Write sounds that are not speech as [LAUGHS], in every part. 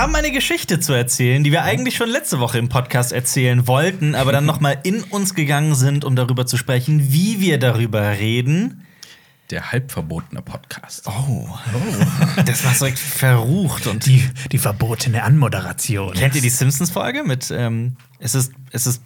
haben eine Geschichte zu erzählen, die wir eigentlich schon letzte Woche im Podcast erzählen wollten, aber dann [LAUGHS] noch mal in uns gegangen sind, um darüber zu sprechen, wie wir darüber reden. Der halbverbotene Podcast. Oh, [LAUGHS] das war so verrucht und Die, die verbotene Anmoderation. Kennt ihr die Simpsons-Folge mit ähm, es ist es ist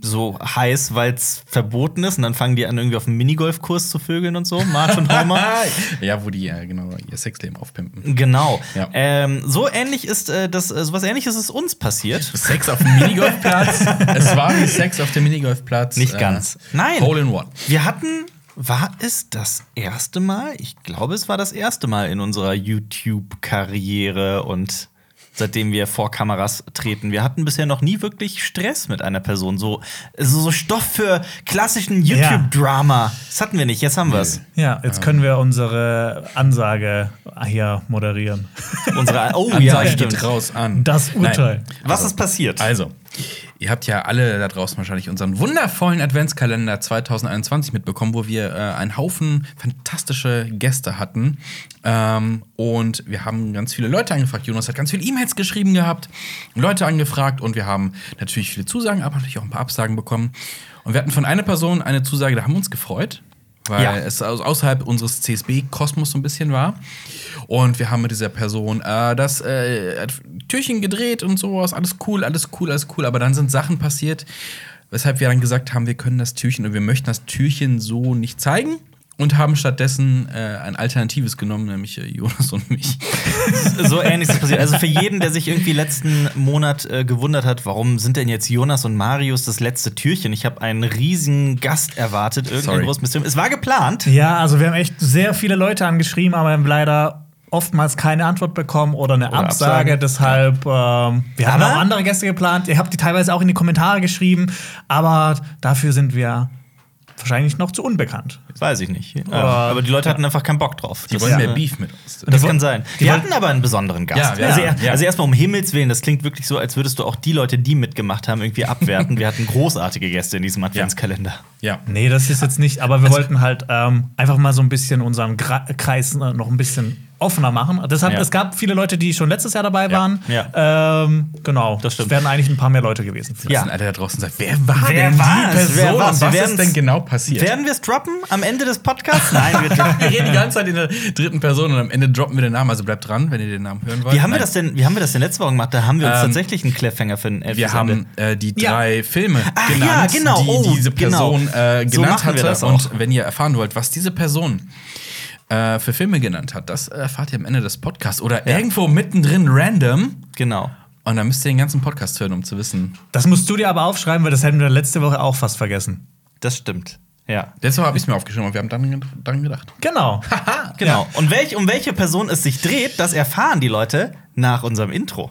so heiß, weil es verboten ist und dann fangen die an irgendwie auf einem Minigolfkurs zu vögeln und so, Marge und Homer. [LAUGHS] ja, wo die äh, genau ihr Sexleben aufpimpen. Genau. Ja. Ähm, so ähnlich ist äh, das, äh, sowas ähnliches ist uns passiert. Sex auf dem Minigolfplatz. [LAUGHS] es war wie Sex auf dem Minigolfplatz. Nicht ganz. Nein. Hole in One. Wir hatten, war es das erste Mal? Ich glaube, es war das erste Mal in unserer YouTube-Karriere und seitdem wir vor Kameras treten. Wir hatten bisher noch nie wirklich Stress mit einer Person. So, so, so Stoff für klassischen YouTube-Drama. Das hatten wir nicht, jetzt haben wir es. Ja, jetzt können wir unsere Ansage hier moderieren. Unsere, [LAUGHS] oh ja, Ansage stimmt. geht raus an. Das Urteil. Nein. Was ist passiert? Also, ihr habt ja alle da draußen wahrscheinlich unseren wundervollen Adventskalender 2021 mitbekommen, wo wir äh, einen Haufen fantastische Gäste hatten. Ähm, und wir haben ganz viele Leute angefragt. Jonas hat ganz viele E-Mails geschrieben gehabt, Leute angefragt und wir haben natürlich viele Zusagen, aber natürlich auch ein paar Absagen bekommen. Und wir hatten von einer Person eine Zusage, da haben wir uns gefreut. Weil Ja. es außerhalb unseres CSB-Kosmos so ein bisschen war. Und wir haben mit dieser Person äh, das äh, Türchen gedreht und sowas. Alles cool, alles cool, alles cool. Aber dann sind Sachen passiert, weshalb wir dann gesagt haben, wir können das Türchen und wir möchten das Türchen so nicht zeigen. Und haben stattdessen äh, ein Alternatives genommen, nämlich äh, Jonas und mich. [LAUGHS] so ähnlich ist passiert. Also für jeden, der sich irgendwie letzten Monat äh, gewundert hat, warum sind denn jetzt Jonas und Marius das letzte Türchen? Ich habe einen riesigen Gast erwartet, irgendein großes Mysterium. Es war geplant. Ja, also wir haben echt sehr viele Leute angeschrieben, aber haben leider oftmals keine Antwort bekommen oder eine Oder Absage. Absagen. Deshalb, ähm, wir haben auch andere Gäste geplant. Ihr habt die teilweise auch in die Kommentare geschrieben, aber dafür sind wir wahrscheinlich noch zu unbekannt. Weiß ich nicht. Ja. Aber die Leute hatten einfach keinen Bock drauf. Die Das- wollen mehr Beef mit uns. Das Die kann sein. die Wir hatten aber einen besonderen Gast. Ja, also, also erstmal um Himmels Willen, das klingt wirklich so, als würdest du auch die Leute, die mitgemacht haben, irgendwie abwerten. wir hatten großartige Gäste in diesem Adventskalender. Ja. Nee, das ist jetzt nicht, aber wir wollten halt ähm, einfach mal so ein bisschen unseren Gra Kreis äh, noch ein bisschen offener machen. Deshalb, Ja. es gab viele Leute, die schon letztes Jahr dabei waren. Ja. Ähm, genau. Das stimmt. Es wären eigentlich ein paar mehr Leute gewesen. Ja. Sind alle da draußen sagt, wer war Wer denn war's? die Person? Wer war's? Wir was ist denn genau passiert? Werden wir es droppen am Ende des Podcasts? Nein, wir, [LAUGHS] Wir reden die ganze Zeit in der dritten Person und am Ende droppen wir den Namen. Also bleibt dran, wenn ihr den Namen hören wollt. Wie haben wir das denn? Wie haben wir das denn letzte Woche gemacht? Da haben wir uns Ähm, tatsächlich einen Cliffhanger für ein Wir Elftes haben äh, die Ja. drei Filme Ach genannt, ja, genau. die Oh, diese Person genau. äh, So genannt machen wir hatte. das auch. Und wenn ihr erfahren wollt, was diese Person äh, für Filme genannt hat, das erfahrt ihr am Ende des Podcasts oder irgendwo mittendrin random. Genau. Und dann müsst ihr den ganzen Podcast hören, um zu wissen. Das musst du dir aber aufschreiben, weil das hätten wir letzte Woche auch fast vergessen. Das stimmt. Ja. Letzte Woche habe ich es mir aufgeschrieben und wir haben dann dran gedacht. [LAUGHS] Genau. Genau. Und welch, um welche Person es sich dreht, das erfahren die Leute nach unserem Intro.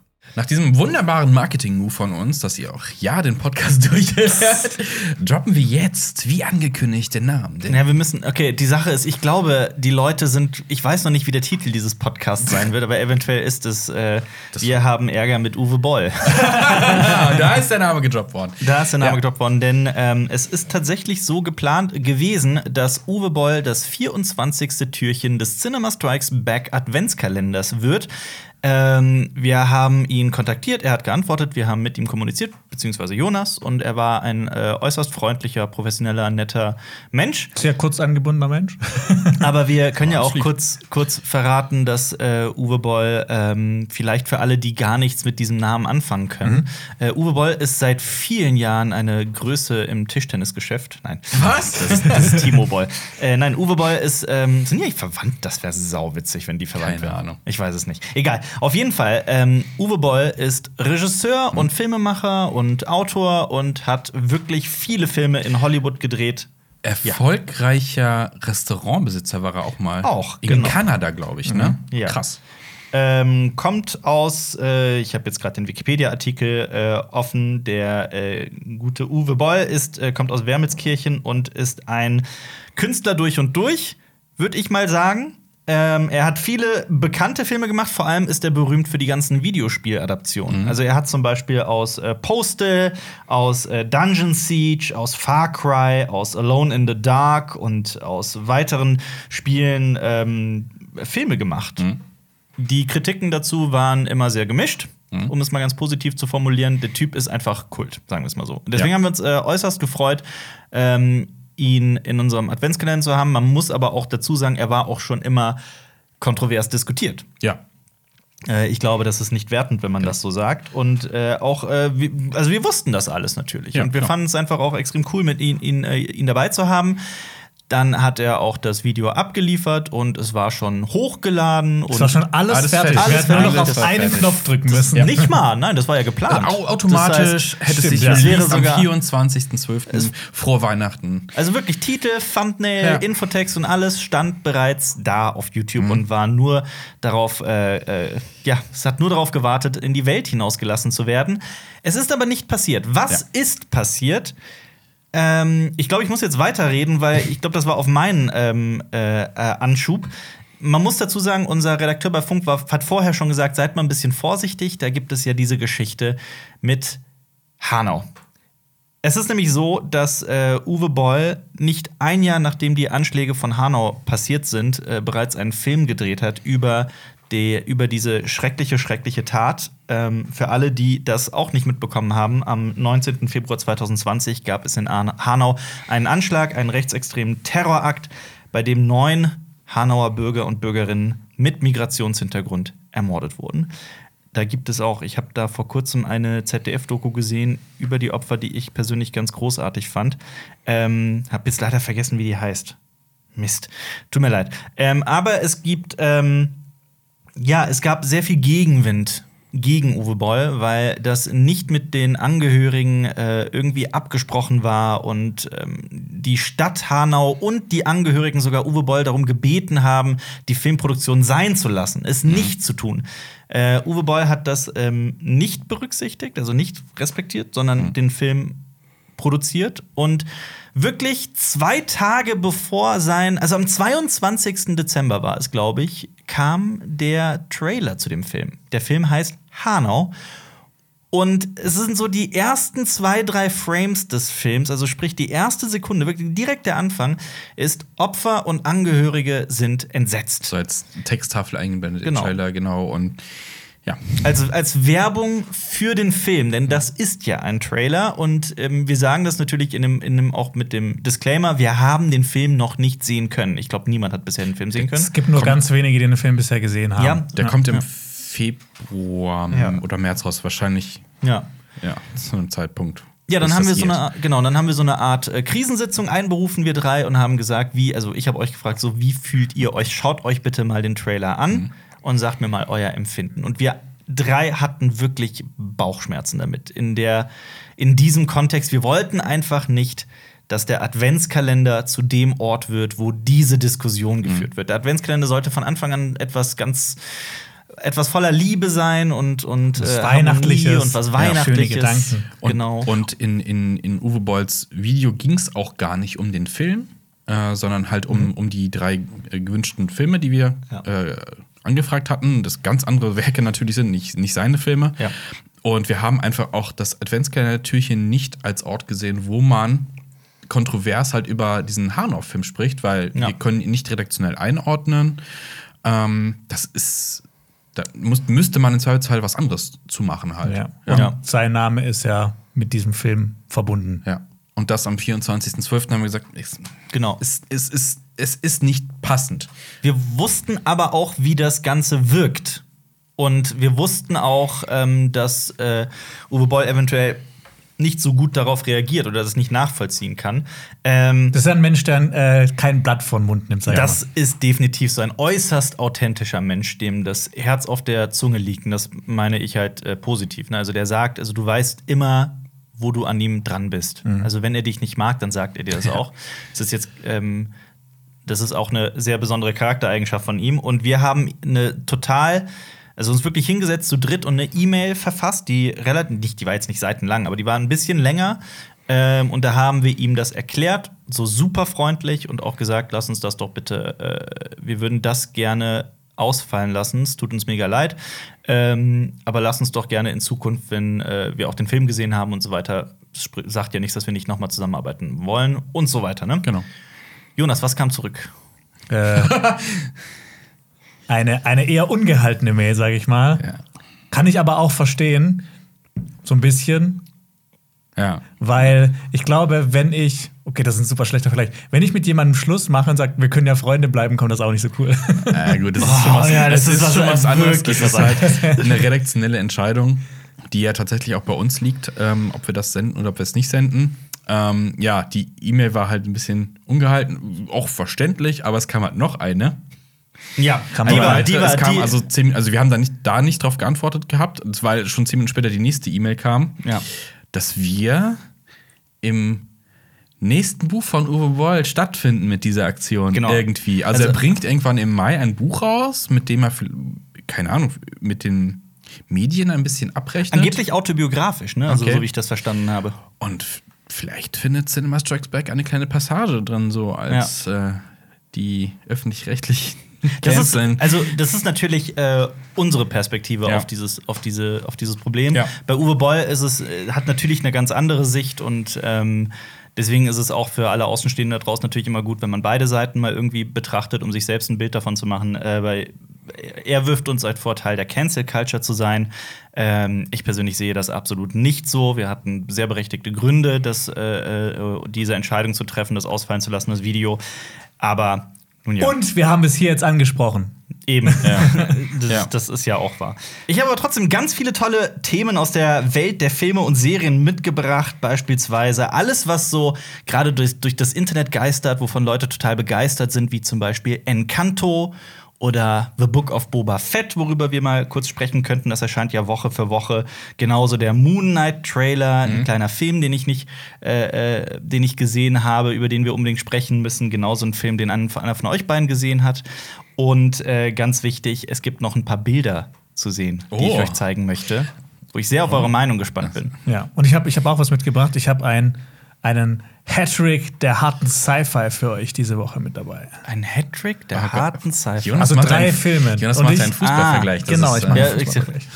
Nach diesem wunderbaren Marketing-Move von uns, dass ihr auch ja den Podcast [LAUGHS] durchhört, droppen wir jetzt, wie angekündigt, den Namen. Den Ja, wir müssen, okay, die Sache ist, ich glaube, die Leute sind, ich weiß noch nicht, wie der Titel dieses Podcasts sein wird, aber eventuell ist es, äh, wir haben Ärger mit Uwe Boll. [LAUGHS] [LAUGHS] da ist der Name gedroppt worden. Da ist der Name Ja. gedroppt worden, denn ähm, es ist tatsächlich so geplant gewesen, dass Uwe Boll das 24. Türchen des Cinema Strikes Back Adventskalenders wird. Ähm, wir haben ihn kontaktiert, er hat geantwortet, wir haben mit ihm kommuniziert, beziehungsweise Jonas, und er war ein äh, äußerst freundlicher, professioneller, netter Mensch. Sehr kurz angebundener Mensch. [LAUGHS] Aber wir können ja auch kurz, kurz verraten, dass äh, Uwe Boll ähm, vielleicht für alle, die gar nichts mit diesem Namen anfangen können. Äh, Uwe Boll ist seit vielen Jahren eine Größe im Tischtennisgeschäft. Nein. Was? Das ist, das ist Timo Boll. Äh, nein, Uwe Boll ist. Ähm, sind die eigentlich verwandt? Das wäre sauwitzig, wenn die verwandt Keine wären. Ahnung. Ich weiß es nicht. Egal. Auf jeden Fall, ähm, Uwe Boll ist Regisseur und Filmemacher und Autor und hat wirklich viele Filme in Hollywood gedreht. Erfolgreicher Restaurantbesitzer war er auch mal. Auch, In genau. Kanada, glaube ich, ne? Ja. Krass. Ähm, kommt aus, äh, ich habe jetzt gerade den Wikipedia-Artikel äh, offen. Der äh, gute Uwe Boll ist, äh, kommt aus Wermelskirchen und ist ein Künstler durch und durch, würde ich mal sagen. Ähm, er hat viele bekannte Filme gemacht, vor allem ist er berühmt für die ganzen Videospieladaptionen. Also er hat zum Beispiel aus äh, Postal, aus äh, Dungeon Siege, aus Far Cry, aus Alone in the Dark und aus weiteren Spielen ähm, Filme gemacht. Die Kritiken dazu waren immer sehr gemischt, um es mal ganz positiv zu formulieren. Der Typ ist einfach Kult, sagen wir es mal so. Deswegen Ja. haben wir uns äh, äußerst gefreut, ähm, ihn in unserem Adventskalender zu haben. Man muss aber auch dazu sagen, er war auch schon immer kontrovers diskutiert. Ja. Äh, ich glaube, das ist nicht wertend, wenn man das so sagt. Und äh, auch, äh, wir, also wir wussten das alles natürlich. Ja, und wir klar. fanden es einfach auch extrem cool, mit ihn, ihn, äh, ihn dabei zu haben. Dann hat er auch das Video abgeliefert und es war schon hochgeladen. Es war schon alles, Alles fertig. fertig. Wir hätten nur Alles noch auf einen Fertig. Knopf drücken müssen. Ja. Nicht mal, nein, das war ja geplant. Also au automatisch Das heißt, hätte es stimmt, sich ja. wäre am sogar- 24.12. Frohe Weihnachten. Also wirklich Titel, Thumbnail, Ja. Infotext und alles stand bereits da auf YouTube Mhm. und war nur darauf, äh, äh, ja, es hat nur darauf gewartet, in die Welt hinausgelassen zu werden. Es ist aber nicht passiert. Was ist passiert? Ähm, ich glaube, ich muss jetzt weiterreden, weil ich glaube, das war auf meinen ähm, äh, äh, Anschub. Man muss dazu sagen, unser Redakteur bei Funk war, hat vorher schon gesagt, seid mal ein bisschen vorsichtig. Da gibt es ja diese Geschichte mit Hanau. Es ist nämlich so, dass äh, Uwe Boll nicht ein Jahr nachdem die Anschläge von Hanau passiert sind, äh, bereits einen Film gedreht hat über, die, über diese schreckliche, schreckliche Tat. Ähm, für alle, die das auch nicht mitbekommen haben, am 19. Februar 2020 gab es in Hanau einen Anschlag, einen rechtsextremen Terrorakt, bei dem neun Hanauer Bürger und Bürgerinnen mit Migrationshintergrund ermordet wurden. Da gibt es auch, ich habe da vor kurzem eine ZDF-Doku gesehen über die Opfer, die ich persönlich ganz großartig fand. Ähm, hab jetzt leider vergessen, wie die heißt. Mist. Tut mir leid. Ähm, aber es gibt, ähm, ja, es gab sehr viel Gegenwind gegen Uwe Boll, weil das nicht mit den Angehörigen äh, irgendwie abgesprochen war und ähm, die Stadt Hanau und die Angehörigen sogar Uwe Boll darum gebeten haben, die Filmproduktion sein zu lassen, es nicht zu tun. Äh, Uwe Boll hat das ähm, nicht berücksichtigt, also nicht respektiert, sondern den Film produziert und wirklich zwei Tage bevor sein, also am 22. Dezember war es, glaube ich, kam der Trailer zu dem Film. Der Film heißt Hanau. Und es sind so die ersten zwei, drei Frames des Films, also sprich die erste Sekunde, wirklich direkt der Anfang, ist Opfer und Angehörige sind entsetzt. So als Texttafel eingeblendet Genau. im Trailer, genau. Und ja. Also als Werbung für den Film, denn das ist ja ein Trailer und ähm, wir sagen das natürlich in einem, in einem auch mit dem Disclaimer, wir haben den Film noch nicht sehen können. Ich glaube, niemand hat bisher den Film sehen können. Es gibt nur Kommt- ganz wenige, die den Film bisher gesehen haben. Ja. Der kommt im Februar Ja. oder März raus, wahrscheinlich. Ja. Ja, zu einem Zeitpunkt. Ja, dann haben wir so eine genau, dann haben wir so eine Art äh, Krisensitzung einberufen wir drei und haben gesagt, wie also ich habe euch gefragt, so wie fühlt ihr euch? Schaut euch bitte mal den Trailer an Mhm. Und sagt mir mal euer Empfinden. Und wir drei hatten wirklich Bauchschmerzen damit in der in diesem Kontext. Wir wollten einfach nicht dass der Adventskalender zu dem Ort wird, wo diese Diskussion Mhm. geführt wird. Der Adventskalender sollte von Anfang an etwas ganz etwas voller Liebe sein und und Was äh, Weihnachtliches. Und was Ja, Weihnachtliches. schöne Gedanken. Und, genau. und in, in, in Uwe Bolls Video ging es auch gar nicht um den Film, äh, sondern halt um, um die drei äh, gewünschten Filme, die wir Mhm. Ja. äh, angefragt hatten. Das ganz andere Werke natürlich sind, nicht, nicht seine Filme. Ja. Und wir haben einfach auch das Adventskalender-Türchen nicht als Ort gesehen, wo man kontrovers halt über diesen Hanau-Film spricht, weil Ja. wir können ihn nicht redaktionell einordnen. Ähm, das ist, da muss, müsste man im Zweifelsfall was anderes zu machen halt. Ja. Ja. Sein Name ist ja mit diesem Film verbunden. Ja. Und das am 24.12. haben wir gesagt, es, Genau. es, es, ist, es ist nicht passend. Wir wussten aber auch, wie das Ganze wirkt. Und wir wussten auch, ähm, dass äh, Uwe Boll eventuell nicht so gut darauf reagiert oder das nicht nachvollziehen kann. Ähm, Das ist ein Mensch, der äh, kein Blatt vor den Mund nimmt. sag das ist definitiv so ein äußerst authentischer Mensch, dem das Herz auf der Zunge liegt. Und das meine ich halt äh, positiv. Ne? Also der sagt, also du weißt immer, wo du an ihm dran bist. Also wenn er dich nicht mag, dann sagt er dir das auch. Das ist jetzt, ähm, das ist auch eine sehr besondere Charaktereigenschaft von ihm. Und wir haben eine total Also uns wirklich hingesetzt zu dritt und eine E-Mail verfasst, die relativ, nicht, die war jetzt nicht seitenlang, aber die war ein bisschen länger. Ähm, und da haben wir ihm das erklärt, so super freundlich und auch gesagt, lass uns das doch bitte, äh, wir würden das gerne ausfallen lassen. Es tut uns mega leid. Ähm, aber lass uns doch gerne in Zukunft, wenn äh, wir auch den Film gesehen haben und so weiter, sagt ja nichts, dass wir nicht nochmal zusammenarbeiten wollen und so weiter. Ne? Genau. Jonas, was kam zurück? Äh, [LAUGHS] eine, eine eher ungehaltene Mail, sage ich mal. Ja. Kann ich aber auch verstehen, so ein bisschen, Ja. weil ich glaube, wenn ich, okay, das ist ein super schlechter Vergleich, wenn ich mit jemandem Schluss mache und sage, wir können ja Freunde bleiben, kommt das auch nicht so cool. [LAUGHS] Äh, gut, das ist schon was, ja, das es ist was- schon was anderes. Das ist halt eine redaktionelle Entscheidung, die ja tatsächlich auch bei uns liegt, ähm, ob wir das senden oder ob wir es nicht senden. Ähm, ja, die E-Mail war halt ein bisschen ungehalten, auch verständlich, aber es kam halt noch eine. Ja, Kann die war, weiter. die war, es kam die, also, zehn, also wir haben da nicht, da nicht drauf geantwortet gehabt, weil schon zehn Minuten später die nächste E-Mail kam, Ja. dass wir im nächsten Buch von Uwe Boll stattfinden mit dieser Aktion Genau. irgendwie. Also, Also- er bringt irgendwann im Mai ein Buch raus, mit dem er, keine Ahnung, mit den Medien ein bisschen abrechnet. angeblich autobiografisch, ne? Also, Okay. so wie ich das verstanden habe. Und vielleicht findet Cinema Strikes Back eine kleine Passage drin, so als äh, die öffentlich-rechtlichen Das ist, also, das ist natürlich äh, unsere Perspektive Ja. auf, dieses, auf, diese, auf dieses Problem. Ja. Bei Uwe Boll ist es, äh, hat natürlich eine ganz andere Sicht und ähm, deswegen ist es auch für alle Außenstehenden da draußen natürlich immer gut, wenn man beide Seiten mal irgendwie betrachtet, um sich selbst ein Bild davon zu machen. Äh, weil er wirft uns als Vorteil der Cancel Culture zu sein. Ähm, ich persönlich sehe das absolut nicht so. Wir hatten sehr berechtigte Gründe, das, äh, äh, diese Entscheidung zu treffen, das ausfallen zu lassen, das Video. Aber nun ja. Und wir haben es hier jetzt angesprochen. Eben, ja. [LAUGHS] Das, Ja. das ist ja auch wahr. Ich habe aber trotzdem ganz viele tolle Themen aus der Welt der Filme und Serien mitgebracht. Beispielsweise alles, was so gerade durch, durch das Internet geistert, wovon Leute total begeistert sind, wie zum Beispiel Encanto oder The Book of Boba Fett, worüber wir mal kurz sprechen könnten. Das erscheint ja Woche für Woche. Genauso der Moon Knight Trailer, ein kleiner Film, den ich nicht, äh, äh, den ich gesehen habe, über den wir unbedingt sprechen müssen. Genauso ein Film, den einer von euch beiden gesehen hat. Und äh, ganz wichtig, es gibt noch ein paar Bilder zu sehen, die ich Oh. euch zeigen möchte, wo ich sehr auf eure Meinung gespannt bin. Ja. Und ich habe ich hab auch was mitgebracht. Ich habe ein, einen Hattrick der harten Sci-Fi für euch diese Woche mit dabei. Ein Hattrick der Oh Gott. harten Sci-Fi. Also drei einen- Filme. Jonas Und macht ich- einen Fußballvergleich. Ah, Das genau, ist, ich mache äh, Ja, einen ich- Fußballvergleich.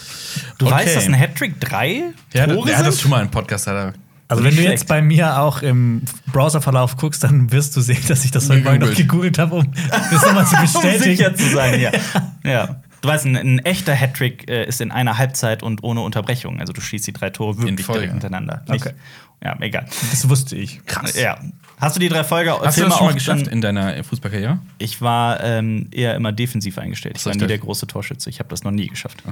Du Okay. weißt, dass ein Hattrick drei Ja, Tore der hat das sind? schon mal im Podcast. Hat er Also wenn du jetzt bei mir auch im Browserverlauf guckst, dann wirst du sehen, dass ich das heute Morgen noch Gegoogelt. habe, um das nochmal zu [LAUGHS] um bestätigen. sicher zu sein, ja. [LAUGHS] ja. Du weißt, ein, ein echter Hattrick äh, ist in einer Halbzeit und ohne Unterbrechung. Also du schießt die drei Tore wirklich direkt hintereinander. Nicht, Okay. Ja, egal. Das wusste ich. Ja. Hast du die drei Folge Hast du Filme das schon mal auch geschafft in deiner Fußballkarriere? Ich war ähm, eher immer defensiv eingestellt. Ich war nie das? der große Torschütze. Ich habe das noch nie geschafft.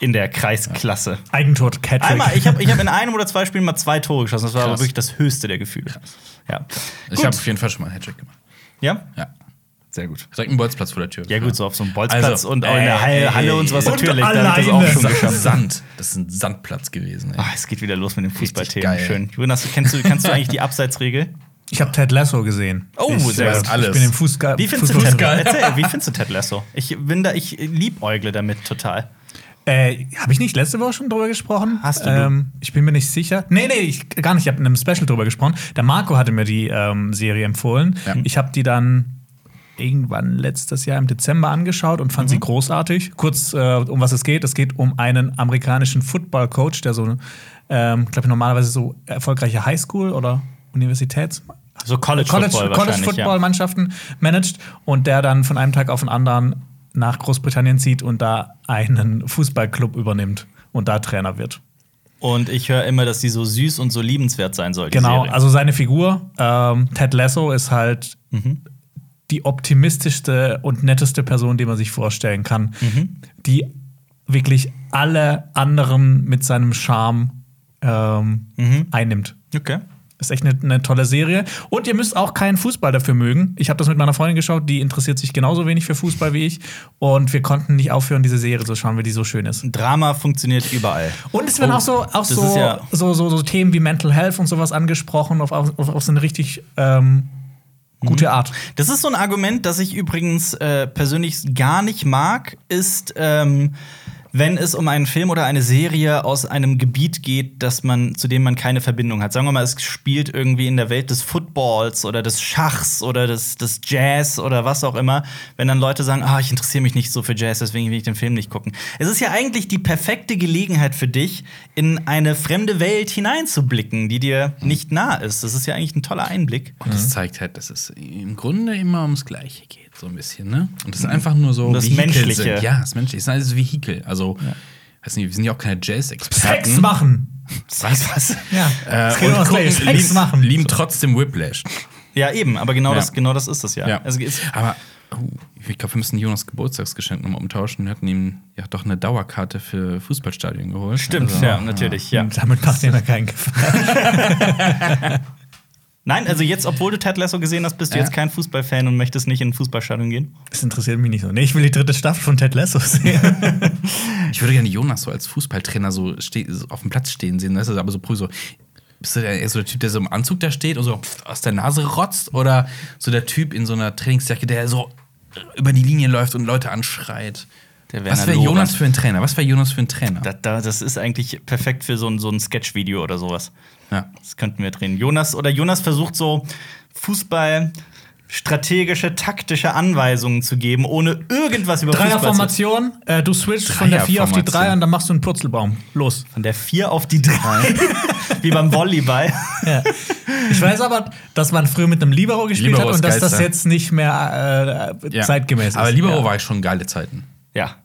In der Kreisklasse. Eigentor, Cattrick. Einmal, ich habe ich hab in [LAUGHS] einem oder zwei Spielen mal zwei Tore geschossen. Das war aber Krass. wirklich das höchste der Gefühle. Ja. Ich habe auf jeden Fall schon mal einen Hattrick gemacht. ja? Ja. Sehr gut. Direkt einen Bolzplatz vor der Tür. Ja, gut, so auf so einem Bolzplatz Also, und auch in der Halle, ey, Halle und sowas natürlich. und Da hab ich das auch alleine. schon geschafft. ist Sand. Das ist ein Sandplatz gewesen. Ey. Ah, es geht wieder los mit den Fußballthemen. geil. Schön. Jonas, kennst du, kennst du eigentlich die Abseitsregel? Ich habe Ted Lasso gesehen. Oh, ich, sehr gut. Alles. Ich bin im Fußball. Wie findest du Fußball- Ted Erzähl, wie findest du Ted Lasso? Ich bin da, ich liebäugle damit total. Äh, habe ich nicht letzte Woche schon drüber gesprochen? Hast du, Ähm, ich bin mir nicht sicher. Nee, nee, ich, gar nicht. Ich habe in einem Special drüber gesprochen. Der Marco hatte mir die ähm, Serie empfohlen. Ja. Ich habe die dann irgendwann letztes Jahr im Dezember angeschaut und fand sie großartig. Kurz, äh, um was es geht. Es geht um einen amerikanischen Football-Coach, der so, ähm, glaube ich, normalerweise so erfolgreiche Highschool- oder Universitäts- So College, College, Football College Football Mannschaften managt und der dann von einem Tag auf den anderen nach Großbritannien zieht und da einen Fußballclub übernimmt und da Trainer wird. ja. Und ich höre immer, dass die so süß und so liebenswert sein soll. Genau, Serie. also seine Figur, ähm, Ted Lasso, ist halt Mhm. Die optimistischste und netteste Person, die man sich vorstellen kann, Mhm. die wirklich alle anderen mit seinem Charme ähm, Mhm. einnimmt. Okay. Ist echt eine, eine tolle Serie. Und ihr müsst auch keinen Fußball dafür mögen. Ich habe das mit meiner Freundin geschaut, die interessiert sich genauso wenig für Fußball wie ich. Und wir konnten nicht aufhören, diese Serie zu schauen, weil die so schön ist. Drama funktioniert überall. Und es werden Oh, auch, so, auch so, ja- so, so, so Themen wie Mental Health und sowas angesprochen, auf, auf, auf so eine richtig ähm, gute Art. Das ist so ein Argument, das ich übrigens äh, persönlich gar nicht mag, ist, ähm, wenn es um einen Film oder eine Serie aus einem Gebiet geht, das man, zu dem man keine Verbindung hat. Sagen wir mal, es spielt irgendwie in der Welt des Footballs oder des Schachs oder des, des Jazz oder was auch immer. Wenn dann Leute sagen, ah, ich interessiere mich nicht so für Jazz, deswegen will ich den Film nicht gucken. Es ist ja eigentlich die perfekte Gelegenheit für dich, in eine fremde Welt hineinzublicken, die dir nicht nah ist. Das ist ja eigentlich ein toller Einblick. Und das zeigt halt, dass es im Grunde immer ums Gleiche geht, so ein bisschen, ne? Und das ist einfach nur so Um das Vehikel Menschliche. Sind. Ja, das Menschliche. Es sind alles Vehikel. Also, weiß nicht, wir sind ja auch keine Jazz-Experten. Sex machen. Was? was? Ja. Äh, und das gucken. Sex lieben, machen. lieben trotzdem Whiplash. Ja, eben, aber genau, Ja. Das, genau das ist es ja. Ja. Also, Aber oh, ich glaube, wir müssen Jonas Geburtstagsgeschenk nochmal umtauschen. Wir hatten ihm ja doch eine Dauerkarte für Fußballstadien geholt. stimmt, Also, ja, natürlich. Ja. Und damit macht da keinen Gefallen. [LAUGHS] Nein, also jetzt, obwohl du Ted Lasso gesehen hast, bist du Ja. jetzt kein Fußballfan und möchtest nicht in ein Fußballstadion gehen? Das interessiert mich nicht so. Nee, ich will die dritte Staffel von Ted Lasso sehen. [LAUGHS] Ich würde gerne Jonas so als Fußballtrainer so, so auf dem Platz stehen sehen. Weißt du, aber so prüf so. Bist du der, eher so der Typ, der so im Anzug da steht und so aus der Nase rotzt? Oder so der Typ in so einer Trainingsjacke, der so über die Linie läuft und Leute anschreit? Der Was wäre. Jonas für ein Trainer? Was wäre Jonas für ein Trainer? Da, da, das ist eigentlich perfekt für so ein, so ein Sketch-Video oder sowas. Ja. Das könnten wir drehen. Jonas oder Jonas versucht so Fußball strategische, taktische Anweisungen zu geben, ohne irgendwas über Fußball zu Dreierformation, äh, du switchst von der 4 auf die 3 Dreierformation. und dann machst du einen Purzelbaum. Los. Von der 4 auf die 3. [LAUGHS] Wie beim Volleyball. [LAUGHS] Ja. Ich weiß aber, dass man früher mit einem Libero gespielt Libero hat und dass das jetzt nicht mehr äh, Ja. zeitgemäß ist. Aber Libero ja. war schon geile Zeiten. Ja,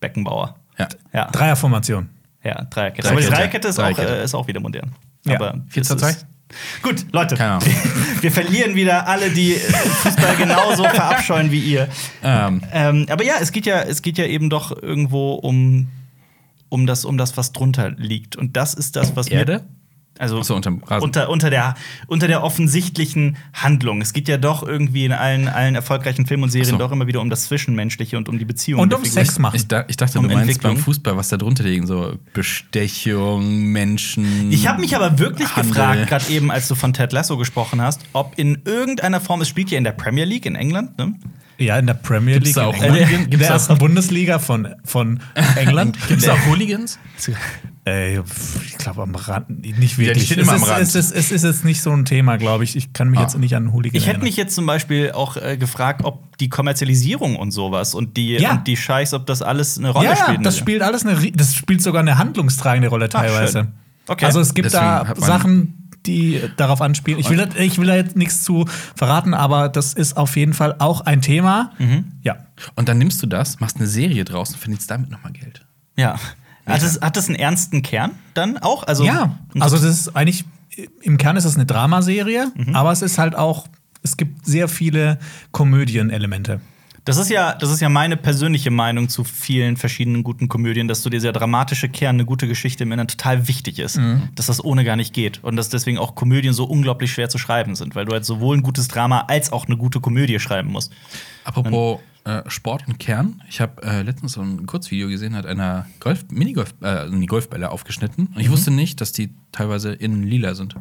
Beckenbauer. Ja. Ja, Dreierformation. ja Dreierkette. Aber die Dreierkette. Dreierkette ist, Auch, Dreierkette. äh, ist auch wieder modern. Ja. Aber 4 zu das 2? ist- Gut, Leute. Keine Ahnung. [LAUGHS] Wir verlieren wieder alle, die Fußball genauso verabscheuen wie ihr. Ähm, Ähm, aber ja, es geht ja, es geht ja eben doch irgendwo um, um, das, um das, was drunter liegt. Und das ist das, was Erde? mir. Also Rasen. unter, unter, der, unter der offensichtlichen Handlung. Es geht ja doch irgendwie in allen, allen erfolgreichen Filmen und Serien so. doch immer wieder um das Zwischenmenschliche und um die Beziehung. Und um. Sex machen. Ich, ich dachte, Um du meinst Entwicklung. beim Fußball, was da drunter liegen, so Bestechung, Menschen. Ich habe mich aber wirklich Handel. gefragt, gerade eben, als du von Ted Lasso gesprochen hast, ob in irgendeiner Form, es spielt ja in der Premier League in England, ne? Ja, in der Premier Gibt's League. da in auch England. Hooligan- in gibt's der da- ersten Bundesliga von, von [LAUGHS] England. Gibt es auch Hooligans? Äh, ich glaube am Rand, nicht wirklich. Ja, die stehen es, immer am ist, Rand. Es, ist, es ist jetzt nicht so ein Thema, glaube ich. Ich kann mich Ah. jetzt nicht an Hooligan Ich hätte mich jetzt zum Beispiel auch äh, gefragt, ob die Kommerzialisierung und sowas und die, Ja. und die Scheichs, ob das alles eine Rolle ja, spielt. ja, das spielt alles eine, das spielt sogar eine handlungstragende Rolle teilweise. schön. Okay. Also es gibt Deswegen da Sachen, die darauf anspielen. Ich will, da- ich will da jetzt nichts zu verraten, aber das ist auf jeden Fall auch ein Thema. Mhm. Ja. Und dann nimmst du das, machst eine Serie draus und verdienst damit nochmal Geld. Ja. Hat es, hat es einen ernsten Kern dann auch? Also, ja, also das ist eigentlich, im Kern ist es eine Dramaserie, Mhm. aber es ist halt auch, es gibt sehr viele Komödienelemente. Das ist ja, das ist ja meine persönliche Meinung zu vielen verschiedenen guten Komödien, dass so dieser dramatische Kern, eine gute Geschichte im Inneren total wichtig ist. Mhm. Dass das ohne gar nicht geht. Und dass deswegen auch Komödien so unglaublich schwer zu schreiben sind, weil du halt sowohl ein gutes Drama als auch eine gute Komödie schreiben musst. Apropos äh, Sport und Kern. Ich habe äh, letztens so ein Kurzvideo gesehen, hat einer Golf, Minigolf, äh, die Golfbälle aufgeschnitten. Und ich Mhm. wusste nicht, dass die teilweise innen lila sind.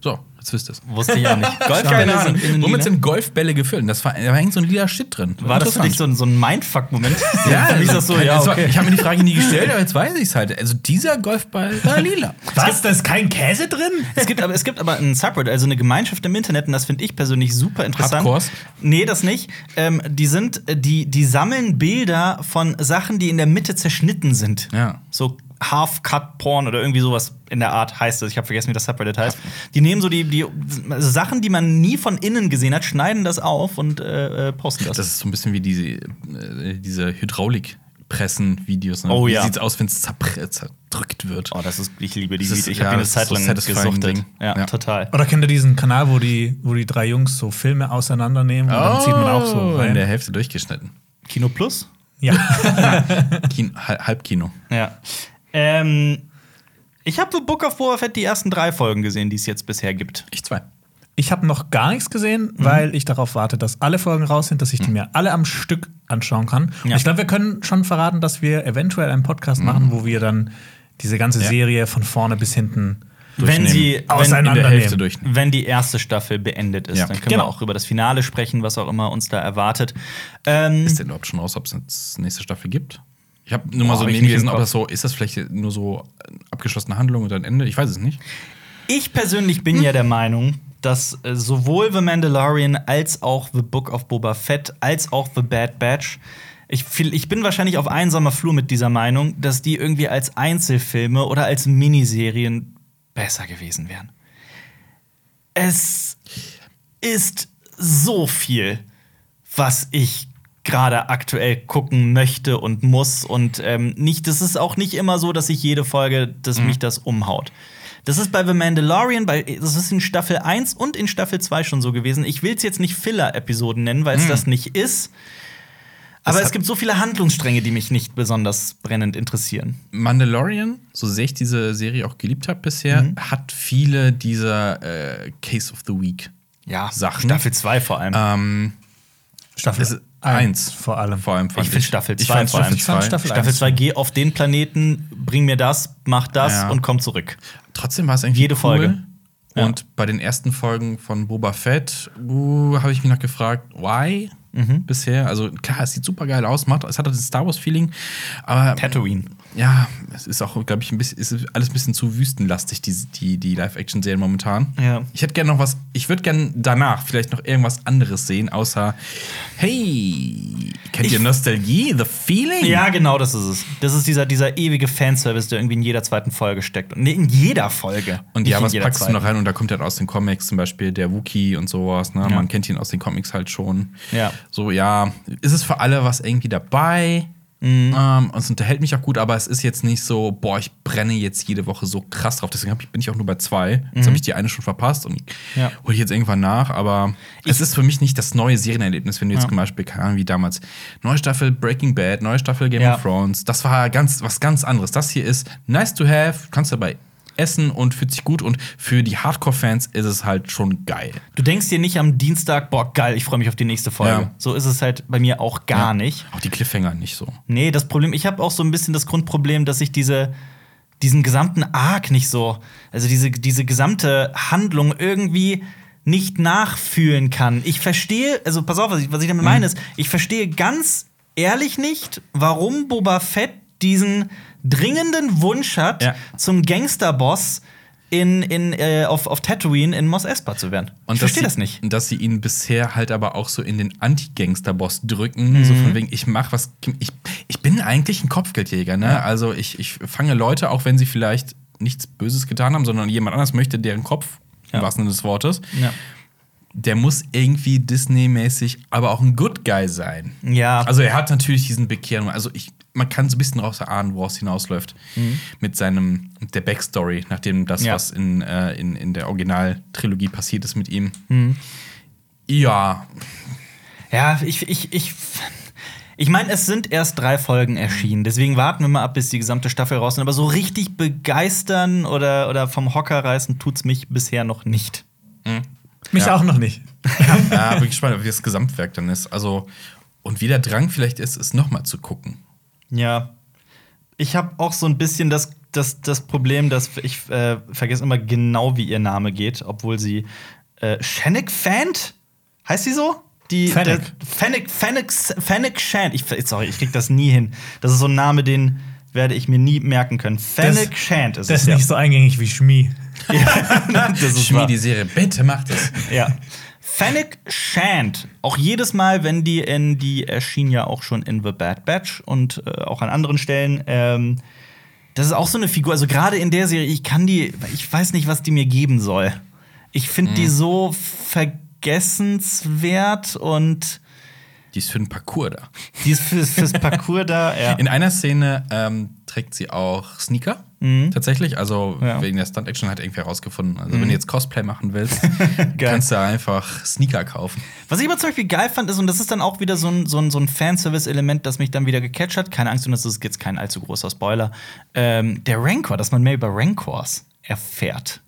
So, jetzt wisst ihr es. Wusste ich auch nicht. Golfbälle sind innen Womit sind Golfbälle gefüllt? Das war, da irgend so ein lila Shit drin. War das für dich so ein, so ein Mindfuck-Moment? [LAUGHS] Ja, ich das so, ja, okay. Ich habe mir die Frage nie [LAUGHS] gestellt, aber jetzt weiß ich es halt. Also dieser Golfball war [LAUGHS] lila. Was? Da ist kein Käse drin? Es gibt aber, es gibt aber ein Subreddit, also eine Gemeinschaft im Internet, und das finde ich persönlich super interessant. Hardcores? Nee, das nicht. Ähm, die sind, äh, die, die sammeln Bilder von Sachen, die in der Mitte zerschnitten sind. Ja. So Half-Cut-Porn oder irgendwie sowas in der Art heißt es. Ich habe vergessen, wie das Subreddit heißt. Die nehmen so die, die also Sachen, die man nie von innen gesehen hat, schneiden das auf und äh, äh, posten das. Das ist so ein bisschen wie diese, äh, diese Hydraulikpressen-Videos. Ne? Oh wie ja. sieht's aus, wenn es zerdrückt wird? oh, das ist, ich liebe die Videos. Ich habe ja, eine Zeit so lang satisfying gesuchtet. Ja, Ja. total. Oder kennt ihr diesen Kanal, wo die, wo die drei Jungs so Filme auseinandernehmen und dann zieht man auch so Oh, in rein? der Hälfte durchgeschnitten. Kino Plus? Ja. [LAUGHS] Kino, Hal- Halbkino. Ja. Ähm, ich habe The Book of Boba Fett die ersten drei Folgen gesehen, die es jetzt bisher gibt. Ich zwei. Ich habe noch gar nichts gesehen, Mhm. weil ich darauf warte, dass alle Folgen raus sind, dass ich die mir alle am Stück anschauen kann. Und Ja. ich glaube, wir können schon verraten, dass wir eventuell einen Podcast machen, wo wir dann diese ganze Mhm. Ja. Serie von vorne bis hinten Wenn sie Auseinander- In der Hälfte nehmen. durchnehmen. wenn die erste Staffel beendet ist, Ja. dann können Genau. wir auch über das Finale sprechen, was auch immer uns da erwartet. Ähm, Ist denn überhaupt schon raus, ob es jetzt nächste Staffel gibt? Ich habe nur mal Boah, so nicht im gelesen, ob das so, ist das vielleicht nur so abgeschlossene Handlung und ein Ende? Ich weiß es nicht. Ich persönlich bin ja der Meinung, dass äh, sowohl The Mandalorian als auch The Book of Boba Fett als auch The Bad Batch ich, ich bin wahrscheinlich auf einsamer Flur mit dieser Meinung, dass die irgendwie als Einzelfilme oder als Miniserien besser gewesen wären. Es ist so viel, was ich gerade aktuell gucken möchte und muss und ähm, nicht. Das ist auch nicht immer so, dass ich jede Folge, dass mich das umhaut. Das ist bei The Mandalorian, bei, das ist in Staffel 1 und in Staffel 2 schon so gewesen. Ich will es jetzt nicht Filler-Episoden nennen, weil es das nicht ist. Aber es gibt so viele Handlungsstränge, die mich nicht besonders brennend interessieren. Mandalorian, so sehr ich diese Serie auch geliebt habe bisher, Mhm. hat viele dieser äh, Case of the Week Ja, Sachen. Staffel 2 vor allem. Ähm, Staffel es ist eins vor allem. vor allem Ich find Staffel Ich zwei fand vor allem. Staffel Ich fand 2. Staffel Staffel eins. 2, geh auf den Planeten, bring mir das, mach das Ja. und komm zurück. Trotzdem war es irgendwie Jede cool. Folge. Ja. Und bei den ersten Folgen von Boba Fett uh, habe ich mich noch gefragt, why? Mhm. Bisher. Also klar, es sieht super geil aus, macht, es hat das Star Wars-Feeling, aber Tatooine. Ja, es ist auch, glaube ich, ein bisschen, ist alles ein bisschen zu wüstenlastig, die, die, die Live-Action-Serien momentan. Ja. Ich hätte gerne noch was, ich würde gerne danach vielleicht noch irgendwas anderes sehen, außer, hey, kennt ihr Ich- Nostalgie, The Feeling? Ja, genau, das ist es. Das ist dieser, dieser ewige Fanservice, der irgendwie in jeder zweiten Folge steckt. Und nee, in jeder Folge. Und ja, was packst du zweiten. noch rein? Und da kommt ja aus den Comics zum Beispiel der Wookie und sowas. Ne? Ja. Man kennt ihn aus den Comics halt schon. Ja. So, ja, ist es für alle was irgendwie dabei? Mhm. Ähm, und es unterhält mich auch gut, aber es ist jetzt nicht so, boah, ich brenne jetzt jede Woche so krass drauf. Deswegen ich, bin ich auch nur bei zwei. Jetzt habe ich die eine schon verpasst und Mhm. Ja. hole ich jetzt irgendwann nach. Aber es ist für mich nicht das neue Serienerlebnis, wenn du jetzt Ja. zum Beispiel, keine Ahnung, wie damals, neue Staffel Breaking Bad, neue Staffel Game Ja. of Thrones. Das war ganz, was ganz anderes. Das hier ist nice to have, kannst dabei essen und fühlt sich gut. Und für die Hardcore-Fans ist es halt schon geil. Du denkst dir nicht am Dienstag, boah, geil, ich freue mich auf die nächste Folge. Ja. So ist es halt bei mir auch gar Ja. nicht. Auch die Cliffhanger nicht so. Nee, das Problem, ich habe auch so ein bisschen das Grundproblem, dass ich diese, diesen gesamten Arc nicht so, also diese, diese gesamte Handlung irgendwie nicht nachfühlen kann. Ich verstehe, also pass auf, was ich, was ich damit Mhm. meine ist, ich verstehe ganz ehrlich nicht, warum Boba Fett diesen dringenden Wunsch hat, Ja. zum Gangsterboss in, in, äh, auf, auf Tatooine in Mos Espa zu werden. ich verstehe das nicht. Dass sie ihn bisher halt aber auch so in den Anti-Gangster-Boss drücken. Mhm. So von wegen, ich mach was. Ich, ich bin eigentlich ein Kopfgeldjäger, ne? Also ich, ich fange Leute, auch wenn sie vielleicht nichts Böses getan haben, sondern jemand anders möchte deren Kopf, Ja. im wahrsten Sinne des Wortes. Ja. Der muss irgendwie Disney-mäßig, aber auch ein Good Guy sein. Ja. Also er hat natürlich diesen Bekehrung. Also ich, man kann so ein bisschen raus erahnen, woraus es hinausläuft. Mit seinem, mit der Backstory, nachdem das, Mhm. Ja. was in, äh, in, in der Originaltrilogie passiert ist mit ihm. Mhm. Ja, Ja, ich, ich, ich. Ich meine, es sind erst drei Folgen erschienen, deswegen warten wir mal ab, bis die gesamte Staffel raus ist. Aber so richtig begeistern oder, oder vom Hocker reißen tut's mich bisher noch nicht. Mich Ja. auch noch nicht. [LAUGHS] ja, bin gespannt, wie das Gesamtwerk dann ist. Also, und wie der Drang vielleicht ist, es nochmal zu gucken. Ja. Ich habe auch so ein bisschen das, das, das Problem, dass ich äh, vergesse immer genau, wie ihr Name geht, obwohl sie äh, Shannick Fant? Heißt sie so? Die, Fennec. Fennec, Fennec, Fennec Shand. Ich, sorry, ich krieg das nie hin. Das ist so ein Name, den werde ich mir nie merken können. Fennec Shand ist Das es. ist nicht so eingängig wie Schmi. [LAUGHS] das ist Schmied wahr. die Serie, bitte macht es. Ja. Fennec Shand. Auch jedes Mal, wenn die in, die erschien ja auch schon in The Bad Batch und äh, auch an anderen Stellen. Ähm, das ist auch so eine Figur. Also gerade in der Serie, ich kann die, ich weiß nicht, was die mir geben soll. Ich finde die so vergessenswert und Die ist für den Parcours da. die ist fürs, fürs Parcours da. Ja. In einer Szene ähm, trägt sie auch Sneaker. Tatsächlich. Also Ja. wegen der Stunt-Action hat irgendwie herausgefunden. Also, wenn du jetzt Cosplay machen willst, [LAUGHS] kannst du einfach Sneaker kaufen. Was ich aber zum Beispiel geil fand, ist, und das ist dann auch wieder so ein, so ein, so ein Fanservice-Element, das mich dann wieder gecatcht hat. Keine Angst, und das ist jetzt kein allzu großer Spoiler. Ähm, der Rancor, dass man mehr über Rancors erfährt.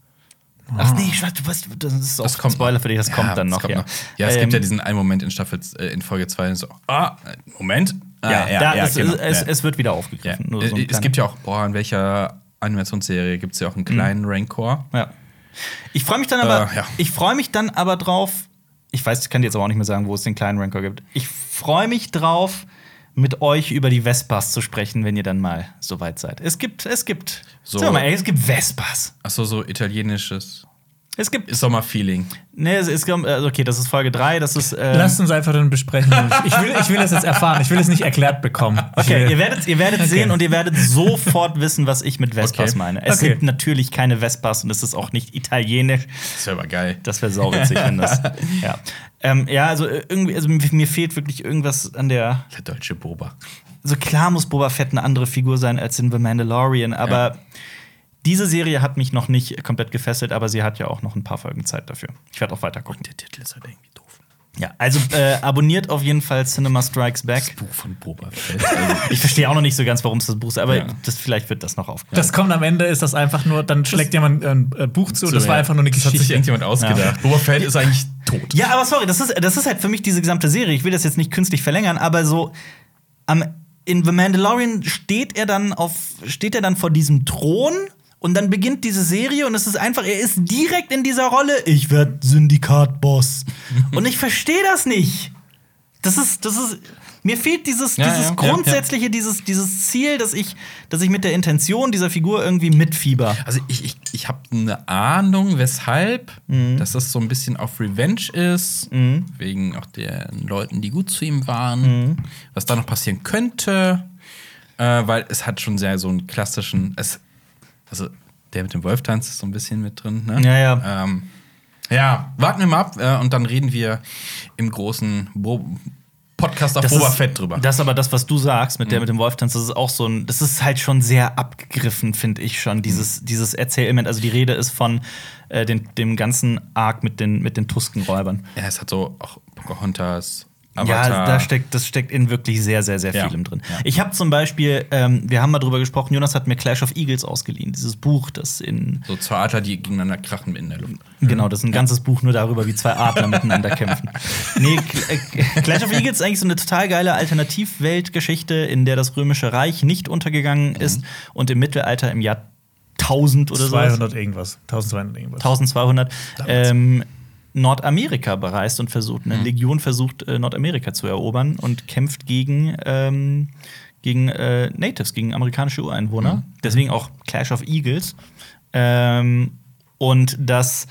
Ach nee, ich weiß, du weißt, das ist auch Das kommt Spoiler noch. für dich, das Ja, kommt dann noch. kommt ja, ja es Ähm, gibt ja diesen einen Moment in Staffel, äh, in Folge 2, so, ah, Moment. Ah, Ja, da, es, genau. es, Ja. es wird wieder Ja. aufgegriffen. So Äh, es gibt ja auch, boah, in welcher Animationsserie gibt es ja auch einen kleinen Rancor. Ja. Ich freue mich dann aber, Äh, ja. ich freue mich dann aber drauf. Ich weiß, ich kann dir jetzt aber auch nicht mehr sagen, wo es den kleinen Rancor gibt. Ich freue mich drauf, mit euch über die Vespas zu sprechen, wenn ihr dann mal soweit seid. Es gibt, es gibt, So. mal, ey, es gibt Vespas. Achso, so italienisches Es gibt, Sommerfeeling. nee, es ist, also okay, das ist Folge 3, das ist, ähm, Lasst uns einfach dann besprechen. Ich will, ich will das jetzt erfahren. Ich will es nicht erklärt bekommen. Okay, ihr werdet, ihr werdet sehen und ihr werdet sofort wissen, was ich mit Vespas Okay. meine. Es Okay. sind natürlich keine Vespas und es ist auch nicht italienisch. Das wäre aber geil. Das wäre sauwitzig, wenn das. [LAUGHS] Ja, ähm, ja also äh, irgendwie, also mir fehlt wirklich irgendwas an der. Der deutsche Boba. So klar muss Boba Fett eine andere Figur sein als in The Mandalorian, aber Ja. Diese Serie hat mich noch nicht komplett gefesselt, aber sie hat ja auch noch ein paar Folgen Zeit dafür. Ich werde auch weiter gucken. Der Titel ist halt irgendwie doof. Ja, also äh, abonniert auf jeden Fall Cinema Strikes Back. Das Buch von Boba Fett. Also, [LAUGHS] Ich verstehe auch noch nicht so ganz, warum es das Buch ist, aber Ja. das, vielleicht wird das noch aufgeklärt. Das kommt am Ende, ist das einfach nur, dann schlägt jemand ein äh, Buch zu. das war ja. einfach nur eine Das hat sich Geschichte. irgendjemand ausgedacht. Boba Fett ist eigentlich tot. Ja, aber sorry, das ist, das ist halt für mich diese gesamte Serie. Ich will das jetzt nicht künstlich verlängern, aber so am, in The Mandalorian steht er dann auf, steht er dann vor diesem Thron und dann beginnt diese Serie und es ist einfach, er ist direkt in dieser Rolle. Ich werde Syndikat-Boss. [LAUGHS] und ich verstehe das nicht. Das ist, das ist, mir fehlt dieses, Ja, dieses ja, ja, grundsätzliche, Dieses, dieses Ziel, dass ich, dass ich mit der Intention dieser Figur irgendwie mitfieber. Also ich, ich, ich habe eine Ahnung, weshalb, Mhm. dass das so ein bisschen auf Revenge ist, wegen auch den Leuten, die gut zu ihm waren, Mhm. was da noch passieren könnte, äh, weil es hat schon sehr so einen klassischen, es, also der mit dem Wolftanz ist so ein bisschen mit drin, ne? Ja, ja. Ähm, ja, warten wir mal ab äh, und dann reden wir im großen Bo Podcast auf Das Boba ist- Fett drüber. Das ist aber das, was du sagst mit der mit dem Wolftanz, das ist auch so ein, das ist halt schon sehr abgegriffen, finde ich schon, dieses, dieses Erzählelement. Also die Rede ist von äh, den, dem ganzen Arc mit den, mit den Tuskenräubern. ja, es hat so auch Pocahontas, Ja, Avatar. da steckt, das steckt in wirklich sehr, sehr, sehr Ja. vielem drin. Ja. Ich habe zum Beispiel, ähm, wir haben mal drüber gesprochen, Jonas hat mir Clash of Eagles ausgeliehen, dieses Buch, das in so zwei Adler, die gegeneinander krachen in der Luft. Genau, das ist ein ganzes Buch nur darüber, wie zwei Adler miteinander kämpfen. [LAUGHS] Nee, äh, Clash of Eagles ist eigentlich so eine total geile Alternativweltgeschichte, in der das Römische Reich nicht untergegangen ist und im Mittelalter im Jahr 1000 oder so 200 irgendwas. 1200 irgendwas. 1200 ähm, Nordamerika bereist und versucht, eine Legion versucht, äh, Nordamerika zu erobern und kämpft gegen, ähm, gegen äh, Natives, gegen amerikanische Ureinwohner. Deswegen auch Clash of Eagles. Ähm, und das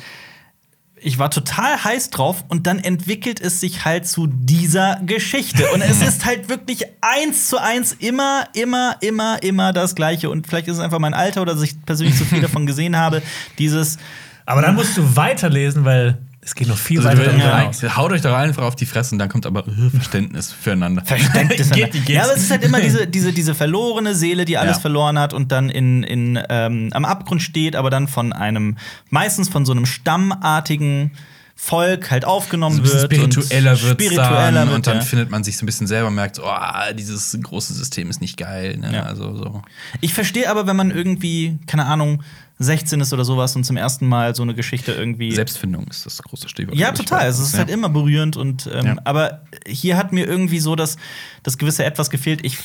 ich war total heiß drauf und dann entwickelt es sich halt zu dieser Geschichte. Und es [LAUGHS] ist halt wirklich eins zu eins immer, immer, immer, immer das Gleiche. Und vielleicht ist es einfach mein Alter oder dass ich persönlich zu viel [LAUGHS] davon gesehen habe. Dieses, Aber dann musst du weiterlesen, weil es geht noch viel Also, weiter ja. Haut euch doch einfach auf die Fresse und dann kommt aber äh, Verständnis füreinander. Verständnis. [LAUGHS] Geht, geht's. ja, aber es ist halt immer diese, diese, diese verlorene Seele, die alles Ja. verloren hat und dann in, in, ähm, am Abgrund steht, aber dann von einem, meistens von so einem stammartigen Volk halt aufgenommen so wird. spiritueller und wird spiritueller dann wird, und dann ja. findet man sich so ein bisschen selber merkt, oh, dieses große System ist nicht geil. Ne? Ja. Also so. Ich verstehe aber, wenn man irgendwie, keine Ahnung, 16 ist oder sowas und zum ersten Mal so eine Geschichte irgendwie. Selbstfindung ist das große Stichwort. ja, total. Also, es ist halt immer berührend und ähm, Ja. aber hier hat mir irgendwie so das, das gewisse Etwas gefehlt. Ich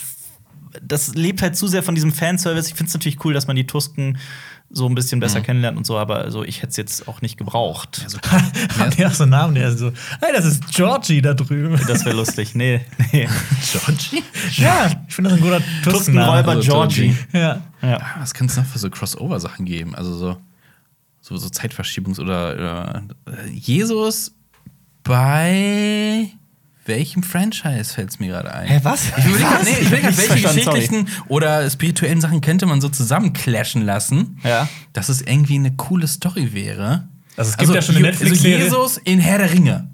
das lebt halt zu sehr von diesem Fanservice. Ich finde es natürlich cool, dass man die Tusken so ein bisschen besser kennenlernt und so, aber also ich hätte es jetzt auch nicht gebraucht. Ja, so, [LAUGHS] Haben die auch so Namen, der so, hey, das ist Georgie da drüben. Das wäre lustig. Nee, nee. [LAUGHS] Georgie? Ja, ich finde das ein guter. Tuskenräuber Also Georgie. Ja. Ja. Was kann es noch für so Crossover-Sachen geben? Also so, so, so Zeitverschiebungs- oder äh, Jesus bei welchem Franchise fällt es mir gerade ein? Hä, was? Ich überlege Was? nee, welche geschichtlichen oder spirituellen Sachen könnte man so zusammen clashen lassen, Ja. dass es irgendwie eine coole Story wäre. Also es gibt ja schon eine Je- Netflix-Serie. Also Jesus in Herr der Ringe.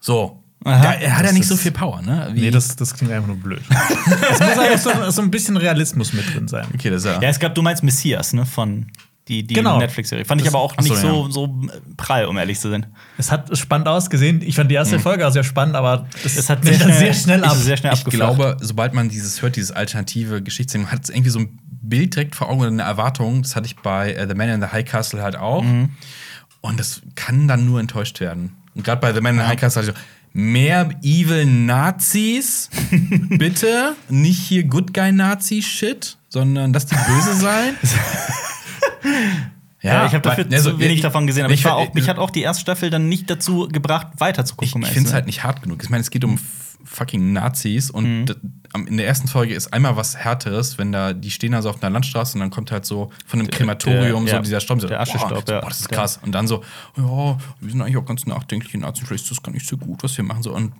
So. Aha. da, er hat ja nicht so viel Power, ne? Wie- Nee, das, das klingt einfach nur blöd. [LAUGHS] es muss einfach so, so ein bisschen Realismus mit drin sein. okay, das ja. Ja, es gab, du meinst Messias, ne? Von die, die Genau. Netflix-Serie. Fand ich Das- aber auch nicht ja. so, so prall, um ehrlich zu sein. Es hat spannend ausgesehen. Ich fand die erste Folge auch sehr spannend, aber das Es hat sehr schnell- sehr schnell ab. sehr schnell Ich glaube, sobald man dieses hört, dieses alternative Geschichtssinn, hat es irgendwie so ein Bild direkt vor Augen oder eine Erwartung. Das hatte ich bei äh, The Man in the High Castle halt auch. Mhm. Und das kann dann nur enttäuscht werden. Und gerade bei The Man in the High Castle hatte ich so, mehr evil Nazis, [LAUGHS] bitte. Nicht hier Good Guy Nazi-Shit, sondern dass die böse sein. [LAUGHS] Ja, ich habe dafür also, zu wenig ich- davon gesehen, aber ich war ich- auch, mich hat auch die erste Staffel dann nicht dazu gebracht, weiter zu gucken. Ich, ich finde es halt nicht hart genug. Ich meine, es geht um f- fucking Nazis und Mhm. in der ersten Folge ist einmal was Härteres, wenn da, die stehen also auf einer Landstraße und dann kommt halt so von dem Krematorium der- so ja, dieser Staub. So, der Aschestaub, boah, ja. boah, das ist krass. Und dann so, ja, wir sind eigentlich auch ganz nachdenklich in Arzt, vielleicht ist das gar nicht so gut, was wir machen. So. Und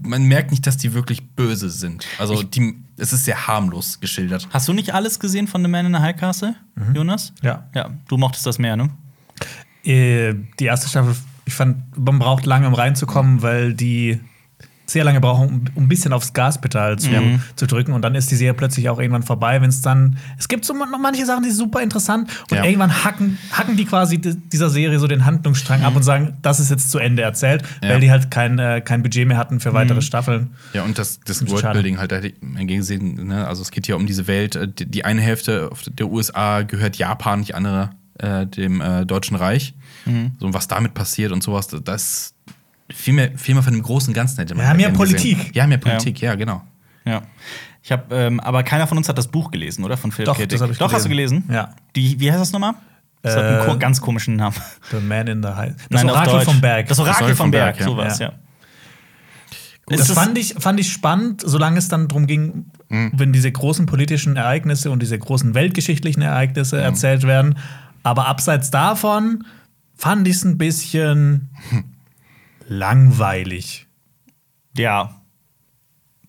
man merkt nicht, dass die wirklich böse sind. Also die, es ist sehr harmlos geschildert. Hast du nicht alles gesehen von The Man in the High Castle, Jonas? Ja. Ja, du mochtest das mehr, ne? Äh, die erste Staffel, ich fand, man braucht lange, um reinzukommen, weil die sehr lange brauchen, um, um ein bisschen aufs Gaspedal zu, zu drücken. Und dann ist die Serie plötzlich auch irgendwann vorbei, wenn es dann. Es gibt so noch manche Sachen, die sind super interessant. Und Ja. irgendwann hacken, hacken die quasi di- dieser Serie so den Handlungsstrang ab und sagen, das ist jetzt zu Ende erzählt, Ja. weil die halt kein, äh, kein Budget mehr hatten für weitere Staffeln. Ja, und das, das. Worldbuilding halt, da hätte ich mal gesehen, ne? also es geht hier um diese Welt. äh, Die, die eine Hälfte der USA gehört Japan, die andere äh, dem äh, Deutschen Reich. So, und was damit passiert und sowas, das viel mehr, viel mehr von dem großen Ganzen hätte man Ja, mehr gerne gesehen. Politik. Ja, mehr Politik, ja, genau. Ja. Ich habe, ähm, aber keiner von uns hat das Buch gelesen, oder? Von Philip Doch, K. Dick. das hab ich Doch, hast du gelesen? Ja. Die, wie heißt das nochmal? Das hat einen Äh, ko ganz komischen Namen. The Man in the High. [LAUGHS] Das Nein, Orakel vom Berg. Das Orakel vom Berg, ja. sowas, ja. Ja. Das es- fand ich, fand ich spannend, solange es dann darum ging, wenn diese großen politischen Ereignisse und diese großen weltgeschichtlichen Ereignisse erzählt werden. Aber abseits davon fand ich es ein bisschen [LAUGHS] langweilig. Ja.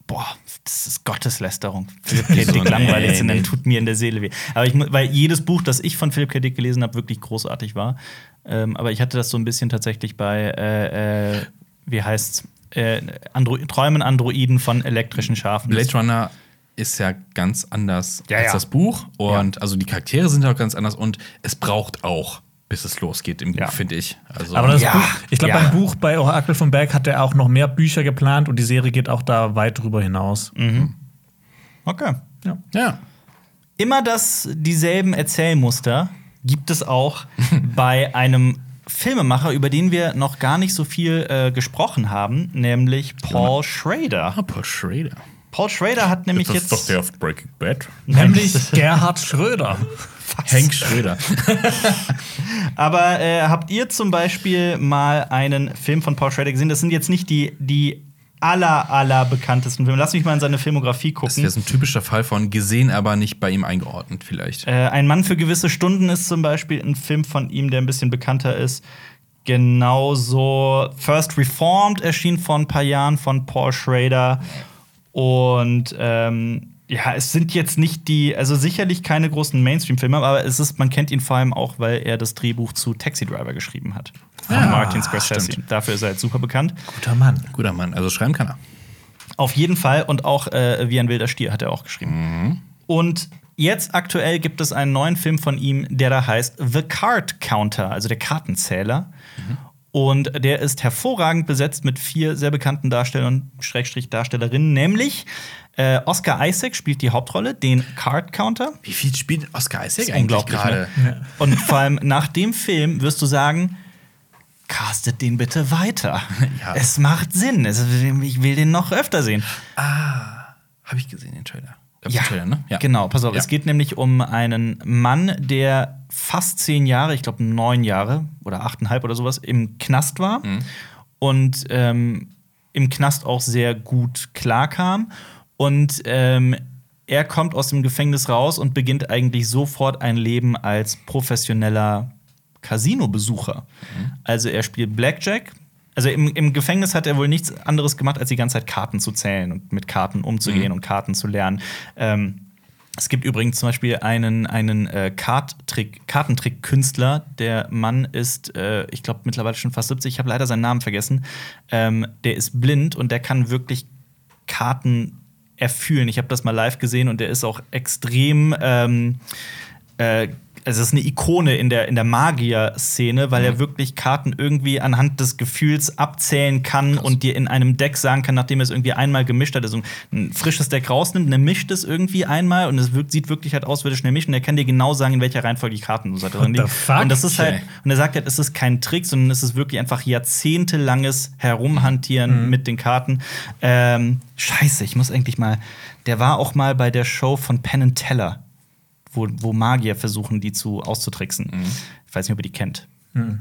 Boah, das ist Gotteslästerung. [LAUGHS] Philipp K. Dick langweilig zu nennen, tut mir in der Seele weh. Aber ich, weil jedes Buch, das ich von Philipp K. Dick gelesen habe, wirklich großartig war. Ähm, aber ich hatte das so ein bisschen tatsächlich bei, äh, äh, wie heißt's? Äh, Andro Träumen Androiden von elektrischen Schafen. Blade Runner ist ja ganz anders Ja, als ja. das Buch. Und also die Charaktere sind auch ganz anders und es braucht auch, bis es losgeht im Buch, Ja. finde ich. Also, Aber das Ja, Buch, ich glaube, ja. beim Buch bei Orakel vom Berg hat er auch noch mehr Bücher geplant und die Serie geht auch da weit drüber hinaus. Okay. Ja. ja. Immer das dieselben Erzählmuster gibt es auch [LAUGHS] bei einem Filmemacher, über den wir noch gar nicht so viel äh, gesprochen haben, nämlich Paul Schrader. Ah, Paul Schrader. Paul Schrader hat nämlich das jetzt. ist doch der auf Breaking Bad. Nämlich Gerhard Schröder. [LAUGHS] Hank Schröder. [LAUGHS] Aber äh, habt ihr zum Beispiel mal einen Film von Paul Schrader gesehen? Das sind jetzt nicht die, die aller, aller bekanntesten Filme. Lass mich mal in seine Filmografie Das gucken. wäre so ein typischer Fall von gesehen, aber nicht bei ihm eingeordnet, vielleicht. Äh, ein Mann für gewisse Stunden ist zum Beispiel ein Film von ihm, der ein bisschen bekannter ist. Genauso First Reformed erschien vor ein paar Jahren von Paul Schrader. Und ähm, ja, es sind jetzt nicht die, also sicherlich keine großen Mainstream-Filme, aber es ist, man kennt ihn vor allem auch, weil er das Drehbuch zu Taxi Driver geschrieben hat. Von Ah, Martin Scorsese. stimmt. Dafür ist er jetzt super bekannt. Guter Mann. Guter Mann. Also schreiben kann er. Auf jeden Fall und auch äh, wie ein wilder Stier hat er auch geschrieben. Mhm. Und jetzt aktuell gibt es einen neuen Film von ihm, der da heißt The Card Counter, also der Kartenzähler. Mhm. Und der ist hervorragend besetzt mit vier sehr bekannten Darstellern, Schrägstrich Darstellerinnen, nämlich äh, Oscar Isaac spielt die Hauptrolle, den Card Counter. Wie viel spielt Oscar Isaac eigentlich gerade? Ne? Und vor allem nach dem Film wirst du sagen, castet den bitte weiter. Ja. Es macht Sinn. Es, ich will den noch öfter sehen. Ah, habe ich gesehen, den Trailer. Ja, ne? genau. Pass auf, Ja. es geht nämlich um einen Mann, der fast zehn Jahre, ich glaube neun Jahre oder achteinhalb oder sowas, im Knast war Mhm. und ähm, im Knast auch sehr gut klarkam. Und ähm, er kommt aus dem Gefängnis raus und beginnt eigentlich sofort ein Leben als professioneller Casino-Besucher. Also er spielt Blackjack. Also im, im Gefängnis hat er wohl nichts anderes gemacht, als die ganze Zeit Karten zu zählen und mit Karten umzugehen und Karten zu lernen. Ähm, es gibt übrigens zum Beispiel einen, einen äh, Kartentrick-Künstler. Der Mann ist, äh, ich glaube, mittlerweile schon fast 70. Ich habe leider seinen Namen vergessen. Ähm, der ist blind und der kann wirklich Karten erfühlen. Ich habe das mal live gesehen und der ist auch extrem. Ähm, äh, es ist eine Ikone in der, in der Magier-Szene, weil er wirklich Karten irgendwie anhand des Gefühls abzählen kann und dir in einem Deck sagen kann, nachdem er es irgendwie einmal gemischt hat, also ein frisches Deck rausnimmt, dann mischt es irgendwie einmal und es wirkt, sieht wirklich halt aus, würde schnell mischen. Er kann dir genau sagen, in welcher Reihenfolge die Karten du drin liegen. Und das ist halt, und er sagt halt, es ist kein Trick, sondern es ist wirklich einfach jahrzehntelanges Herumhantieren mit den Karten. Ähm, scheiße, ich muss eigentlich mal. Der war auch mal bei der Show von Penn Teller, wo, wo Magier versuchen, die zu auszutricksen. Ich weiß nicht, ob ihr die kennt.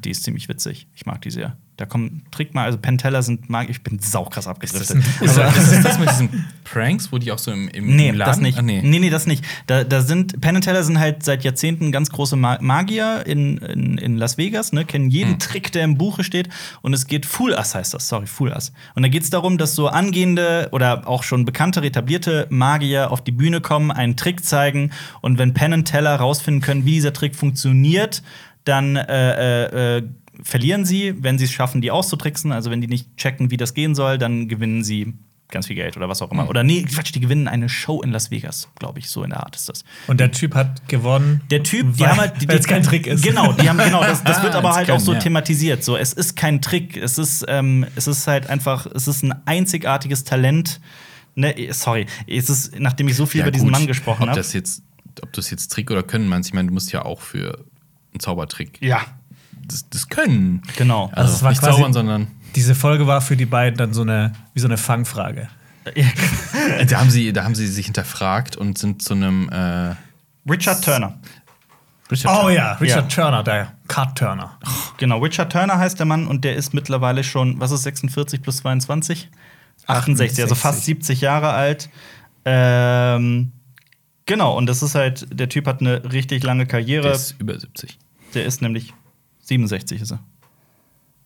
Die ist ziemlich witzig. Ich mag die sehr. Da kommen Trick mal, also Penn Teller sind Magier. Ich bin saukrass abgedriftet. Also, ist das [LAUGHS] mit [LAUGHS] diesen Pranks, wo die auch so im, im, Nee, im Laden das nicht. Ah, nee. nee. nee, das nicht. Da, da sind Penn Teller sind halt seit Jahrzehnten ganz große Ma Magier in, in, in Las Vegas, ne, kennen jeden Hm. Trick, der im Buche steht. Und es geht Fool Us heißt das, sorry, Fool Us. Und da geht es darum, dass so angehende oder auch schon bekannte, etablierte Magier auf die Bühne kommen, einen Trick zeigen und wenn Penn Teller rausfinden können, wie dieser Trick funktioniert, dann äh, äh, äh, verlieren sie, wenn sie es schaffen, die auszutricksen. Also wenn die nicht checken, wie das gehen soll, dann gewinnen sie ganz viel Geld oder was auch immer. Oder nee, Quatsch, die gewinnen eine Show in Las Vegas, glaube ich, so in der Art ist das. Und der Typ hat gewonnen. Der Typ, die haben halt, die, es kein Trick ist. Genau, die haben genau, das, das wird Ah, aber das halt können, auch so ja. thematisiert. So, es ist kein Trick, es ist, ähm, es ist halt einfach, es ist ein einzigartiges Talent. Ne, sorry, es ist, nachdem ich so viel Ja, über diesen gut, Mann gesprochen ob habe. das jetzt, ob du es jetzt Trick oder Können meinst, ich meine, du musst ja auch für einen Zaubertrick Ja, das, das können. genau. Also, es war nicht quasi- zaubern, sondern Diese Folge war für die beiden dann so eine, wie so eine Fangfrage. [LAUGHS] da haben sie, da haben sie sich hinterfragt und sind zu einem äh, Richard Turner. Richard Oh ja, Richard Ja. Turner, der Card Turner. Genau, Richard Turner heißt der Mann und der ist mittlerweile schon, was ist 46 plus 22? 68, also 68. fast 70 Jahre alt. Ähm, genau, und das ist halt, der Typ hat eine richtig lange Karriere. Der ist über 70. Der ist nämlich 67 ist er.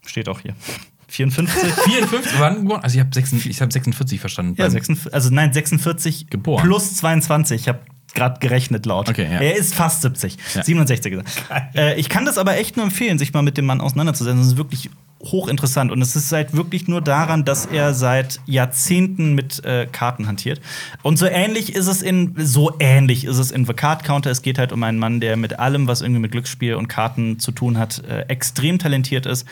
Steht auch hier. [LAUGHS] 54? 54, wann geboren? Also ich habe 46, ich hab 46 verstanden. ja, Beim- 46, also nein, 46 Geboren. plus 22. Ich habe gerade gerechnet laut. Okay, ja. Er ist fast 70. Ja. 67 ist er. Äh, ich kann das aber echt nur empfehlen, sich mal mit dem Mann auseinanderzusetzen. Das ist wirklich hochinteressant. Und es ist halt wirklich nur daran, dass er seit Jahrzehnten mit äh, Karten hantiert. Und so ähnlich ist es in so ähnlich ist es in The Card Counter. Es geht halt um einen Mann, der mit allem, was irgendwie mit Glücksspiel und Karten zu tun hat, äh, extrem talentiert ist.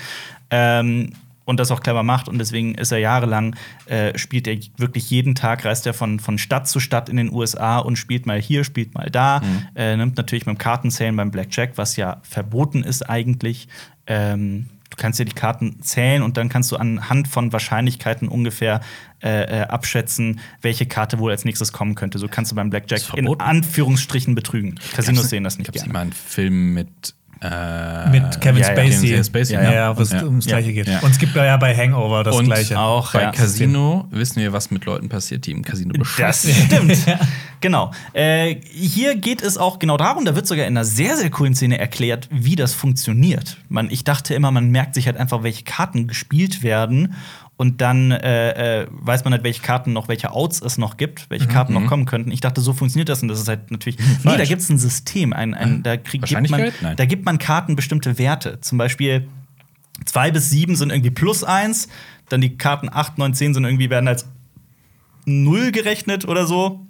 Ähm, und das auch clever macht. Und deswegen ist er jahrelang, äh, spielt er wirklich jeden Tag, reist er von, von Stadt zu Stadt in den USA und spielt mal hier, spielt mal da. Äh, nimmt natürlich beim Kartenzählen beim Blackjack, was ja verboten ist eigentlich. Ähm, kannst dir die Karten zählen und dann kannst du anhand von Wahrscheinlichkeiten ungefähr äh, äh, abschätzen, welche Karte wohl als nächstes kommen könnte. So kannst du beim Blackjack in. Anführungsstrichen betrügen. Casinos Gab's- sehen das nicht gab's gerne. mal einen Film mit äh, Mit Kevin ja, ja, Spacey. Kevin Spacey, ja, ja. ja, wo es Ja. ums Gleiche Ja. geht. Ja. Und es gibt ja bei Hangover das und Gleiche. auch, bei ja. Casino wissen wir, was mit Leuten passiert, die im Casino Das beschossen stimmt. [LAUGHS] genau. Äh, hier geht es auch genau darum, da wird sogar in einer sehr, sehr coolen Szene erklärt, wie das funktioniert. Man, ich dachte immer, man merkt sich halt einfach, welche Karten gespielt werden. Und dann äh, äh, weiß man halt, welche Karten noch, welche Outs es noch gibt, welche Karten noch kommen könnten. Ich dachte, so funktioniert das. Und das ist halt natürlich. nee, da gibt es ein System. Ein, ein, da, krieg, gibt man? Nein. da gibt man Karten bestimmte Werte. Zum Beispiel zwei bis sieben sind irgendwie plus eins. Dann die Karten 8, 9, 10 sind irgendwie werden als null gerechnet oder so.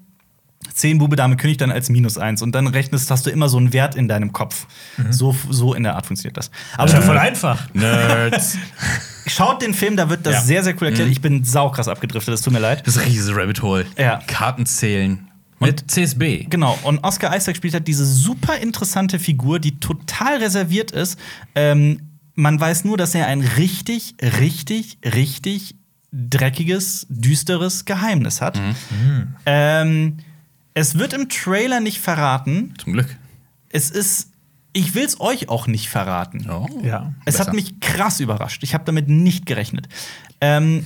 10 Bube, Dame, König dann als minus eins. Und dann rechnest, hast du immer so einen Wert in deinem Kopf. So, so in der Art funktioniert das. Aber Aber voll einfach. Nerds. [LAUGHS] schaut den Film, da wird das Ja. sehr, sehr cool erklärt. Ich bin saukrass abgedriftet, es tut mir leid. Das ist ein riesiges Rabbit Hole. Ja. Karten zählen. Mit CSB. Genau, und Oscar Isaac spielt halt diese super interessante Figur, die total reserviert ist. Ähm, man weiß nur, dass er ein richtig, richtig, richtig dreckiges, düsteres Geheimnis hat. Ähm, es wird im Trailer nicht verraten. Zum Glück. Es ist, ich will es euch auch nicht verraten. Oh. Ja. Es Besser. hat mich krass überrascht. Ich habe damit nicht gerechnet. Ähm,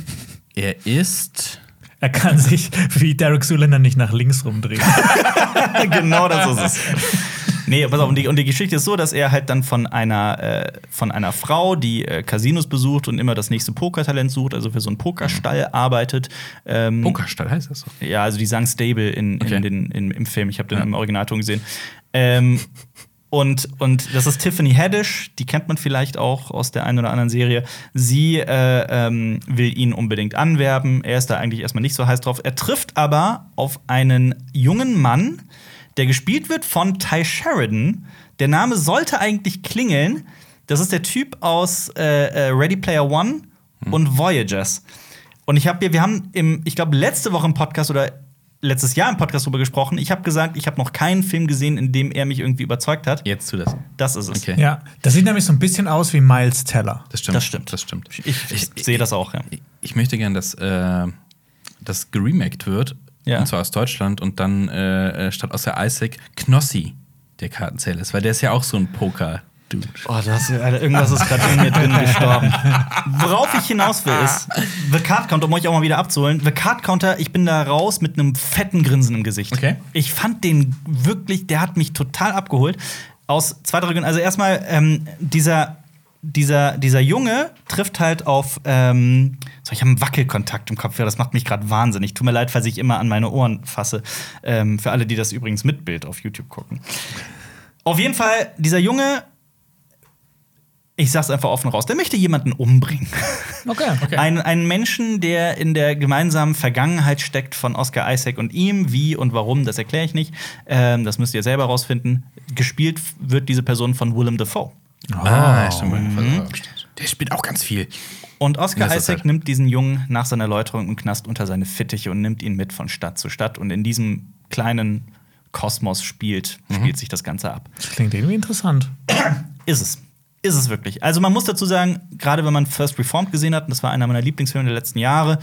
Er ist. Er kann sich wie Derek Zoolander nicht nach links rumdrehen. [LAUGHS] genau das ist es. [LAUGHS] Nee, pass auf, und die, und die Geschichte ist so, dass er halt dann von einer, äh, von einer Frau, die äh, Casinos besucht und immer das nächste Pokertalent sucht, also für so einen Pokerstall arbeitet. Ähm, Pokerstall heißt das so. Ja, also die sagen Stable in, in Okay. den, in, im Film. Ich habe den Ja. im Originalton gesehen. Ähm, und, und das ist Tiffany Haddish, die kennt man vielleicht auch aus der einen oder anderen Serie. Sie äh, ähm, will ihn unbedingt anwerben. Er ist da eigentlich erstmal nicht so heiß drauf. Er trifft aber auf einen jungen Mann, der gespielt wird von Ty Sheridan. Der Name sollte eigentlich klingeln. Das ist der Typ aus äh, äh, Ready Player One und Voyagers. Und ich habe hier, wir haben im, ich glaube, letzte Woche im Podcast oder letztes Jahr im Podcast drüber gesprochen. Ich habe gesagt, ich habe noch keinen Film gesehen, in dem er mich irgendwie überzeugt hat. Jetzt tu das. Das ist es. Okay. ja. Das sieht nämlich so ein bisschen aus wie Miles Teller. Das stimmt. Das stimmt. Das stimmt. Ich, ich, sehe das auch, ja. Ich, ich möchte gern, dass äh, das geremaked wird. Ja. Und zwar aus Deutschland. Und dann äh, äh, statt aus der Isaac Knossi der Kartenzähler ist. Weil der ist ja auch so ein Poker. Dude. Oh, das, Alter, irgendwas ist gerade in mir drin gestorben. Worauf ich hinaus will, ist The Card Counter, um euch auch mal wieder abzuholen. The Card Counter, ich bin da raus mit einem fetten Grinsen im Gesicht. Okay. Ich fand den wirklich, der hat mich total abgeholt. Aus zwei, drei Gründen. Also erstmal, ähm, dieser, dieser, dieser Junge trifft halt auf. Ähm, so, ich habe einen Wackelkontakt im Kopf. Ja, das macht mich gerade wahnsinnig. Tut mir leid, falls ich immer an meine Ohren fasse. Ähm, für alle, die das übrigens mit Bild auf YouTube gucken. Auf jeden Fall, dieser Junge ich sag's einfach offen raus, der möchte jemanden umbringen. [LAUGHS] Okay, okay. Einen, einen Menschen, der in der gemeinsamen Vergangenheit steckt von Oscar Isaac und ihm. Wie und warum, das erkläre ich nicht. Ähm, das müsst ihr selber rausfinden. Gespielt wird diese Person von Willem Dafoe. Ah, stimmt. Der spielt auch ganz viel. Und Oscar Isaac Zeit. nimmt diesen Jungen nach seiner Erläuterung im Knast unter seine Fittiche und nimmt ihn mit von Stadt zu Stadt. Und in diesem kleinen Kosmos spielt, spielt sich das Ganze ab. Das klingt irgendwie interessant. Ist es. Ist es wirklich. Also man muss dazu sagen, gerade wenn man First Reformed gesehen hat, und das war einer meiner Lieblingsfilme der letzten Jahre,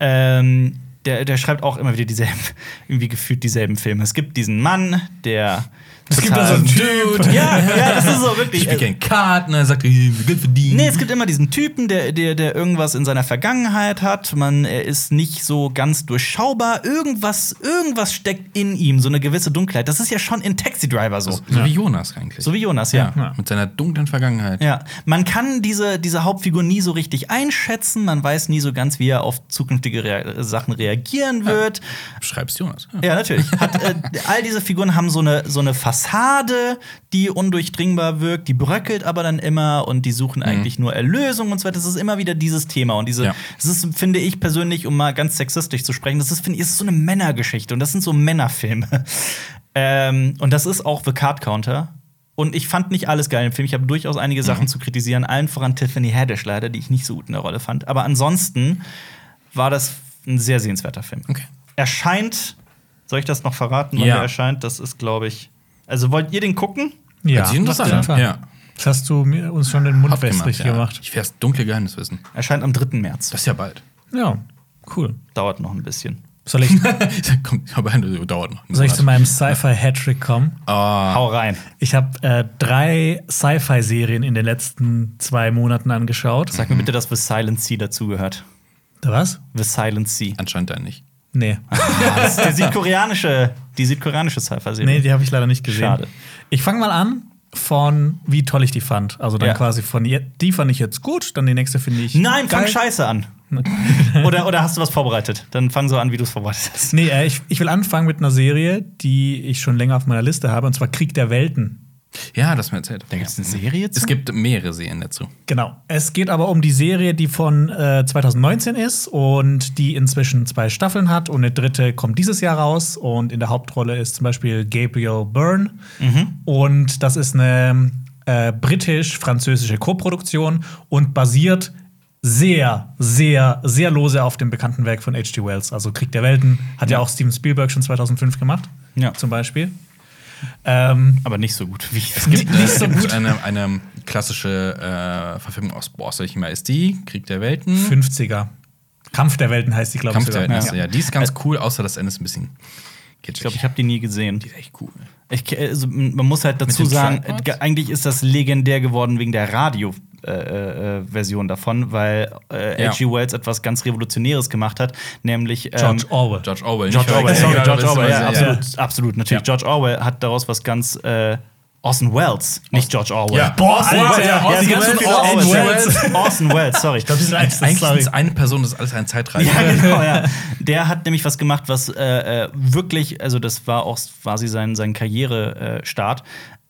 ähm, der, der schreibt auch immer wieder dieselben, [LAUGHS] irgendwie gefühlt dieselben Filme. Es gibt diesen Mann, der Es gibt da so einen Dude. ja, ja, das ist so [LAUGHS] wirklich. Ich spiele gerne Karten, er sagt, ich will Geld verdienen. Nee, es gibt immer diesen Typen, der, der, der irgendwas in seiner Vergangenheit hat. Man, er ist nicht so ganz durchschaubar. Irgendwas, irgendwas steckt in ihm, so eine gewisse Dunkelheit. Das ist ja schon in Taxi Driver so. so wie Jonas eigentlich. So wie Jonas, ja. Ja. Mit seiner dunklen Vergangenheit. Ja, man kann diese, diese Hauptfigur nie so richtig einschätzen. Man weiß nie so ganz, wie er auf zukünftige Rea Sachen reagieren wird. Schreibst Jonas. Ja. Ja, natürlich. Hat, äh, [LAUGHS] all diese Figuren haben so eine, so eine Fassade, die undurchdringbar wirkt, die bröckelt aber dann immer und die suchen eigentlich nur Erlösung und so weiter. Das ist immer wieder dieses Thema. Und diese, Ja. das ist, finde ich persönlich, um mal ganz sexistisch zu sprechen, das ist, finde ich, ist so eine Männergeschichte und das sind so Männerfilme. [LAUGHS] ähm, und das ist auch The Card Counter. Und ich fand nicht alles geil im Film. Ich habe durchaus einige Sachen zu kritisieren, allen voran Tiffany Haddish leider, die ich nicht so gut in der Rolle fand. Aber ansonsten war das ein sehr sehenswerter Film. Okay. Erscheint, soll ich das noch verraten, wann Ja. der erscheint? Das ist, glaube ich. Also wollt ihr den gucken? Ja, interessant an. Fall. Ja. Das hast du mir, uns schon den Mund Hab wässrig ja. gemacht. Ich werde dunkle Geheimniswissen. Erscheint am 3. März. Das ist ja bald. Ja, cool. Dauert noch ein bisschen. Soll ich, [LAUGHS] dauert noch. soll ich zu meinem Sci-Fi-Hattrick kommen? Ah, Hau rein. Ich habe äh, drei Sci-Fi-Serien in den letzten zwei Monaten angeschaut. Sag mir bitte, dass The Silent Sea dazugehört. Was? The Silent Sea. anscheinend dann nicht. Nee. Ah, das ist die südkoreanische, die südkoreanische Sci-Fi-Serie. Nee, die habe ich leider nicht gesehen. Schade. Ich fange mal an von wie toll ich die fand. Also dann Ja. quasi von die fand ich jetzt gut, dann die nächste finde ich. Nein, fang geil. scheiße an. [LAUGHS] oder, oder hast du was vorbereitet? Dann fang so an, wie du es vorbereitet hast. Nee, äh, ich, ich will anfangen mit einer Serie, die ich schon länger auf meiner Liste habe, und zwar Krieg der Welten. Ja, das mir erzählt. Da gibt's eine Serie zu? Es gibt mehrere Serien dazu. Genau. Es geht aber um die Serie, die von äh, 2019 ist und die inzwischen zwei Staffeln hat und eine dritte kommt dieses Jahr raus und in der Hauptrolle ist zum Beispiel Gabriel Byrne und das ist eine äh, britisch-französische Koproduktion und basiert sehr, sehr, sehr lose auf dem bekannten Werk von H.G. Wells. Also Krieg der Welten hat ja auch Steven Spielberg schon 2005 gemacht, Ja. zum Beispiel. Ähm, Aber nicht so gut wie es nicht, [LAUGHS] nicht so gibt gut. eine, eine klassische äh, Verfilmung aus, boah, aus welchem Jahr ist die? Krieg der Welten? 50er. Kampf der Welten heißt die, glaube ich. Kampf der. Welten. Ja. ja, die ist ganz cool, außer das Ende ist ein bisschen kitschig. Ich glaube, ich habe die nie gesehen. die ist echt cool. Ich, also, man muss halt dazu sagen, Tripods? äh, eigentlich ist das legendär geworden wegen der Radio-Version davon, weil äh, Ja. H.G. Wells etwas ganz Revolutionäres gemacht hat, nämlich ähm, George Orwell. George Orwell. George Orwell, sorry, Ja, George Orwell, ja, immer sehr- absolut, absolut, natürlich. Ja. George Orwell hat daraus was ganz äh, Orson Welles, nicht George Orwell. Ja. Boah, Orson Alter, Welles, ja, ja, Orson die ganzen Orson Orson Welles. Orson Welles, sorry. Das ist Eigentlich eigentlich ist eine Person, das ist alles ein Zeitreise. Ja, genau, ja. Der hat nämlich was gemacht, was äh, äh, wirklich, also das war auch quasi sein, sein Karrierestart,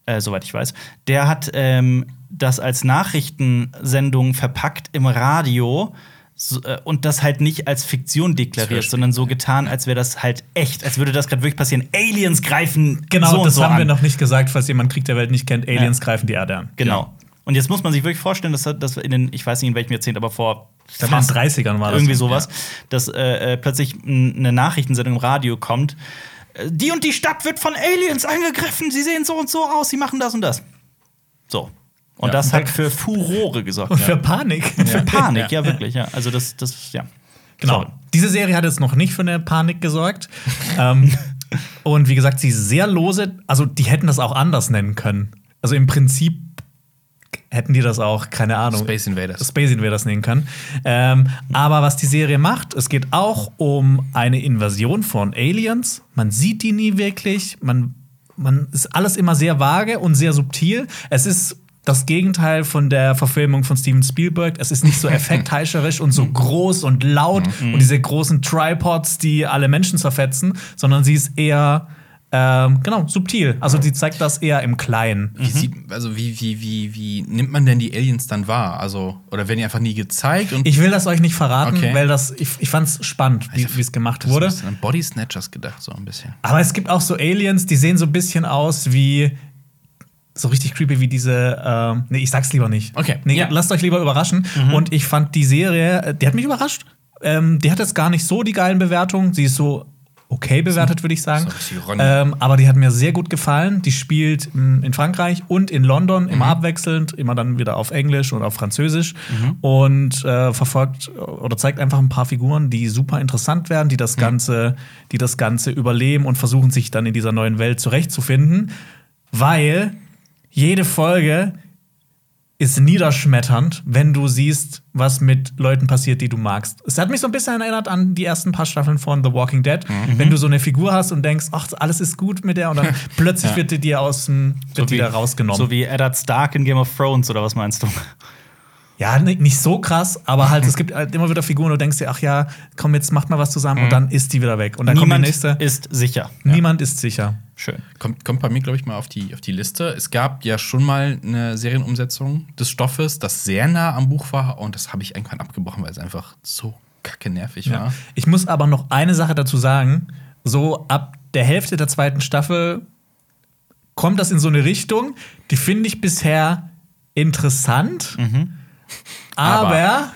äh, soweit ich weiß. Der hat ähm, das als Nachrichtensendung verpackt im Radio. So, äh, und das halt nicht als Fiktion deklariert, sondern so getan, als wäre das halt echt, als würde das gerade wirklich passieren. Aliens greifen Genau, so und das so haben an. wir noch nicht gesagt, falls jemand Krieg der Welt nicht kennt. Aliens Ja. greifen die Erde an. Genau. Und jetzt muss man sich wirklich vorstellen, dass das in den, ich weiß nicht in welchem Jahrzehnt, aber vor Ich den 30ern war das. irgendwie sowas, dass äh, äh, plötzlich eine Nachrichtensendung im Radio kommt. äh, Die und die Stadt wird von Aliens angegriffen. Sie sehen so und so aus. Sie machen das und das. So. Und Ja. das hat [LAUGHS] für Furore gesorgt. Und ja. für Panik. Für Panik, [LAUGHS] ja. Ja. wirklich. Ja. Also das, das, ja. Genau. Sorry. Diese Serie hat jetzt noch nicht für eine Panik gesorgt. ähm, [LAUGHS] und wie gesagt, sie ist sehr lose. Also, die hätten das auch anders nennen können. Also, im Prinzip hätten die das auch, keine Ahnung. Space Invaders. Space Invaders nehmen können. Ähm, aber was die Serie macht, es geht auch um eine Invasion von Aliens. Man sieht die nie wirklich. Man, man ist alles immer sehr vage und sehr subtil. Es ist das Gegenteil von der Verfilmung von Steven Spielberg. Es ist nicht so [LAUGHS] effektheischerisch und so groß und laut und diese großen Tripods, die alle Menschen zerfetzen, sondern sie ist eher ähm, genau, subtil. Also sie zeigt das eher im Kleinen. Wie sieht, also wie, wie, wie, wie nimmt man denn die Aliens dann wahr? Also, oder werden die einfach nie gezeigt? Und Ich will das euch nicht verraten, Okay. weil das, ich, ich fand es spannend, wie wie es gemacht wurde. ist an Body Snatchers gedacht, so ein bisschen. Aber es gibt auch so Aliens, die sehen so ein bisschen aus wie so richtig creepy wie diese. Ähm, nee, ich sag's lieber nicht. Okay. Nee, Ja. Mhm. lasst euch lieber überraschen. Und ich fand die Serie, äh, die hat mich überrascht. Ähm, die hat jetzt gar nicht so die geilen Bewertungen. Sie ist so okay bewertet, würde ich sagen. Ähm, aber die hat mir sehr gut gefallen. Die spielt mh, in Frankreich und in London Mhm. immer abwechselnd, immer dann wieder auf Englisch und auf Französisch Mhm. und äh, verfolgt oder zeigt einfach ein paar Figuren, die super interessant werden, die das Ganze, die das Ganze überleben und versuchen sich dann in dieser neuen Welt zurechtzufinden, weil jede Folge ist niederschmetternd, wenn du siehst, was mit Leuten passiert, die du magst. Es hat mich so ein bisschen erinnert an die ersten paar Staffeln von The Walking Dead. Mhm. Wenn du so eine Figur hast und denkst, ach, alles ist gut mit der und dann [LAUGHS] plötzlich wird die dir aus dem wird die da rausgenommen. So wie Eddard Stark in Game of Thrones, oder was meinst du? [LAUGHS] ja, ni- nicht so krass, aber halt, es gibt halt immer wieder Figuren, wo du denkst dir, ach ja, komm, jetzt macht mal was zusammen und dann ist die wieder weg. Und dann Niemand kommt die nächste. ist sicher. Niemand ist sicher. Schön. Kommt, kommt bei mir, glaube ich, mal auf die, auf die Liste. Es gab ja schon mal eine Serienumsetzung des Stoffes, das sehr nah am Buch war. Und das habe ich irgendwann abgebrochen, weil es einfach so kacke nervig Ja. war. Ich muss aber noch eine Sache dazu sagen. So ab der Hälfte der zweiten Staffel kommt das in so eine Richtung, die finde ich bisher interessant. Aber, Aber-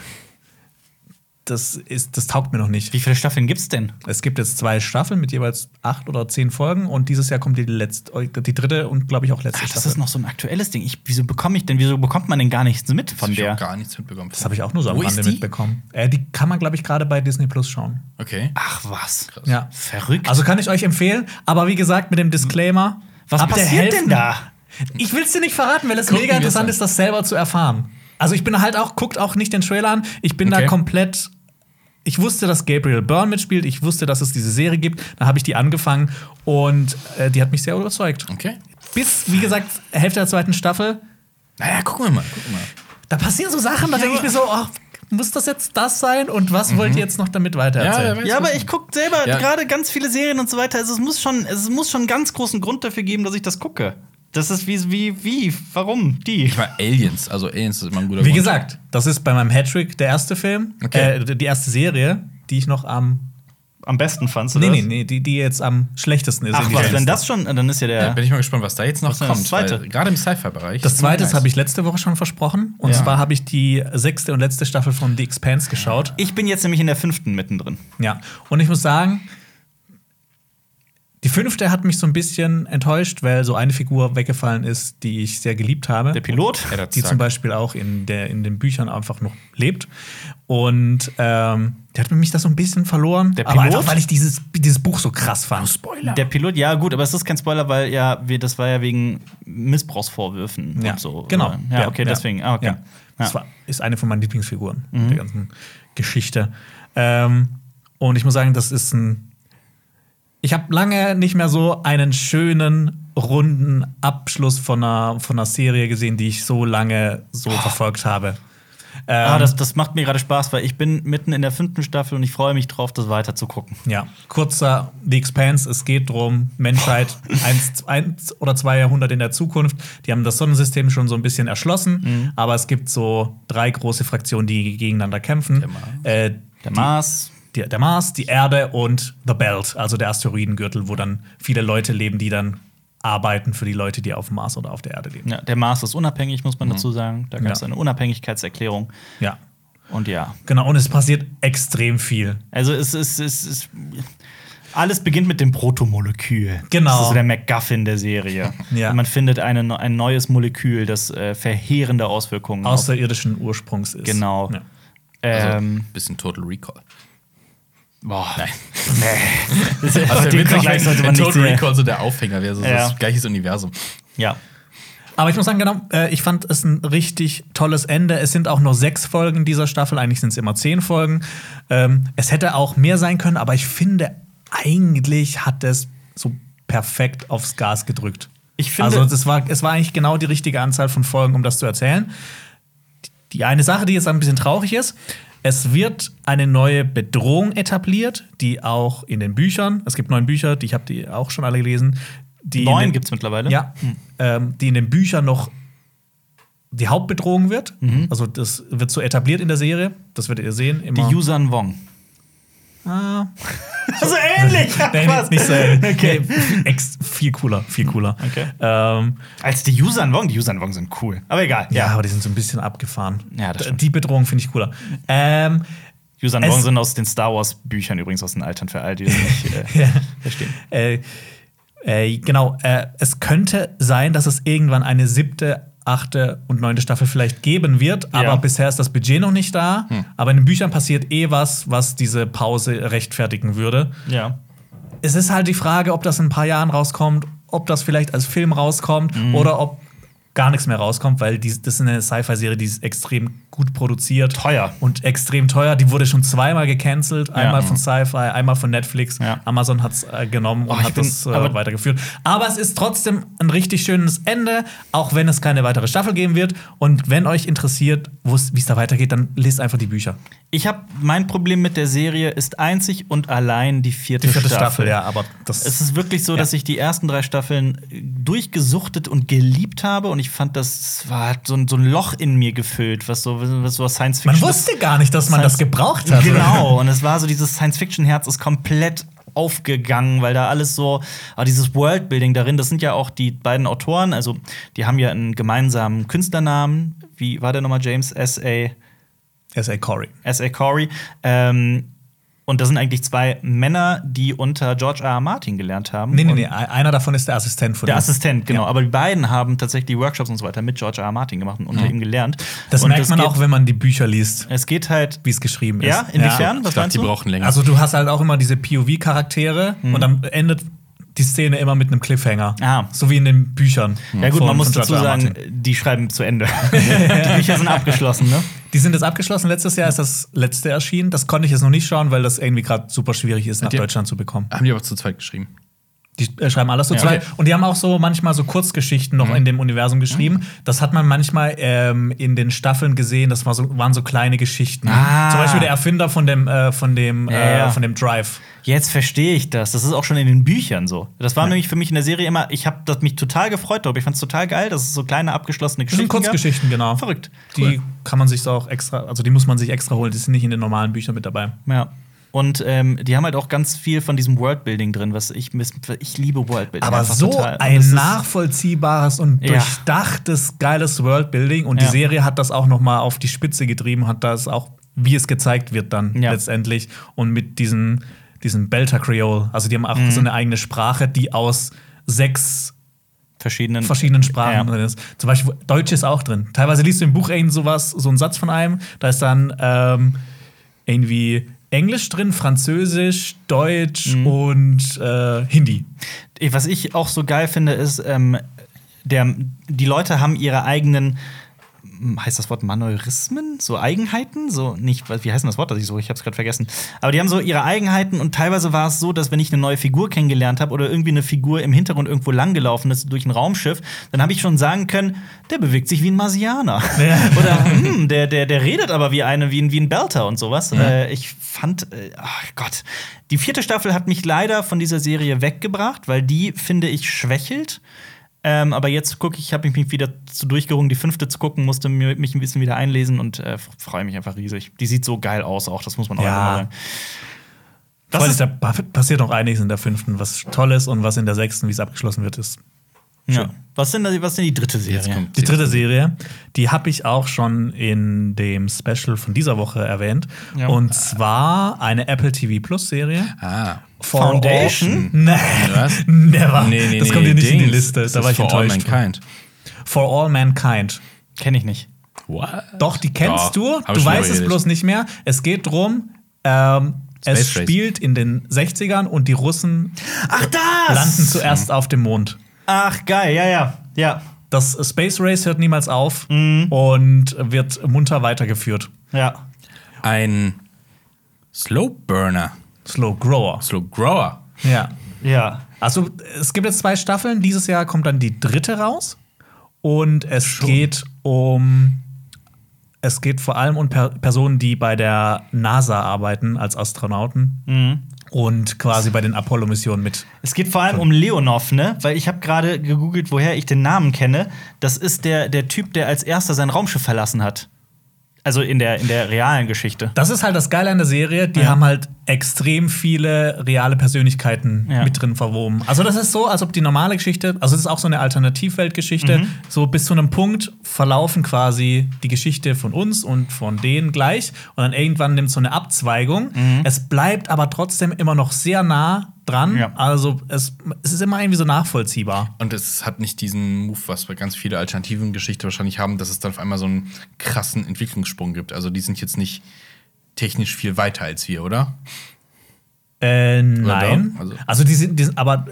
das, ist, das taugt mir noch nicht. Wie viele Staffeln gibt's denn? Es gibt jetzt zwei Staffeln mit jeweils acht oder zehn Folgen und dieses Jahr kommt die, letzte, die dritte und glaube ich auch letzte Ach, das Staffel. ist noch so ein aktuelles Ding. Ich, wieso bekomme ich denn, wieso bekommt man denn gar nichts mit von ich der? auch gar nichts mitbekommen. das habe ich auch nur so am Wo ist Rande die? mitbekommen. Äh, die kann man, glaube ich, gerade bei Disney Plus schauen. Okay. Ach was. Ja. Verrückt. Also kann ich euch empfehlen, aber wie gesagt, mit dem Disclaimer. was passiert denn da? Ich will es dir nicht verraten, weil es Gucken mega interessant an. ist, das selber zu erfahren. Also ich bin halt auch, guckt auch nicht den Trailer an. Ich bin da Okay. komplett. Ich wusste, dass Gabriel Byrne mitspielt. Ich wusste, dass es diese Serie gibt. Da habe ich die angefangen und äh, die hat mich sehr überzeugt. Okay. Bis, wie gesagt, Hälfte der zweiten Staffel. Naja, gucken wir mal. Gucken wir mal. Da passieren so Sachen, da denke ich mir so, ach, muss das jetzt das sein? Und was wollt ihr jetzt noch damit weitererzählen? Ja. Ja, aber ich gucke selber Ja. gerade ganz viele Serien und so weiter. Also es muss schon, es muss schon einen ganz großen Grund dafür geben, dass ich das gucke. Das ist wie, wie, wie, warum? Die. Ich meine, Aliens. Also, Aliens ist immer ein guter Wie Grund. gesagt, das ist bei meinem Hattrick der erste Film, Okay. äh, die erste Serie, die ich noch am. Am besten fandst du Nee, das? nee, nee, die, die jetzt am schlechtesten ist. Ach was, wenn das schon, dann ist ja der. Ja, bin ich mal gespannt, was da jetzt noch kommt. Zweite? Gerade im Sci-Fi-Bereich. Das zweite nice. habe ich letzte Woche schon versprochen. Und Ja. zwar habe ich die sechste und letzte Staffel von The Expanse geschaut. ich bin jetzt nämlich in der fünften mittendrin. Ja. Und ich muss sagen, die fünfte hat mich so ein bisschen enttäuscht, weil so eine Figur weggefallen ist, die ich sehr geliebt habe. Der Pilot? Eddard die zum Beispiel auch in, der, in den Büchern einfach noch lebt. Und ähm, der hat mich da so ein bisschen verloren. Der aber Pilot? einfach, weil ich dieses, dieses Buch so krass fand. Spoiler. Der Pilot, ja, gut, aber es ist kein Spoiler, weil ja, wir, das war ja wegen Missbrauchsvorwürfen Ja, und so. genau. Ja, okay, deswegen. Ah, okay. Ja. Ja. Mhm. Das war, ist eine von meinen Lieblingsfiguren der ganzen Geschichte. Ähm, und ich muss sagen, das ist ein. Ich habe lange nicht mehr so einen schönen, runden Abschluss von einer, von einer Serie gesehen, die ich so lange so verfolgt habe. Ähm, Ah, das, das macht mir gerade Spaß, weil ich bin mitten in der fünften Staffel und ich freue mich drauf, das weiter zu gucken. Ja, kurzer The Expanse. Es geht darum, Menschheit [LAUGHS] eins, eins oder zwei Jahrhunderte in der Zukunft. Die haben das Sonnensystem schon so ein bisschen erschlossen, aber es gibt so drei große Fraktionen, die gegeneinander kämpfen. Der Mars. Äh, Der Mars. Die, der Mars, die Erde und The Belt, also der Asteroidengürtel, wo dann viele Leute leben, die dann arbeiten für die Leute, die auf dem Mars oder auf der Erde leben. Ja, der Mars ist unabhängig, muss man dazu sagen. Da gab es Ja. eine Unabhängigkeitserklärung. Ja, Und ja. genau. Und es passiert extrem viel. Also es ist. Es, ist alles beginnt mit dem Protomolekül. Genau. Das ist so der MacGuffin der Serie. [LAUGHS] Ja. Und man findet eine, ein neues Molekül, das äh, verheerende Auswirkungen. Außerirdischen Ursprungs ist. Genau. Ja. Also, Ähm, bisschen Total Recall. Boah. Nein. Nee. [LAUGHS] Also, Den Vergleich sollte man nicht Total. Recall so der Aufhänger wäre so Ja. das gleiches Universum. Ja. Aber ich muss sagen, genau, äh, ich fand es ein richtig tolles Ende. Es sind auch nur sechs Folgen dieser Staffel, eigentlich sind es immer zehn Folgen. Ähm, es hätte auch mehr sein können, aber ich finde, eigentlich hat es so perfekt aufs Gas gedrückt. Ich finde- also das war, es war eigentlich genau die richtige Anzahl von Folgen, um das zu erzählen. Die eine Sache, die jetzt ein bisschen traurig ist, es wird eine neue Bedrohung etabliert, die auch in den Büchern, es gibt neun Bücher, die ich habe die auch schon alle gelesen. Die Neun den- gibt's mittlerweile. Ja, ähm, die in den Büchern noch die Hauptbedrohung wird. Mhm. Also das wird so etabliert in der Serie. Das werdet ihr sehen. Die Immer. Yusan Wong. Ah, Also ähnlich. [LAUGHS] nee, Was? nicht so. ähnlich. Okay. Nee, viel cooler, viel cooler. Okay. Ähm, Als die Yusan Wong. Die Yusan Wong sind cool. Aber egal. ja. aber die sind so ein bisschen abgefahren. Ja, das stimmt. die Bedrohung finde ich cooler. Ähm, Yusan Wong sind aus den Star Wars Büchern übrigens aus den Altern für all die, die nicht äh, [LAUGHS] Ja. verstehen. Äh, äh, genau, äh, es könnte sein, dass es irgendwann eine siebte, achte und neunte Staffel vielleicht geben wird, aber Ja. bisher ist das Budget noch nicht da. Aber in den Büchern passiert eh was, was diese Pause rechtfertigen würde. Ja. Es ist halt die Frage, ob das in ein paar Jahren rauskommt, ob das vielleicht als Film rauskommt Mhm. oder ob gar nichts mehr rauskommt, weil die, das ist eine Sci-Fi-Serie, die ist extrem gut produziert. Teuer. Und extrem teuer. Die wurde schon zweimal gecancelt. Einmal Ja. von Sci-Fi, einmal von Netflix. Ja. Amazon hat es äh, genommen und Oh, ich hat das äh, weitergeführt. Aber es ist trotzdem ein richtig schönes Ende, auch wenn es keine weitere Staffel geben wird. Und wenn euch interessiert, es- wie es da weitergeht, dann lest einfach die Bücher. Ich habe mein Problem mit der Serie ist einzig und allein die vierte, Die vierte Staffel, ja, aber das Es ist wirklich so, Ja. dass ich die ersten drei Staffeln durchgesuchtet und geliebt habe und ich fand, das war hat so ein, so ein Loch in mir gefüllt, was so, was so Science Man Fiction. wusste gar nicht, dass man das Science- gebraucht hat. Genau, und es war so dieses Science-Fiction-Herz ist komplett aufgegangen, weil da alles so, aber dieses Worldbuilding darin, das sind ja auch die beiden Autoren, also die haben ja einen gemeinsamen Künstlernamen. Wie war der nochmal James S.A. S.A. Corey. S.A. Corey. Ähm, und das sind eigentlich zwei Männer, die unter George R. R. Martin gelernt haben. Nee, nee, nee. Einer davon ist der Assistent von Der ihm. Assistent, genau. Ja. Aber die beiden haben tatsächlich Workshops und so weiter mit George R. R. Martin gemacht und unter ihm gelernt. Das und merkt es man geht, auch, wenn man die Bücher liest, Es geht halt. wie es geschrieben ist. Ja, inwiefern? Ich Was dachte, meinst die du? brauchen länger. Also du hast halt auch immer diese POV-Charaktere Mhm. und dann endet die Szene immer mit einem Cliffhanger. Ah. So wie in den Büchern. Ja gut, von- man muss dazu sagen, die schreiben zu Ende. [LAUGHS] die Bücher sind abgeschlossen, ne? Die sind jetzt abgeschlossen. Letztes Jahr ist das letzte erschienen. Das konnte ich jetzt noch nicht schauen, weil das irgendwie gerade super schwierig ist, nach Die- Deutschland zu bekommen. Haben die aber zu zweit geschrieben. Die äh, schreiben alles so Ja. zwei. Okay. Und die haben auch so manchmal so Kurzgeschichten noch in dem Universum geschrieben. Das hat man manchmal ähm, in den Staffeln gesehen. Das war so, waren so kleine Geschichten. Ah. Zum Beispiel der Erfinder von dem, äh, von dem, Ja, äh, ja. von dem Drive. Jetzt verstehe ich das. Das ist auch schon in den Büchern so. Das war nämlich für mich in der Serie immer, ich habe mich total gefreut darüber. Ich fand es total geil, dass es so kleine abgeschlossene Das sind Geschichten Kurzgeschichten, genau. Verrückt. Die kann man sich so auch extra, also die muss man sich extra holen. Die sind nicht in den normalen Büchern mit dabei. gab. Ja. Und ähm, die haben halt auch ganz viel von diesem Worldbuilding drin, was ich ich liebe Worldbuilding. Aber so total. Ein nachvollziehbares und Ja. durchdachtes, geiles Worldbuilding. Und die Ja. Serie hat das auch noch mal auf die Spitze getrieben, hat das auch, wie es gezeigt wird dann Ja. letztendlich. Und mit diesen, diesen Belter Creole, also die haben auch Mhm. so eine eigene Sprache, die aus sechs verschiedenen verschiedenen Sprachen Ja. drin ist. Zum Beispiel Deutsch ist auch drin. Teilweise liest du im Buch irgendwie sowas, so einen Satz von einem, da ist dann ähm, irgendwie Englisch drin, Französisch, Deutsch Mhm. und äh, Hindi. Was ich auch so geil finde, ist, ähm, der, die Leute haben ihre eigenen, heißt das Wort Maneurismen? So Eigenheiten? So nicht, wie heißt denn das Wort, das ich so? Ich habe es gerade vergessen. Aber die haben so ihre Eigenheiten und teilweise war es so, dass wenn ich eine neue Figur kennengelernt habe oder irgendwie eine Figur im Hintergrund irgendwo langgelaufen ist durch ein Raumschiff, dann habe ich schon sagen können, der bewegt sich wie ein Marsianer. Ja. [LAUGHS] oder hm, der, der, der redet aber wie, eine, wie, ein, wie ein Belter und sowas. Äh, ich fand, äh, ach Gott, die vierte Staffel hat mich leider von dieser Serie weggebracht, weil die, finde ich, schwächelt. Ähm, aber jetzt gucke ich, habe ich mich wieder zu durchgerungen, die fünfte zu gucken, musste mir, mich ein bisschen wieder einlesen und äh, freue mich einfach riesig. Die sieht so geil aus, auch das muss man auch Ja. sagen. Das ist, da pa- passiert noch einiges in der fünften, was toll ist und was in der sechsten, wie es abgeschlossen wird, ist. Ja. Was sind da, was sind die dritte Serie? Jetzt kommt Die dritte Serie, die habe ich auch schon in dem Special von dieser Woche erwähnt. Ja. Und zwar eine Apple TV Plus Serie. Ah. For Foundation? All, nee, Was? never. Nee, nee, das nee, kommt hier nicht in die Dings. Liste. Das Da war ich For All enttäuscht. Mankind. For All Mankind. Kenne ich nicht. What? Doch, die kennst Doch, du. Du weißt es bloß nicht mehr. Es geht drum, ähm, es spielt in den 60ern und die Russen Ach, das! landen zuerst auf dem Mond. Ach, geil, ja, ja. Ja. das Space Race hört niemals auf Mhm. und wird munter weitergeführt. Ja. Ein Slow Burner, Slow Grower. Slow Grower. Ja. Ja. Also, es gibt jetzt zwei Staffeln. Dieses Jahr kommt dann die dritte raus. Und es geht um. Es geht vor allem um per Personen, die bei der NASA arbeiten als Astronauten Mhm. und quasi bei den Apollo-Missionen mit. Es geht vor allem um Leonov, ne? Weil ich habe gerade gegoogelt, woher ich den Namen kenne. Das ist der, der Typ, der als erster sein Raumschiff verlassen hat. Also in der, in der realen Geschichte. Das ist halt das Geile an der Serie. Die Ja. haben halt extrem viele reale Persönlichkeiten Ja. mit drin verwoben. Also, das ist so, als ob die normale Geschichte, also, es ist auch so eine Alternativweltgeschichte. Mhm. So bis zu einem Punkt verlaufen quasi die Geschichte von uns und von denen gleich. Und dann irgendwann nimmt so eine Abzweigung. Es bleibt aber trotzdem immer noch sehr nah dran. Ja. Also, es, es ist immer irgendwie so nachvollziehbar. Und es hat nicht diesen Move, was wir ganz viele alternativen Geschichten wahrscheinlich haben, dass es dann auf einmal so einen krassen Entwicklungssprung gibt. Also die sind jetzt nicht technisch viel weiter als wir, oder? Äh, nein. doch? Also, Also- die, sind, die sind, aber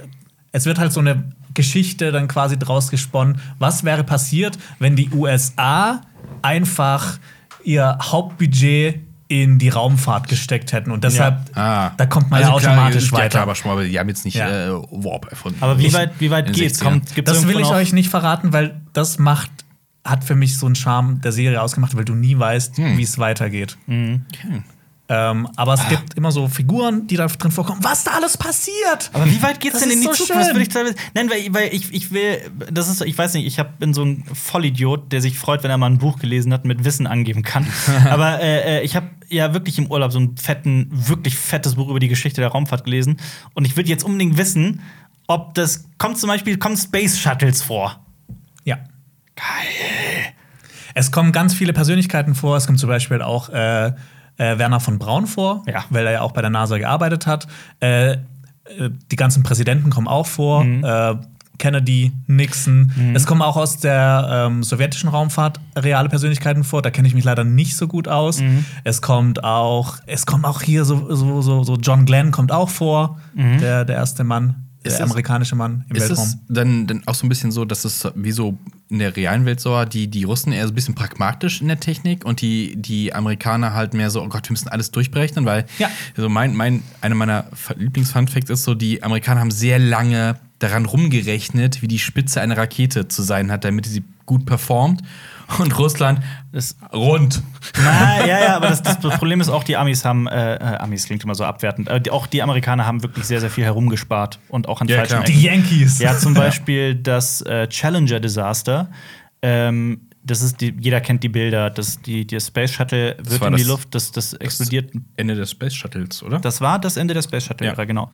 es wird halt so eine Geschichte dann quasi draus gesponnen. Was wäre passiert, wenn die USA einfach ihr Hauptbudget in die Raumfahrt gesteckt hätten? Und deshalb, Ah. da kommt man ja klar, automatisch ja, weiter. klar, aber schon mal, die haben jetzt nicht Ja. äh, Warp erfunden. Aber wie weit, wie weit geht's? 60ern. Kommt, gibt's das will ich euch nicht verraten, weil das macht, hat für mich so einen Charme der Serie ausgemacht, weil du nie weißt, Hm. wie es weitergeht. Okay. Ähm, aber es gibt immer so Figuren, die da drin vorkommen. Was da alles passiert! Aber wie weit geht's Das denn in die so Zukunft? Würde ich teilweise. Nein, weil, weil ich, ich will, das ist, ich weiß nicht, ich hab, bin so ein Vollidiot, der sich freut, wenn er mal ein Buch gelesen hat, mit Wissen angeben kann. [LAUGHS] Aber äh, äh, ich habe ja wirklich im Urlaub so ein fetten, wirklich fettes Buch über die Geschichte der Raumfahrt gelesen. Und ich würde jetzt unbedingt wissen, ob das kommt zum Beispiel kommen Space Shuttles vor. Ja. Geil. Es kommen ganz viele Persönlichkeiten vor. Es kommt zum Beispiel auch äh, äh, Werner von Braun vor, Ja. weil er ja auch bei der NASA gearbeitet hat. Äh, äh, die ganzen Präsidenten kommen auch vor. Äh, Kennedy, Nixon. Es kommen auch aus der ähm, sowjetischen Raumfahrt reale Persönlichkeiten vor. Da kenne ich mich leider nicht so gut aus. Es kommt auch, es kommt auch hier so, so, so, so John Glenn kommt auch vor, der, der erste Mann, Ist der amerikanische Mann im Ist Weltraum. es dann, dann auch so ein bisschen so, dass es wie so in der realen Welt so war, die, die Russen eher so ein bisschen pragmatisch in der Technik und die, die Amerikaner halt mehr so, oh Gott, wir müssen alles durchberechnen, weil Ja. also mein, mein, einer meiner Lieblings-Fun-Facts ist so, die Amerikaner haben sehr lange daran rumgerechnet, wie die Spitze einer Rakete zu sein hat, damit sie gut performt. Und Russland Das, rund. na, ja, ja, aber das, das Problem ist auch, die Amis haben, äh, äh, Amis klingt immer so abwertend, äh, die, auch die Amerikaner haben wirklich sehr, sehr viel herumgespart und auch an Ja, falschen klar. Ecken. Die Yankees. Ja, zum [LAUGHS] Beispiel das äh, Challenger-Desaster. Ähm, das ist die, jeder kennt die Bilder. Das, die, der Space Shuttle wird in die das- Luft, das, das explodiert. Ende des Space Shuttles, oder? Das war das Ende der Space Shuttle-Ära, Ja. genau.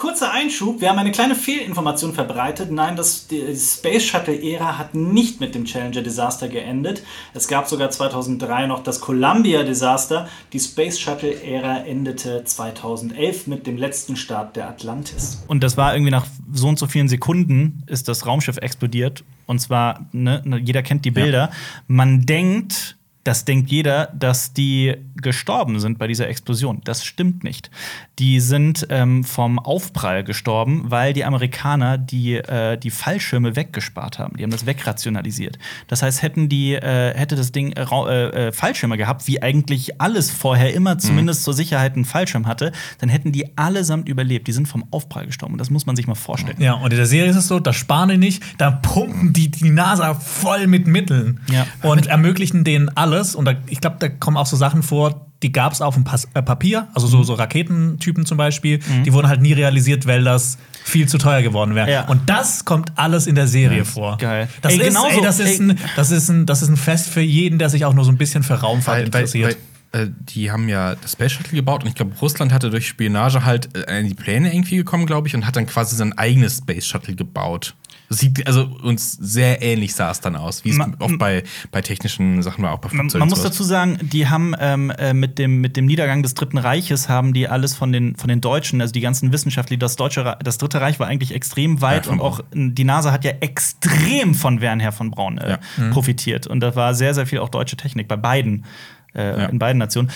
Kurzer Einschub, wir haben eine kleine Fehlinformation verbreitet. Nein, das, die Space Shuttle-Ära hat nicht mit dem Challenger-Desaster geendet. Es gab sogar 2003 noch das Columbia-Desaster. Die Space Shuttle-Ära endete 2011 mit dem letzten Start der Atlantis. Und das war irgendwie nach so und so vielen Sekunden ist das Raumschiff explodiert. Und zwar, ne, ne, jeder kennt die Bilder. Man denkt, das denkt jeder, dass die gestorben sind bei dieser Explosion. Das stimmt nicht. Die sind ähm, vom Aufprall gestorben, weil die Amerikaner die, äh, die Fallschirme weggespart haben. Die haben das wegrationalisiert. Das heißt, hätten die, äh, hätte das Ding äh, äh, äh, Fallschirme gehabt, wie eigentlich alles vorher immer zumindest zur Sicherheit einen Fallschirm hatte, dann hätten die allesamt überlebt. Die sind vom Aufprall gestorben. Und das muss man sich mal vorstellen. Ja, und in der Serie ist es so, da sparen die nicht, da pumpen die die NASA voll mit Mitteln Ja. und ermöglichen denen alles. Und da, ich glaube, da kommen auch so Sachen vor, die gab es auf dem Pas äh, Papier, also Mhm. so, so Raketentypen zum Beispiel, die wurden halt nie realisiert, weil das viel zu teuer geworden wäre. Ja. Und das kommt alles in der Serie vor. geil. Das, Ey, ist, genauso- ey, das, ist ey. ein, das, ist ein, das ist ein Fest für jeden, der sich auch nur so ein bisschen für Raumfahrt interessiert. Weil, äh, die haben ja das Space Shuttle gebaut und ich glaube, Russland hatte durch Spionage halt äh, in die Pläne irgendwie gekommen, glaube ich, und hat dann quasi sein eigenes Space Shuttle gebaut. Das sieht also uns sehr ähnlich sah es dann aus, wie es oft bei, bei technischen Sachen war, auch bei Man, Flugzeugen man muss dazu sagen, die haben ähm, äh, mit, dem, mit dem Niedergang des Dritten Reiches haben die alles von den, von den Deutschen, also die ganzen Wissenschaftler, das deutsche das Dritte Reich war eigentlich extrem weit Ja, und auch die NASA hat ja extrem von Wernher von Braun äh, Ja. profitiert. Und da war sehr, sehr viel auch deutsche Technik bei beiden, äh, Ja. in beiden Nationen.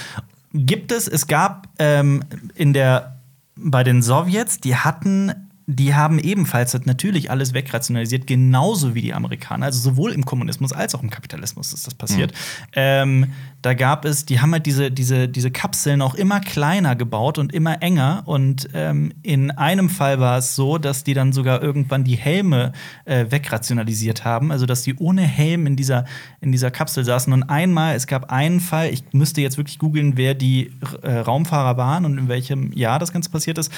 Gibt es, es gab ähm, in der bei den Sowjets, die hatten die haben ebenfalls natürlich alles wegrationalisiert, genauso wie die Amerikaner. Also sowohl im Kommunismus als auch im Kapitalismus ist das passiert. Mhm. Ähm, da gab es, die haben halt diese, diese, diese Kapseln auch immer kleiner gebaut und immer enger. Und ähm, in einem Fall war es so, dass die dann sogar irgendwann die Helme äh, wegrationalisiert haben. Also dass die ohne Helm in dieser, in dieser Kapsel saßen. Und einmal, es gab einen Fall, ich müsste jetzt wirklich googeln, wer die äh, Raumfahrer waren und in welchem Jahr das Ganze passiert ist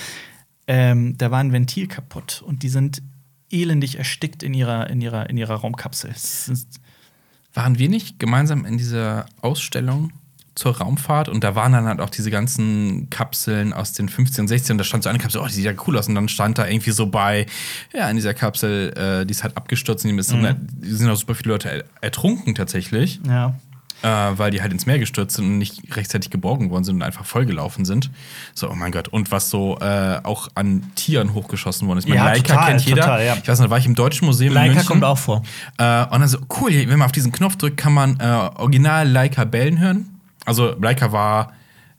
ähm, da war ein Ventil kaputt und die sind elendig erstickt in ihrer, in ihrer, in ihrer Raumkapsel. Waren wir nicht gemeinsam in dieser Ausstellung zur Raumfahrt und da waren dann halt auch diese ganzen Kapseln aus den 15 und 16 und da stand so eine Kapsel, oh, die sieht ja cool aus und dann stand da irgendwie so bei, ja, in dieser Kapsel, äh, die ist halt abgestürzt und die, ist, die sind auch super viele Leute er ertrunken tatsächlich, Ja. Äh, weil die halt ins Meer gestürzt sind und nicht rechtzeitig geborgen worden sind und einfach vollgelaufen sind. So, oh mein Gott. Und was so äh, auch an Tieren hochgeschossen worden ist. Ja, Leica total, kennt jeder. total, ja. Ich weiß noch, da war ich im Deutschen Museum in Leica München. kommt auch vor. Äh, und dann so, cool, wenn man auf diesen Knopf drückt, kann man äh, original Leica bellen hören. Also Leica war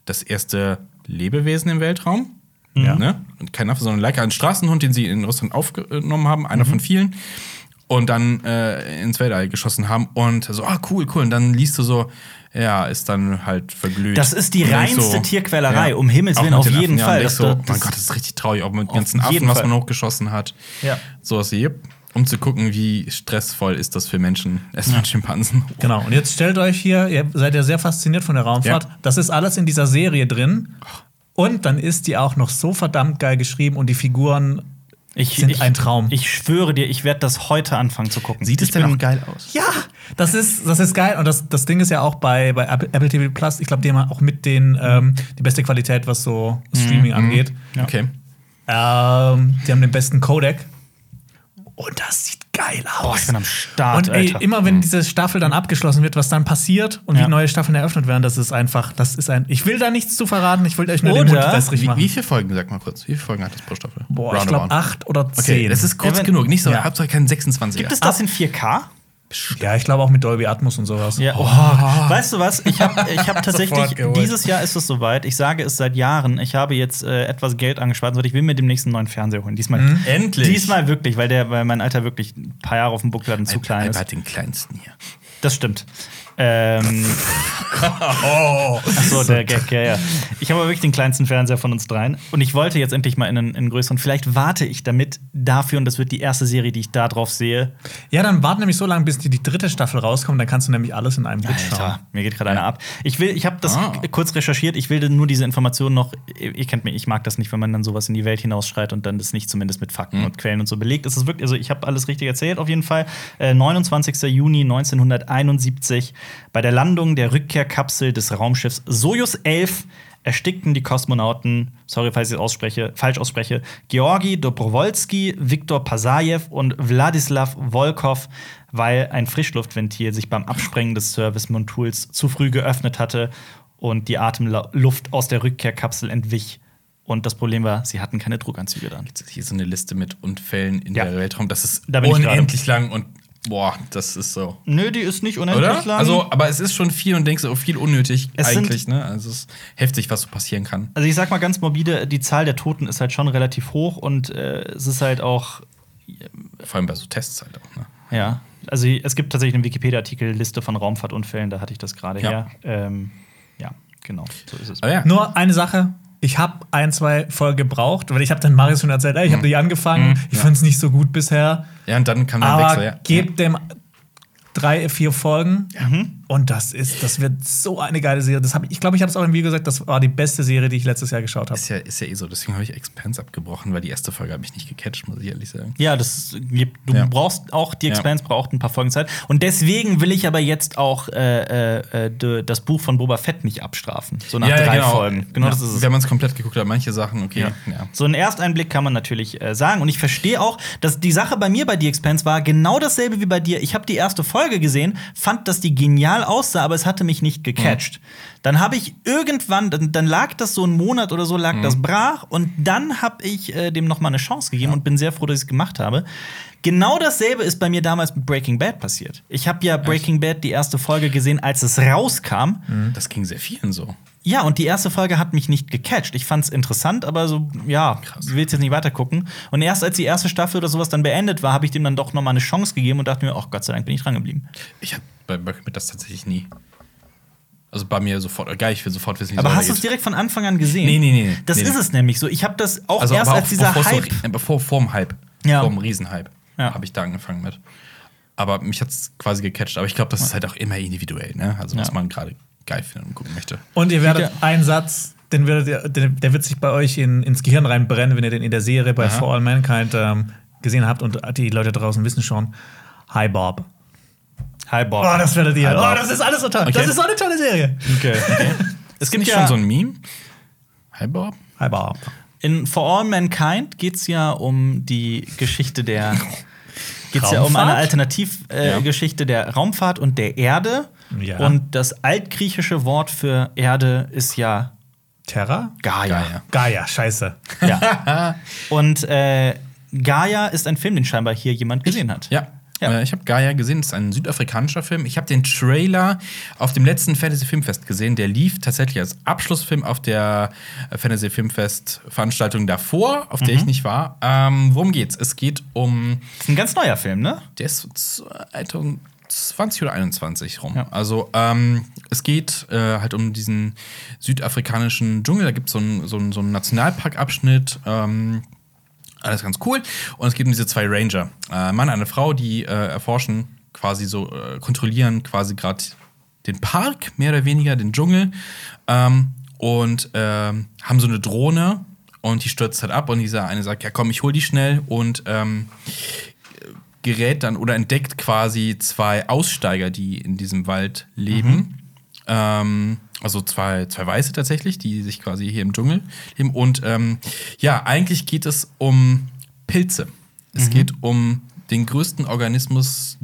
das erste Lebewesen im Weltraum. Ja. Ne? Und kein Affe, sondern Leica, ein Straßenhund, den sie in Russland aufgenommen haben, einer von vielen. Und dann äh, ins Weltall geschossen haben. Und so, ah, cool, cool. Und dann liest du so, ja, ist dann halt verglüht. Das ist die reinste so, Tierquälerei, um Himmels Willen, auf den jeden Affen, ja, Fall. ich Das- so, das- mein Gott, das ist richtig traurig, auch mit den ganzen Affen, was man hochgeschossen hat. Ja. Sowas wie, yep, um zu gucken, wie stressvoll ist das für Menschen. [LAUGHS] Erstmal Schimpansen. Genau. Und jetzt stellt euch hier, ihr seid ja sehr fasziniert von der Raumfahrt. Ja. Das ist alles in dieser Serie drin. Und dann ist die auch noch so verdammt geil geschrieben und die Figuren Ich, sind ich, ein Traum. Ich schwöre dir, ich werde das heute anfangen zu gucken. Sieht es denn auch geil aus? Ja, das ist, das ist geil. Und das, das Ding ist ja auch bei, bei Apple TV Plus, ich glaube, die haben auch mit den ähm, die beste Qualität, was so Streaming angeht. Okay. Ähm, die haben den besten Codec. Und das sieht geil aus. Boah, ich bin am Start, Und ey, Alter. immer wenn diese Staffel dann abgeschlossen wird, was dann passiert und Ja. wie neue Staffeln eröffnet werden, das ist einfach, das ist ein. Ich will da nichts zu verraten, ich will euch nur den Oder- Mund wässrig Wie, machen. wie viele Folgen, sag mal kurz, wie viele Folgen hat das pro Staffel? Boah, ich Roundabout. glaube acht oder zehn. Okay, das ist kurz Ja, wenn- genug. Nicht so, Ja. Hauptsache kein 26er. Gibt es das in 4K? Ja, ich glaube auch mit Dolby Atmos und sowas. Ja. Oh. Weißt du was? Ich habe ich hab [LAUGHS] tatsächlich, dieses Jahr ist es soweit. Ich sage es seit Jahren. Ich habe jetzt äh, etwas Geld angespart und ich will mir demnächst einen neuen Fernseher holen. Diesmal, Mhm. Endlich. Diesmal wirklich, weil, der, weil mein Alter wirklich ein paar Jahre auf dem Buckel hat und zu klein ist. hat den kleinsten hier. Das stimmt. Ähm, [LAUGHS] Ach so, der Gag, ja, ja. Ich habe aber wirklich den kleinsten Fernseher von uns dreien. Und ich wollte jetzt endlich mal in einen, in einen größeren. Vielleicht warte ich damit dafür, und das wird die erste Serie, die ich da drauf sehe. Ja, dann warte nämlich so lange, bis die, die dritte Staffel rauskommt, dann kannst du nämlich alles in einem Blick schauen. Mir geht gerade einer ab. Ich will, ich habe das Ah. kurz recherchiert. Ich will nur diese Informationen noch. Ihr kennt mich, ich mag das nicht, wenn man dann sowas in die Welt hinausschreit und dann das nicht zumindest mit Fakten und Quellen und so belegt. Es ist wirklich, also ich habe alles richtig erzählt auf jeden Fall. Äh, 29. Juni 1971 bei der Landung der Rückkehrkapsel des Raumschiffs Sojus 11 erstickten die Kosmonauten, sorry, falls ich es ausspreche, falsch ausspreche, Georgi Dobrowolski, Viktor Pasajew und Wladislav Volkov, weil ein Frischluftventil sich beim Absprengen des Service-Montuls zu früh geöffnet hatte und die Atemluft aus der Rückkehrkapsel entwich. Und das Problem war, sie hatten keine Druckanzüge dann. Jetzt ist hier so eine Liste mit Unfällen in Ja. der Weltraum. Das ist Da unendlich lang und boah, das ist so. Nö, die ist nicht unendlich Oder? lang. Also, aber es ist schon viel und denkst du, oh, viel unnötig Es sind- eigentlich, ne? Also es ist heftig, was so passieren kann. Also ich sag mal ganz morbide, die Zahl der Toten ist halt schon relativ hoch und äh, es ist halt auch, Vor allem bei so Tests halt auch, ne? ja, also es gibt tatsächlich eine Wikipedia-Artikel, Liste von Raumfahrtunfällen, da hatte ich das gerade Ja. her. Ähm, ja, genau, so ist es. Aber ja. Nur eine Sache. Ich habe ein, zwei Folgen gebraucht, weil ich habe dann Marius schon erzählt, ey, ich habe die angefangen, Mhm, ich ja. fand es nicht so gut bisher. Ja, und dann kam der Aber Wechsel, ja. gebt dem drei, vier Folgen und das ist, das wird so eine geile Serie. Das hab, ich ich glaube, ich habe es auch im Video gesagt, das war die beste Serie, die ich letztes Jahr geschaut habe. Ist ja, ist ja eh so, deswegen habe ich Expanse abgebrochen, weil die erste Folge habe ich nicht gecatcht, muss ich ehrlich sagen. Ja, das gibt, du Ja. brauchst auch, die Ja. Expanse braucht ein paar Folgen Zeit. Und deswegen will ich aber jetzt auch äh, äh, äh, das Buch von Boba Fett nicht abstrafen. So nach drei Folgen. Genau ja, das ist es. Wenn man es komplett geguckt hat, manche Sachen, okay. Ja. Ja. So einen Ersteinblick kann man natürlich äh, sagen. Und ich verstehe auch, dass die Sache bei mir bei The Expanse war genau dasselbe wie bei dir. Ich habe die erste Folge gesehen, fand, dass die genial aussah, aber es hatte mich nicht gecatcht. Dann habe ich irgendwann, dann, dann lag das so einen Monat oder so, lag das brach. Und dann habe ich äh, dem noch mal eine Chance gegeben und bin sehr froh, dass ich es gemacht habe. Genau dasselbe ist bei mir damals mit Breaking Bad passiert. Ich habe ja Breaking Bad die erste Folge gesehen, als es rauskam. Das ging sehr vielen so. Ja, und die erste Folge hat mich nicht gecatcht. Ich fand's interessant, aber so, ja, Krass. will jetzt nicht weiter gucken. Und erst als die erste Staffel oder sowas dann beendet war, habe ich dem dann doch noch mal eine Chance gegeben und dachte mir, ach Gott sei Dank bin ich dran geblieben. Ich hatte bei Bad das tatsächlich nie. Also bei mir sofort, geil, ich will sofort wissen, wie Aber hast du es direkt von Anfang an gesehen? Nee, nee, nee, nee. Das Nee, ist nee. es nämlich so. Ich habe das auch Also, erst aber als auch dieser Hype. So, äh, bevor, vorm Hype. Ja. Vorm Riesenhype. Ja. Habe ich da angefangen mit. Aber mich hat es quasi gecatcht. Aber ich glaube, das ist halt auch immer individuell, ne? Also, was Ja. man gerade geil findet und gucken möchte. Und ihr werdet Ja. einen Satz, den werdet ihr, der, der wird sich bei euch in, ins Gehirn reinbrennen, wenn ihr den in der Serie bei Aha. For All Mankind ähm, gesehen habt und die Leute draußen wissen schon. Hi Bob. Hi Bob. Oh, das werdet ihr. Hi, Oh, das ist alles so toll. Okay. Das ist so eine tolle Serie. Okay, okay. Es [LAUGHS] es gibt ja schon so ein Meme. Hi Bob. Hi Bob. in For All Mankind geht's ja um die Geschichte der [LAUGHS] geht's ja um eine Alternativgeschichte äh, Ja. Der Raumfahrt und der Erde. Ja. Und das altgriechische Wort für Erde ist ja Terra? Gaia. Gaia, Gaia scheiße. Ja. [LAUGHS] Und äh, Gaia ist ein Film, den scheinbar hier jemand gesehen hat. Ja. ja. Äh, ich habe Gaia gesehen, das ist ein südafrikanischer Film. Ich habe den Trailer auf dem letzten Fantasy Filmfest gesehen. Der lief tatsächlich als Abschlussfilm auf der äh, Fantasy Filmfest Veranstaltung davor, auf der mhm. ich nicht war. Ähm, worum geht's? Es geht um. Das ist ein ganz neuer Film, ne? Der ist 2000. Äh, 20 oder 21 rum. Ja. Also ähm, es geht äh, halt um diesen südafrikanischen Dschungel. Da gibt so es so einen, so einen Nationalparkabschnitt. Ähm, alles ganz cool. Und es geht um diese zwei Ranger. Äh, Mann, eine Frau, die äh, erforschen quasi so, äh, kontrollieren quasi gerade den Park, mehr oder weniger, den Dschungel. Ähm, und ähm, haben so eine Drohne, und die stürzt halt ab und dieser eine sagt, ja komm, ich hol die schnell und ähm, gerät dann oder entdeckt quasi zwei Aussteiger, die in diesem Wald leben. Ähm, also zwei, zwei Weiße tatsächlich, die sich quasi hier im Dschungel leben. Und ähm, ja, eigentlich geht es um Pilze. Es geht um den größten Organismus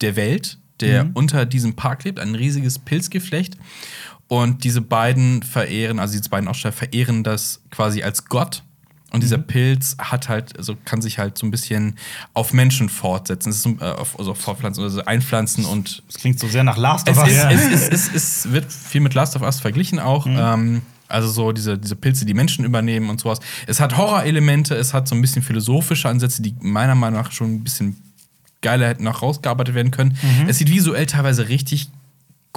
der Welt, der unter diesem Park lebt, ein riesiges Pilzgeflecht. Und diese beiden verehren, also diese beiden Aussteiger verehren das quasi als Gott. Und dieser Pilz hat halt, also kann sich halt so ein bisschen auf Menschen fortsetzen, es ist so, äh, auf, also fortpflanzen, also einpflanzen und Das klingt so sehr nach Last of es, Us. ist, Ja. es, es, es, es wird viel mit Last of Us verglichen auch. Ähm, also so diese, diese Pilze, die Menschen übernehmen und sowas. Es hat Horrorelemente, es hat so ein bisschen philosophische Ansätze, die meiner Meinung nach schon ein bisschen geiler hätten noch rausgearbeitet werden können. Es sieht visuell teilweise richtig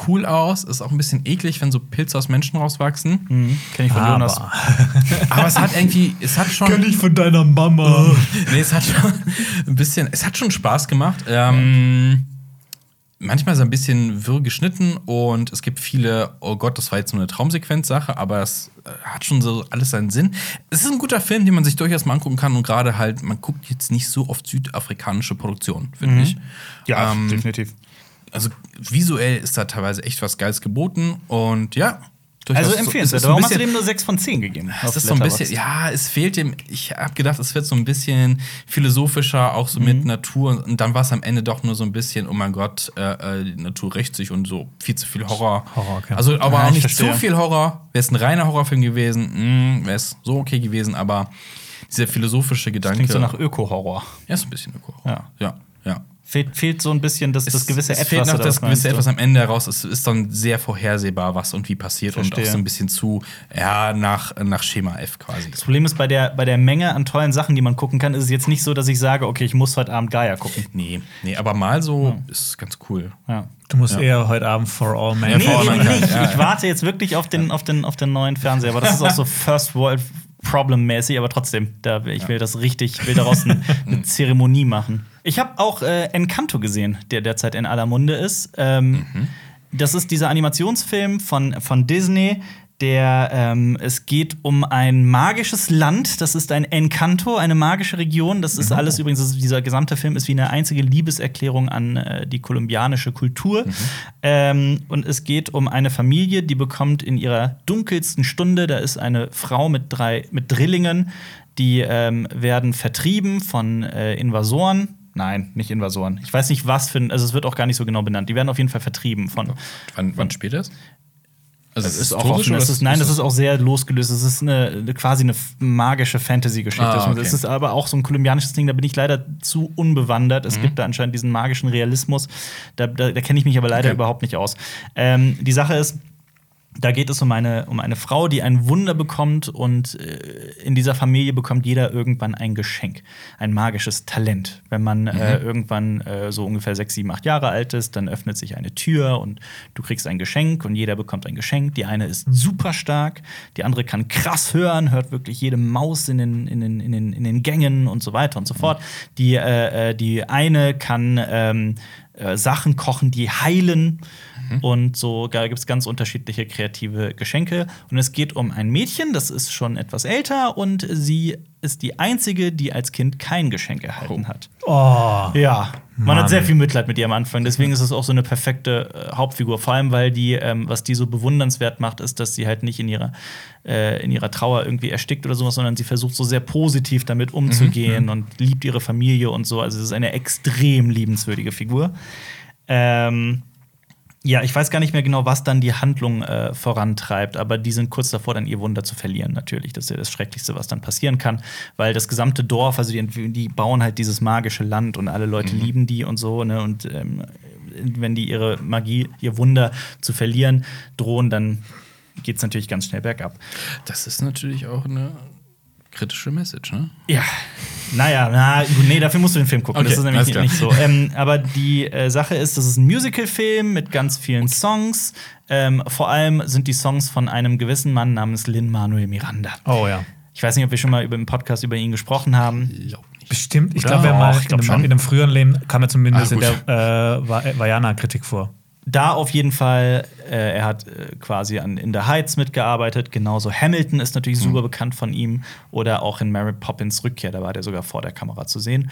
cool aus. Ist auch ein bisschen eklig, wenn so Pilze aus Menschen rauswachsen. Mhm. Kenn ich von Jonas. Aber [LAUGHS] Aber es hat irgendwie, es hat schon. ich von deiner Mama. nee, es hat schon [LAUGHS] ein bisschen, es hat schon Spaß gemacht. Ähm, manchmal ist er ein bisschen wirr geschnitten und es gibt viele, oh Gott, das war jetzt nur eine Traumsequenzsache, aber es äh, hat schon so alles seinen Sinn. Es ist ein guter Film, den man sich durchaus mal angucken kann und gerade halt, man guckt jetzt nicht so oft südafrikanische Produktionen, finde ich. Ja, Ähm, definitiv. Also visuell ist da teilweise echt was Geiles geboten und ja. Also so- empfehlenswert. ein Warum hast du bisschen- dem nur 6 von 10 gegeben? es ist so ein bisschen, ja, es fehlt dem. Ich habe gedacht, es wird so ein bisschen philosophischer, auch so Mhm. mit Natur. Und dann war es am Ende doch nur so ein bisschen, oh mein Gott, äh, äh, die Natur rächt sich und so viel zu viel Horror. Horror, okay. Also, aber Ja, auch ich nicht zu viel Horror. Wäre es ein reiner Horrorfilm gewesen, wäre es so okay gewesen, aber dieser philosophische Gedanke. Klingt so nach Öko-Horror. ja, ist ein bisschen Öko. Ja. ja, ja. Fehlt, fehlt so ein bisschen das, das gewisse es Etwas. fehlt noch das gewisse etwas am Ende heraus. Es ist dann sehr vorhersehbar, was und wie passiert und Verstehe. auch so ein bisschen zu, ja, nach, nach Schema F quasi. Das Problem ist, bei der, bei der Menge an tollen Sachen, die man gucken kann, ist es jetzt nicht so, dass ich sage, okay, ich muss heute Abend Gaia gucken. Nee, nee, aber mal so ist ganz cool. Ja. Du musst eher heute Abend For All Ja, Man. Nee, For All eben Mankind, nicht. ja, ich ja. warte jetzt wirklich auf den, auf, den, auf den neuen Fernseher. Aber das ist auch so [LAUGHS] First World Problem-mäßig, aber trotzdem, da, ich will das richtig, ich will daraus eine, [LAUGHS] eine Zeremonie machen. Ich habe auch äh, Encanto gesehen, der derzeit in aller Munde ist. Ähm, Das ist dieser Animationsfilm von, von Disney. Der, ähm, es geht um ein magisches Land, das ist ein Encanto, eine magische Region. Das ist alles übrigens, ist, dieser gesamte Film ist wie eine einzige Liebeserklärung an äh, die kolumbianische Kultur. Ähm, und es geht um eine Familie, die bekommt in ihrer dunkelsten Stunde, da ist eine Frau mit drei mit Drillingen, die ähm, werden vertrieben von äh, Invasoren. Nein, nicht Invasoren. Ich weiß nicht, was für ein, also es wird auch gar nicht so genau benannt. Die werden auf jeden Fall vertrieben von. Wann, wann spielt das? Also Das ist auch offen. Das ist, nein, das ist auch sehr losgelöst. Das ist eine, quasi eine magische Fantasy-Geschichte. Ah, okay. Das ist aber auch so ein kolumbianisches Ding, da bin ich leider zu unbewandert. Mhm. Es gibt da anscheinend diesen magischen Realismus. Da, da, da kenne ich mich aber leider Okay. überhaupt nicht aus. Ähm, die Sache ist, Da geht es um eine, um eine Frau, die ein Wunder bekommt und äh, in dieser Familie bekommt jeder irgendwann ein Geschenk, ein magisches Talent. Wenn man äh, irgendwann äh, so ungefähr sechs, sieben, acht Jahre alt ist, dann öffnet sich eine Tür und du kriegst ein Geschenk und jeder bekommt ein Geschenk. Die eine ist super stark, die andere kann krass hören, hört wirklich jede Maus in den, in den, in den, in den Gängen und so weiter und so fort. Die, äh, äh, die eine kann ähm, äh, Sachen kochen, die heilen. Und so da gibt es ganz unterschiedliche kreative Geschenke. Und es geht um ein Mädchen, das ist schon etwas älter und sie ist die einzige, die als Kind kein Geschenk erhalten hat. Oh. Ja, man Mann. hat sehr viel Mitleid mit ihr am Anfang. Deswegen ist es auch so eine perfekte äh, Hauptfigur. Vor allem, weil die, ähm, was die so bewundernswert macht, ist, dass sie halt nicht in ihrer, äh, in ihrer Trauer irgendwie erstickt oder sowas, sondern sie versucht so sehr positiv damit umzugehen und liebt ihre Familie und so. Also es ist eine extrem liebenswürdige Figur. Ähm, ja, ich weiß gar nicht mehr genau, was dann die Handlung äh, vorantreibt, aber die sind kurz davor, dann ihr Wunder zu verlieren, natürlich. Das ist ja das Schrecklichste, was dann passieren kann, weil das gesamte Dorf, also die, die bauen halt dieses magische Land und alle Leute lieben die und so, ne? Und ähm, wenn die ihre Magie, ihr Wunder zu verlieren drohen, dann geht es natürlich ganz schnell bergab. Das ist natürlich auch eine kritische Message, ne? Ja, naja, na, gut, nee, dafür musst du den Film gucken. Okay, das ist nämlich klar. nicht so. Ähm, aber die äh, Sache ist, das ist ein Musical-Film mit ganz vielen Songs. Ähm, vor allem sind die Songs von einem gewissen Mann namens Lin-Manuel Miranda. Oh ja. Ich weiß nicht, ob wir schon mal über im Podcast über ihn gesprochen haben. Nicht. Bestimmt. Ich glaube, er ich in, einem- schon. in einem früheren Leben kam er zumindest Ah, in der äh, Va- Vajana-Kritik vor. Da auf jeden Fall, äh, er hat äh, quasi an In the Heights mitgearbeitet. Genauso Hamilton ist natürlich super bekannt von ihm. Oder auch in Mary Poppins Rückkehr, da war der sogar vor der Kamera zu sehen.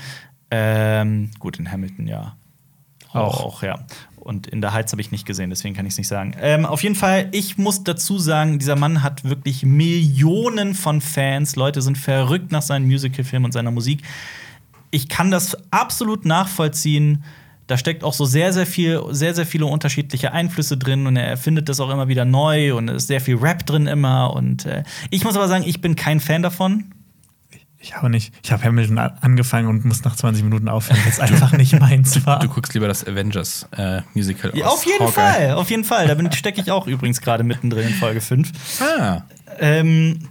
Ähm, gut, in Hamilton ja. Auch, Auch. auch ja. Und in der Heights habe ich nicht gesehen, deswegen kann ich es nicht sagen. Ähm, auf jeden Fall, ich muss dazu sagen, dieser Mann hat wirklich Millionen von Fans. Leute sind verrückt nach seinen Musicalfilmen und seiner Musik. Ich kann das absolut nachvollziehen. Da steckt auch so sehr, sehr viel, sehr, sehr viele unterschiedliche Einflüsse drin und er erfindet das auch immer wieder neu und es ist sehr viel Rap drin immer. Und äh, ich muss aber sagen, ich bin kein Fan davon. Ich auch nicht. Ich habe Hamilton angefangen und muss nach 20 Minuten aufhören, weil es einfach nicht meins war. Du guckst lieber das Avengers äh, Musical Ja, aus auf jeden Hawkeye. Fall, auf jeden Fall. Da stecke ich auch übrigens gerade mittendrin in Folge 5. Ah, Ähm,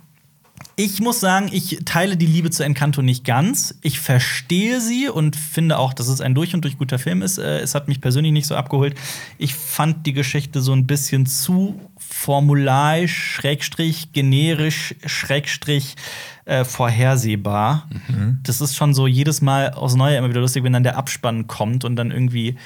ich muss sagen, ich teile die Liebe zu Encanto nicht ganz. Ich verstehe sie und finde auch, dass es ein durch und durch guter Film ist. Äh, es hat mich persönlich nicht so abgeholt. Ich fand die Geschichte so ein bisschen zu formularisch, schrägstrich, generisch, schrägstrich äh, vorhersehbar. Das ist schon so jedes Mal aufs Neue immer wieder lustig, wenn dann der Abspann kommt und dann irgendwie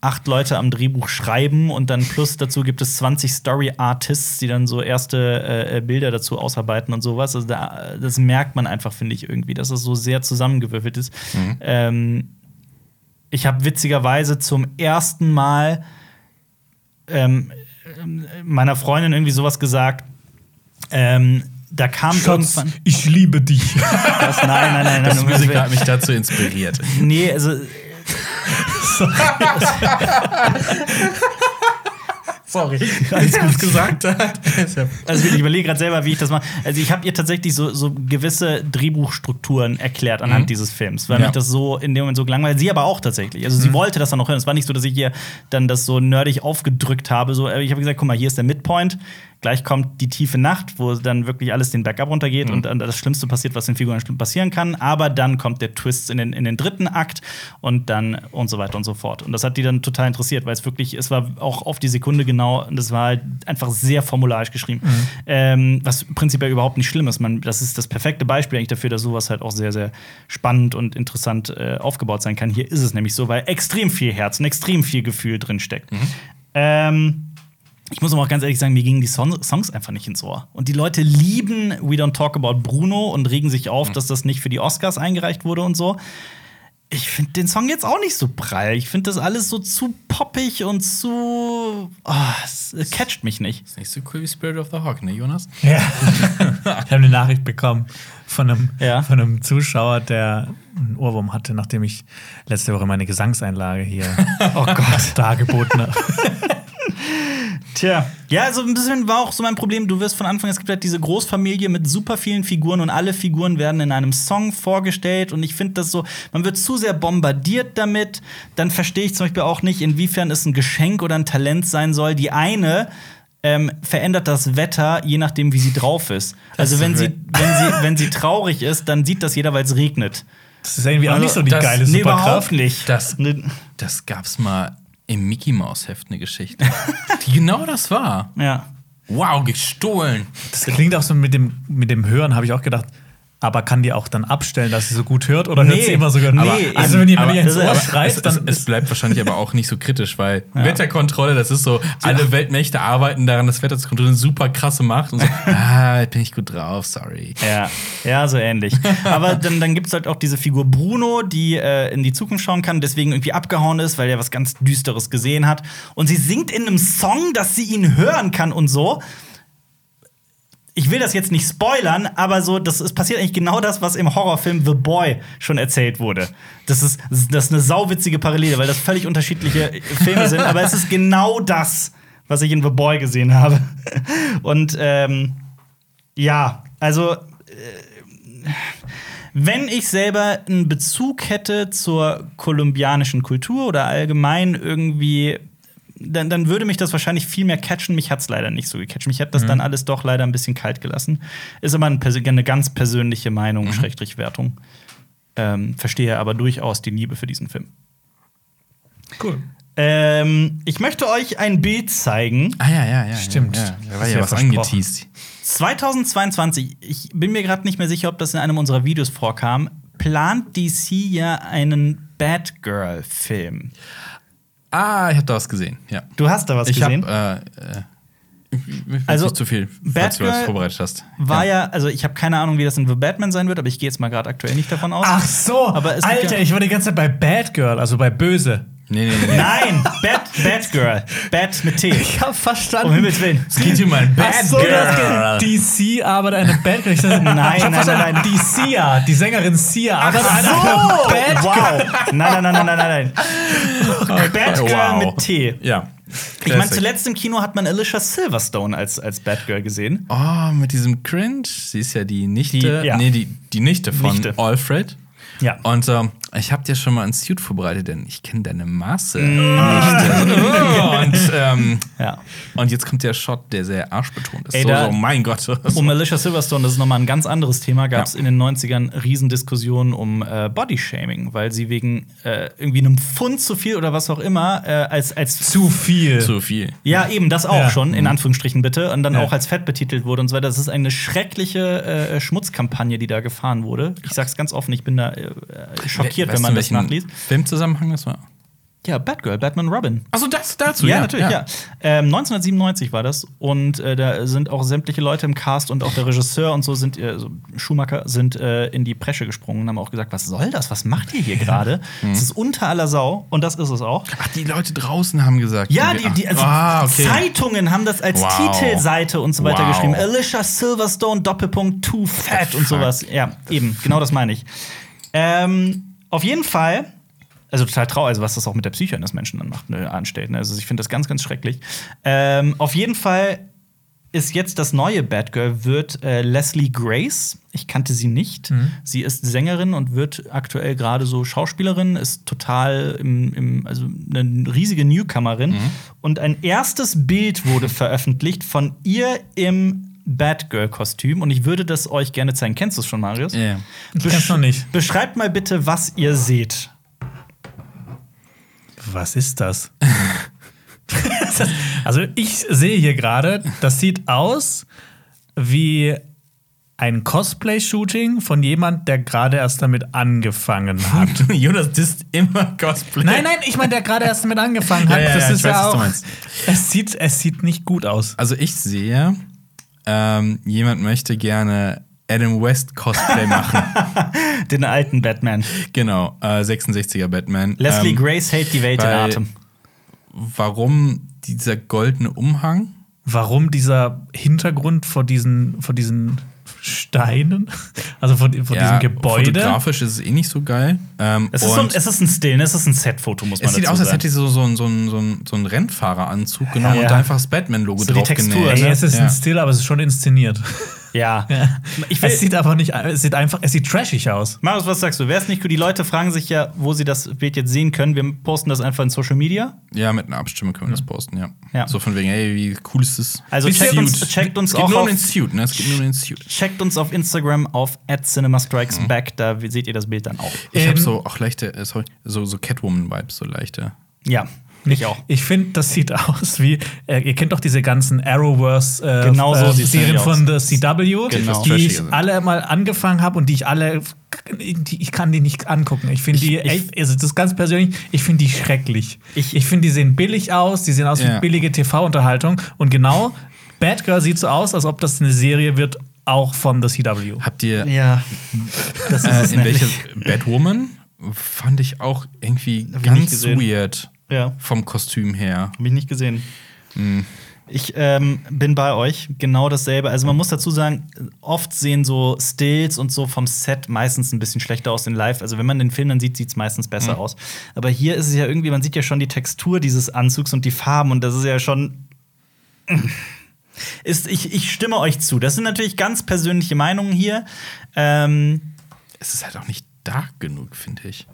acht Leute am Drehbuch schreiben und dann plus dazu gibt es 20 Story Artists, die dann so erste äh, Bilder dazu ausarbeiten und sowas. Also da, das merkt man einfach, finde ich irgendwie, dass es so sehr zusammengewürfelt ist. Ähm, ich habe witzigerweise zum ersten Mal ähm, meiner Freundin irgendwie sowas gesagt. Ähm, da kam Schatz, irgendwann. ich liebe dich. [LAUGHS] Das, nein, nein, nein, nein. das Musical hat mich dazu inspiriert. Nee, also [LAUGHS] Sorry, als du es gesagt. [LAUGHS] Also ich überlege gerade selber, wie ich das mache. Also ich habe ihr tatsächlich so, so gewisse Drehbuchstrukturen erklärt anhand dieses Films, weil Ja. mich das so in dem Moment so gelangweilt. Sie aber auch tatsächlich. Also sie wollte das dann noch hören. Es war nicht so, dass ich ihr dann das so nerdig aufgedrückt habe. So, äh, ich habe gesagt, guck mal, hier ist der Midpoint. Gleich kommt die tiefe Nacht, wo dann wirklich alles den Bergab runtergeht und dann das Schlimmste passiert, was den Figuren passieren kann. Aber dann kommt der Twist in den, in den dritten Akt und dann und so weiter und so fort. Und das hat die dann total interessiert, weil es wirklich, es war auch auf die Sekunde genau und es war halt einfach sehr formularisch geschrieben. Ähm, was prinzipiell überhaupt nicht schlimm ist. Man, das ist das perfekte Beispiel eigentlich dafür, dass sowas halt auch sehr, sehr spannend und interessant äh, aufgebaut sein kann. Hier ist es nämlich so, weil extrem viel Herz und extrem viel Gefühl drin steckt. Ähm, ich muss aber auch ganz ehrlich sagen, mir gingen die Son Songs einfach nicht ins Ohr. Und die Leute lieben We Don't Talk About Bruno und regen sich auf, dass das nicht für die Oscars eingereicht wurde und so. Ich finde den Song jetzt auch nicht so prall. Ich finde das alles so zu poppig und zu. Oh, es catcht mich nicht. Ist nicht so cool wie Spirit of the Hawk, ne, Jonas? Ja. [LAUGHS] ich habe eine Nachricht bekommen von einem, Ja. von einem Zuschauer, der einen Ohrwurm hatte, nachdem ich letzte Woche meine Gesangseinlage hier [LAUGHS] Oh Gott. dargeboten habe. [LAUGHS] Tja, ja, also ein bisschen war auch so mein Problem. Du wirst von Anfang, es gibt halt diese Großfamilie mit super vielen Figuren und alle Figuren werden in einem Song vorgestellt. Und ich finde das so, man wird zu sehr bombardiert damit. Dann verstehe ich zum Beispiel auch nicht, inwiefern es ein Geschenk oder ein Talent sein soll. Die eine ähm, verändert das Wetter, je nachdem, wie sie drauf ist. Also ist wenn sie, wenn, sie, wenn sie traurig ist, dann sieht das jeder, weil es regnet. Das ist irgendwie auch Also, nicht so die das- geile Nee, Superkraft. überhaupt nicht. Das, das gab's mal im Mickey Mouse Heft eine Geschichte, die genau das war. Ja. Wow, gestohlen. Das klingt auch so mit dem, mit dem Hören, habe ich auch gedacht. Aber kann die auch dann abstellen, dass sie so gut hört? Oder hört Nee. sie immer sogar Nee, aber. Also, wenn ihr Aber mir ins Ohr schreit, es, dann es, es bleibt wahrscheinlich aber auch nicht so kritisch, weil [LAUGHS] Wetterkontrolle, das ist so, alle Weltmächte arbeiten daran, das Wetter zu kontrollieren, super krasse Macht und so, [LAUGHS] ah, bin ich gut drauf, sorry. Ja, ja, so ähnlich. Aber dann, dann gibt es halt auch diese Figur Bruno, die äh, in die Zukunft schauen kann, deswegen irgendwie abgehauen ist, weil er was ganz Düsteres gesehen hat. Und sie singt in einem Song, dass sie ihn hören kann und so. Ich will das jetzt nicht spoilern, aber so, das ist passiert eigentlich genau das, was im Horrorfilm The Boy schon erzählt wurde. Das ist, das ist eine sauwitzige Parallele, weil das völlig unterschiedliche Filme sind, aber es ist genau das, was ich in The Boy gesehen habe. Und ähm, ja, also wenn ich selber einen Bezug hätte zur kolumbianischen Kultur oder allgemein irgendwie, dann, dann würde mich das wahrscheinlich viel mehr catchen. Mich hat es leider nicht so gecatcht. Mich hat das dann alles doch leider ein bisschen kalt gelassen. Ist aber ein, eine ganz persönliche Meinung, Schrägstrich Wertung. Ähm, verstehe aber durchaus die Liebe für diesen Film. cool. Ähm, ich möchte euch ein Bild zeigen. Ah ja, ja, ja. Stimmt. Ja, ja. Da war ja ja was angeteased. 2022, ich bin mir gerade nicht mehr sicher, ob das in einem unserer Videos vorkam, plant DC ja einen Batgirl-Film. Ah, ich habe da was gesehen, ja. Du hast da was Ich gesehen? habe äh, äh, ich Also, nicht zu viel, falls du was vorbereitet hast. War ja, also ich habe keine Ahnung, wie das in The Batman sein wird, aber ich gehe jetzt mal gerade aktuell nicht davon aus. Ach so, Aber Alter, ja- ich war die ganze Zeit bei Bad Girl, also bei Böse. Nee, nee, nee. Nein, Bat, Batgirl. Bat mit T. Ich hab verstanden. Um Himmels Willen. Es geht um ein Ach so, das geht- DC arbeitet eine Bad Girl. Ich dachte, Nein, ich hab nein, verstanden, nein, Die Sia, die Sängerin Sia, arbeitet an einer Oh, Bad wow. Nein, nein, nein, nein, nein, nein. Batgirl Wow. mit T. Ja. Ich meine, zuletzt im Kino hat man Alicia Silverstone als, als Batgirl gesehen. Oh, mit diesem Cringe. Sie ist ja die Nichte. Die- ja. Nee, die, die Nichte von Nichte. Alfred. Ja. Und ähm, ich habe dir schon mal ein Suit vorbereitet, denn ich kenne deine Maße. Mm. [LAUGHS] und, ähm, Ja. und jetzt kommt der Shot, der sehr arschbetont ist. Ey, so, da- so, mein Gott. [LAUGHS] Um Alicia Silverstone, das ist nochmal ein ganz anderes Thema, gab es Ja. in den 90ern Riesendiskussionen um äh, Bodyshaming, weil sie wegen äh, irgendwie einem Pfund zu viel oder was auch immer äh, als, als Zu viel. Zu viel. Ja, eben, das auch Ja. schon, in Anführungsstrichen bitte. Und dann Ja. auch als fett betitelt wurde und so weiter. Das ist eine schreckliche äh, Schmutzkampagne, die da gefahren wurde. Ich sag's ganz offen, ich bin da äh, schockiert, Weißt wenn man du, das nachliest. Filmzusammenhang das war? Ja, Batgirl, Batman Robin. Achso, das dazu. Ja, natürlich, ja. Ähm, 1997 war das. Und äh, da sind auch sämtliche Leute im Cast und auch der Regisseur und so sind, äh, Schumacher, sind äh, in die Presche gesprungen und haben auch gesagt, was soll das? Was macht ihr hier gerade? Mhm. Das ist unter aller Sau. Und das ist es auch. Ach, die Leute draußen haben gesagt. Ja, die, die also ah, okay. Zeitungen haben das als Wow. Titelseite und so weiter Wow. geschrieben. Alicia Silverstone, Doppelpunkt, too fat und sowas. Ja, eben, genau das meine ich. Ähm, auf jeden Fall, also total traurig, also was das auch mit der Psyche eines Menschen dann macht, ne, anstellt. Ne? Also ich finde das ganz, ganz schrecklich. Ähm, auf jeden Fall ist jetzt das neue Batgirl wird äh, Leslie Grace. Ich kannte sie nicht. Sie ist Sängerin und wird aktuell gerade so Schauspielerin, ist total im, im also eine riesige Newcomerin. Und ein erstes Bild wurde veröffentlicht von ihr im Batgirl-Kostüm und ich würde das euch gerne zeigen. Kennst du es schon, Marius? Ja. Ich kenn's noch nicht. Beschreibt mal bitte, was ihr seht. Was ist das? [LAUGHS] also, ich sehe hier gerade, das sieht aus wie ein Cosplay-Shooting von jemand, der gerade erst damit angefangen hat. [LAUGHS] Jonas disst immer Cosplay. nein, nein, ich meine, der gerade erst damit angefangen hat. Ja, ja, das ja, ist ich weiß, ja was du auch. meinst. Es sieht, es sieht nicht gut aus. Also ich sehe, ähm, jemand möchte gerne Adam West Cosplay machen. [LAUGHS] Den alten Batman. genau, äh, 66er Batman. Leslie ähm, Grace hält die Welt in Atem. Warum dieser goldene Umhang? Warum dieser Hintergrund vor diesen, vor diesen Steinen? Also vor, vor diesem Gebäude? Fotografisch ist es eh nicht so geil. Ähm, Es ist, so ein, es ist ein Still, ne? es ist ein Set-Foto, muss man es sieht dazu aus, als sagen. hätte sie so, so, ein- so, ein- so, ein- so einen Rennfahreranzug genommen Ja. und da einfach das Batman-Logo So die drauf Textur, genäht. Ey, ne? es ist Ja. ein Still, aber es ist schon inszeniert. Ja. Ich Ich will, es sieht aber nicht, es sieht einfach, es sieht trashig aus. Marius, was sagst du? Wäre es nicht gut? Die Leute fragen sich ja, wo sie das Bild jetzt sehen können. Wir posten das einfach in Social Media. Ja, mit einer Abstimmung können wir das posten, ja. Ja. So von wegen, ey, wie cool ist das? Also checkt uns- checkt uns es geht auch nur um auf- den Suit, ne? Es geht nur um den Suit. Checkt uns auf Instagram auf @cinemastrikesback, da seht ihr das Bild dann auch. Ich Ähm, habe so auch leichte, äh, sorry, so, so Catwoman-Vibes, so leichte. Ja, ich auch. Ich finde, das sieht [LAUGHS] aus wie, äh, ihr kennt doch diese ganzen Arrowverse äh, Genau so äh, Serien von aus. The CW, Genau. die ich alle mal angefangen habe und die ich alle, die, ich kann die nicht angucken. Ich finde die, ich- echt, also das ist ganz persönlich, ich finde die schrecklich. Ich- Ich, finde, die sehen billig aus, die sehen aus Ja. wie billige TV-Unterhaltung und genau, Bad Girl sieht so aus, als ob das eine Serie wird, auch von The CW. Habt ihr Ja. Das ist äh, in nämlich. welche Batwoman fand ich auch irgendwie ganz weird Ja, vom Kostüm her. habe ich nicht gesehen. Hm. Ich ähm, bin bei euch, genau dasselbe. Also man muss dazu sagen, oft sehen so Stills und so vom Set meistens ein bisschen schlechter aus in Live. Also wenn man den Film dann sieht, sieht es meistens besser aus. Aber hier ist es ja irgendwie, man sieht ja schon die Textur dieses Anzugs und die Farben und das ist ja schon. [LAUGHS] Ist, ich, ich stimme euch zu. Das sind natürlich ganz persönliche Meinungen hier. Ähm, Es ist halt auch nicht dark genug, finde ich.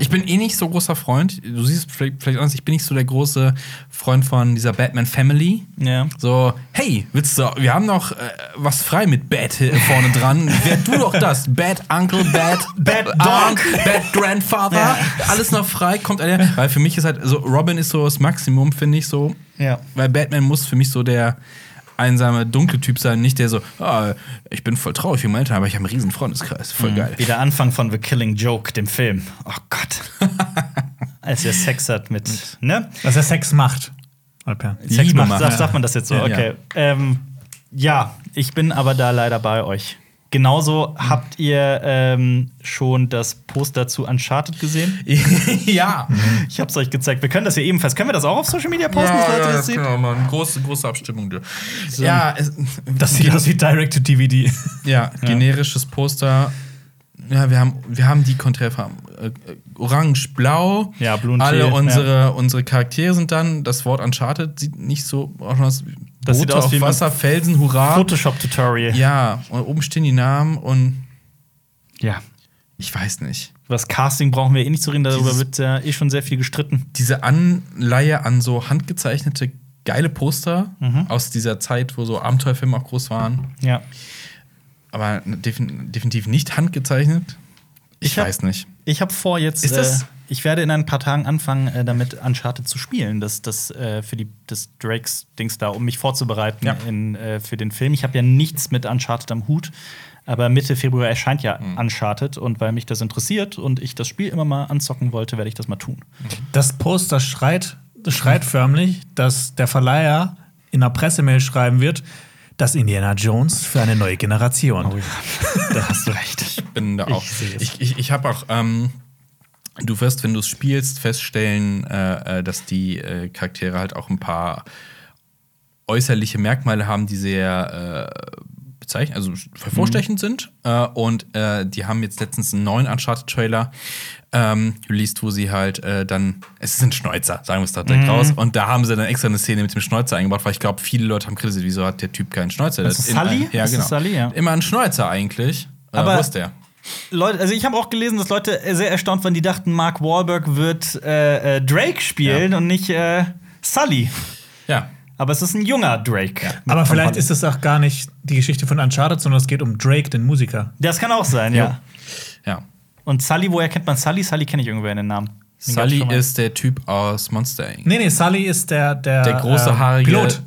Ich bin eh nicht so großer Freund, du siehst es vielleicht, vielleicht anders, ich bin nicht so der große Freund von dieser Batman Family. ja. So, hey, willst du, wir haben noch äh, was frei mit hier vorne dran. Wer du doch das? Bad Uncle, Bad, [LAUGHS] Bad Aunt, Bad Grandfather. Alles noch frei, kommt einer. Weil für mich ist halt so, Robin ist so das Maximum, finde ich so. Ja. Weil Batman muss für mich so der einsame, dunkle Typ sein, nicht der so, ah, ich bin voll traurig für meine Eltern, aber ich habe einen riesen Freundeskreis. Voll geil. Wie der Anfang von The Killing Joke, dem Film. Oh Gott. [LAUGHS] Als er Sex hat mit, ne? Was er Sex macht. Alper. Sex Liebe macht, macht. sagt, sagt man das jetzt so? Ja. Okay. Ähm, ja, ich bin aber da leider bei euch. Genauso habt ihr ähm, schon das Poster zu Uncharted gesehen. [LAUGHS] ja. Ich hab's euch gezeigt. Wir können das hier ebenfalls. Können wir das auch auf Social Media posten, dass Leute das sehen? genau. Große, große Abstimmung. Ja, es, Das sieht aus wie Direct-to-DVD. [LAUGHS] ja, generisches Poster. Ja, wir haben, wir haben die Konträrfarben. Äh, Orange, Blau. Ja, Blue und Alle unsere, unsere Charaktere sind dann. Das Wort Uncharted sieht nicht so aus. Das sieht Boote aus auf wie ein Wasser, Felsen, Hurra. Photoshop-Tutorial. Ja, und oben stehen die Namen und ja. ich weiß nicht. Über das Casting brauchen wir eh nicht zu reden, darüber Dieses- wird ja eh schon sehr viel gestritten. Diese Anleihe an so handgezeichnete geile Poster Mhm. aus dieser Zeit, wo so Abenteuerfilme auch groß waren, Ja. aber defin definitiv nicht handgezeichnet. Ich, Ich hab- weiß nicht. Ich habe vor, jetzt. Ist das- äh, ich werde in ein paar Tagen anfangen, äh, damit Uncharted zu spielen. Das, das äh, für die, das Drakes-Dings da, um mich vorzubereiten Ja. in, äh, für den Film. Ich habe ja nichts mit Uncharted am Hut. Aber Mitte Februar erscheint ja Mhm. Uncharted und weil mich das interessiert und ich das Spiel immer mal anzocken wollte, werde ich das mal tun. Das Poster schreit, das schreit förmlich, dass der Verleiher in einer Pressemail schreiben wird, dass Indiana Jones für eine neue Generation. [LAUGHS] da hast du recht. bin da Ich auch. sehe es. Ich, ich, ich habe auch. Ähm, du wirst, wenn du es spielst, feststellen, äh, äh, dass die äh, Charaktere halt auch ein paar äußerliche Merkmale haben, die sehr äh, bezeichnen, also hervorstechend sind. Äh, und äh, die haben jetzt letztens einen neuen Uncharted-Trailer ähm, released, wo sie halt äh, dann, es ist ein Schnäuzer, sagen wir es da direkt raus. Und da haben sie dann extra eine Szene mit dem Schnäuzer eingebaut, weil ich glaube, viele Leute haben kritisiert, wieso hat der Typ keinen Schnäuzer? Das ist in- Sully? Ja, Ist genau. das Sully, ja. Immer ein Schnäuzer eigentlich. Aber- wo ist der? Leute, also ich habe auch gelesen, dass Leute sehr erstaunt waren, die dachten, Mark Wahlberg wird äh, äh, Drake spielen Ja. und nicht äh, Sully. Ja. Aber es ist ein junger Drake. Aber Von vielleicht Hollywood. ist es auch gar nicht die Geschichte von Uncharted, sondern es geht um Drake, den Musiker. Das kann auch sein, ja. Ja. Und Sully, woher kennt man Sully? Sully kenne ich irgendwer in den Namen. Den Sully ist der Typ aus Monster Inc. Nee, nee, Sully ist der der, Der große, äh, haarige- Pilot.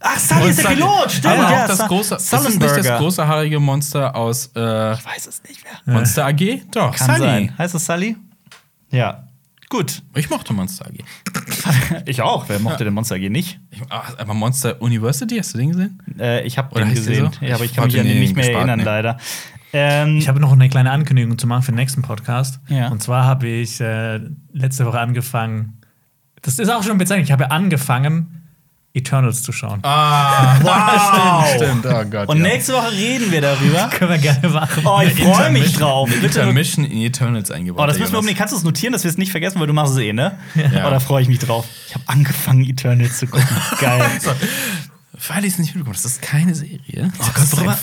Ach, Sully ist der Pilot, stimmt. Aber ja, auch das große, ist es nicht das große haarige Monster aus äh, Ich weiß es nicht mehr. Monster AG? Doch, Kann Sully. sein. Heißt es Sully? Ja. Gut. Ich mochte Monster AG. [LAUGHS] Ich auch. Wer mochte den Monster AG nicht? Ich, ach, aber Monster University, hast du den gesehen? Äh, ich habe den gesehen. so? Ja, aber Ich ich kann mich an den nicht mehr gespart, erinnern, nee. leider. Ähm, Ich habe noch eine kleine Ankündigung zu machen für den nächsten Podcast. Ja. Und zwar habe ich äh, letzte Woche angefangen. Das ist auch schon bezeichnet. Ich habe angefangen, Eternals zu schauen. Ah, [LAUGHS] wow. [LAUGHS] stimmt, stimmt. Oh Gott. Und ja. nächste Woche reden wir darüber. [LAUGHS] Können wir gerne machen. Oh, ich freue mich drauf. Eine Intermission in Eternals eingebaut. Oh, das müssen wir unbedingt. Kannst du es notieren, dass wir es nicht vergessen, weil du machst es eh, ne? Ja. Oh, da freue ich mich drauf. Ich habe angefangen, Eternals zu gucken. Geil. Weil ich es nicht mitbekommen habe. Das ist keine Serie. Oh Gott, worüber,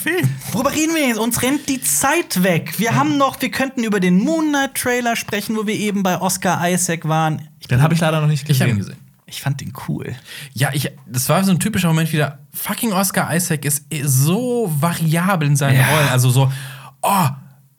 worüber reden wir jetzt? Uns rennt die Zeit weg. Wir haben noch, wir könnten über den Moon Knight Trailer sprechen, wo wir eben bei Oscar Isaac waren. Den habe ich leider noch nicht Ich habe gesehen. ihn gesehen. Ich fand den cool. Ja, ich, das war so ein typischer Moment wieder. Fucking Oscar Isaac ist so variabel in seinen Ja. Rollen. Also so, oh,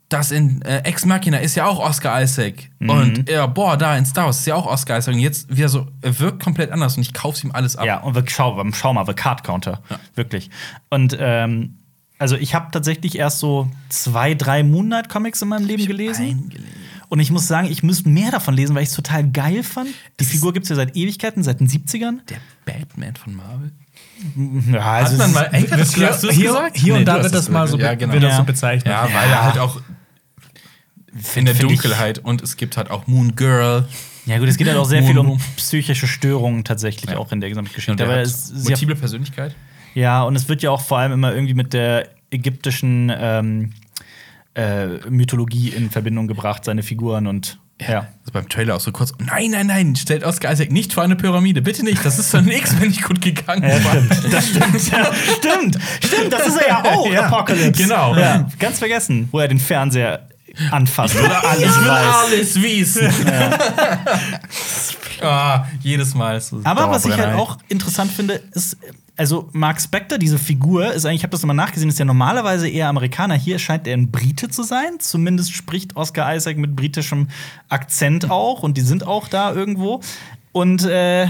das in äh, Ex Machina ist ja auch Oscar Isaac. Mhm. Und ja, boah, da in Star Wars ist ja auch Oscar Isaac. Und jetzt wieder so, er wirkt komplett anders und ich kauf's ihm alles ab. Ja, und schau, schau mal, The Card Counter. Wirklich. Und ähm, also ich habe tatsächlich erst so zwei, drei Moon Knight Comics in meinem Leben gelesen. eingelesen. Und ich muss sagen, ich müsste mehr davon lesen, weil ich es total geil fand. Die Figur gibt es ja seit Ewigkeiten, seit den 70ern. Der Batman von Marvel. Ja, also Hat man mal echt Das hier, hast hier, gesagt? hier Nee, und da wird das mal so, ja, genau. wird das so bezeichnet. Ja, weil er halt auch in der Dunkelheit und es gibt halt auch Moon Girl. Ja, gut, es geht halt auch sehr viel um psychische Störungen tatsächlich Ja. auch in der gesamten Und Geschichte. der Aber hat es multiple Persönlichkeit. ja, und es wird ja auch vor allem immer irgendwie mit der ägyptischen ähm, äh, Mythologie in Verbindung gebracht, seine Figuren und ja. Also beim Trailer auch so kurz. Nein, nein, nein, stellt Oscar Isaac nicht vor eine Pyramide. Bitte nicht. Das ist für den X-Men nicht gut gegangen. Ja, stimmt. [LAUGHS] Das stimmt. Ja, stimmt. Stimmt, das ist er ja auch, [LAUGHS] Ja, Apocalypse. genau. Ja, ganz vergessen, wo er den Fernseher anfasst. alles ich will weiß. alles wissen. ah, jedes Mal. so Aber was ich halt auch interessant finde, ist, also Mark Spector, diese Figur, ist eigentlich, ich habe das immer nachgesehen, ist ja normalerweise eher Amerikaner. Hier scheint er ein Brite zu sein. Zumindest spricht Oscar Isaac mit britischem Akzent auch und die sind auch da irgendwo. Und äh,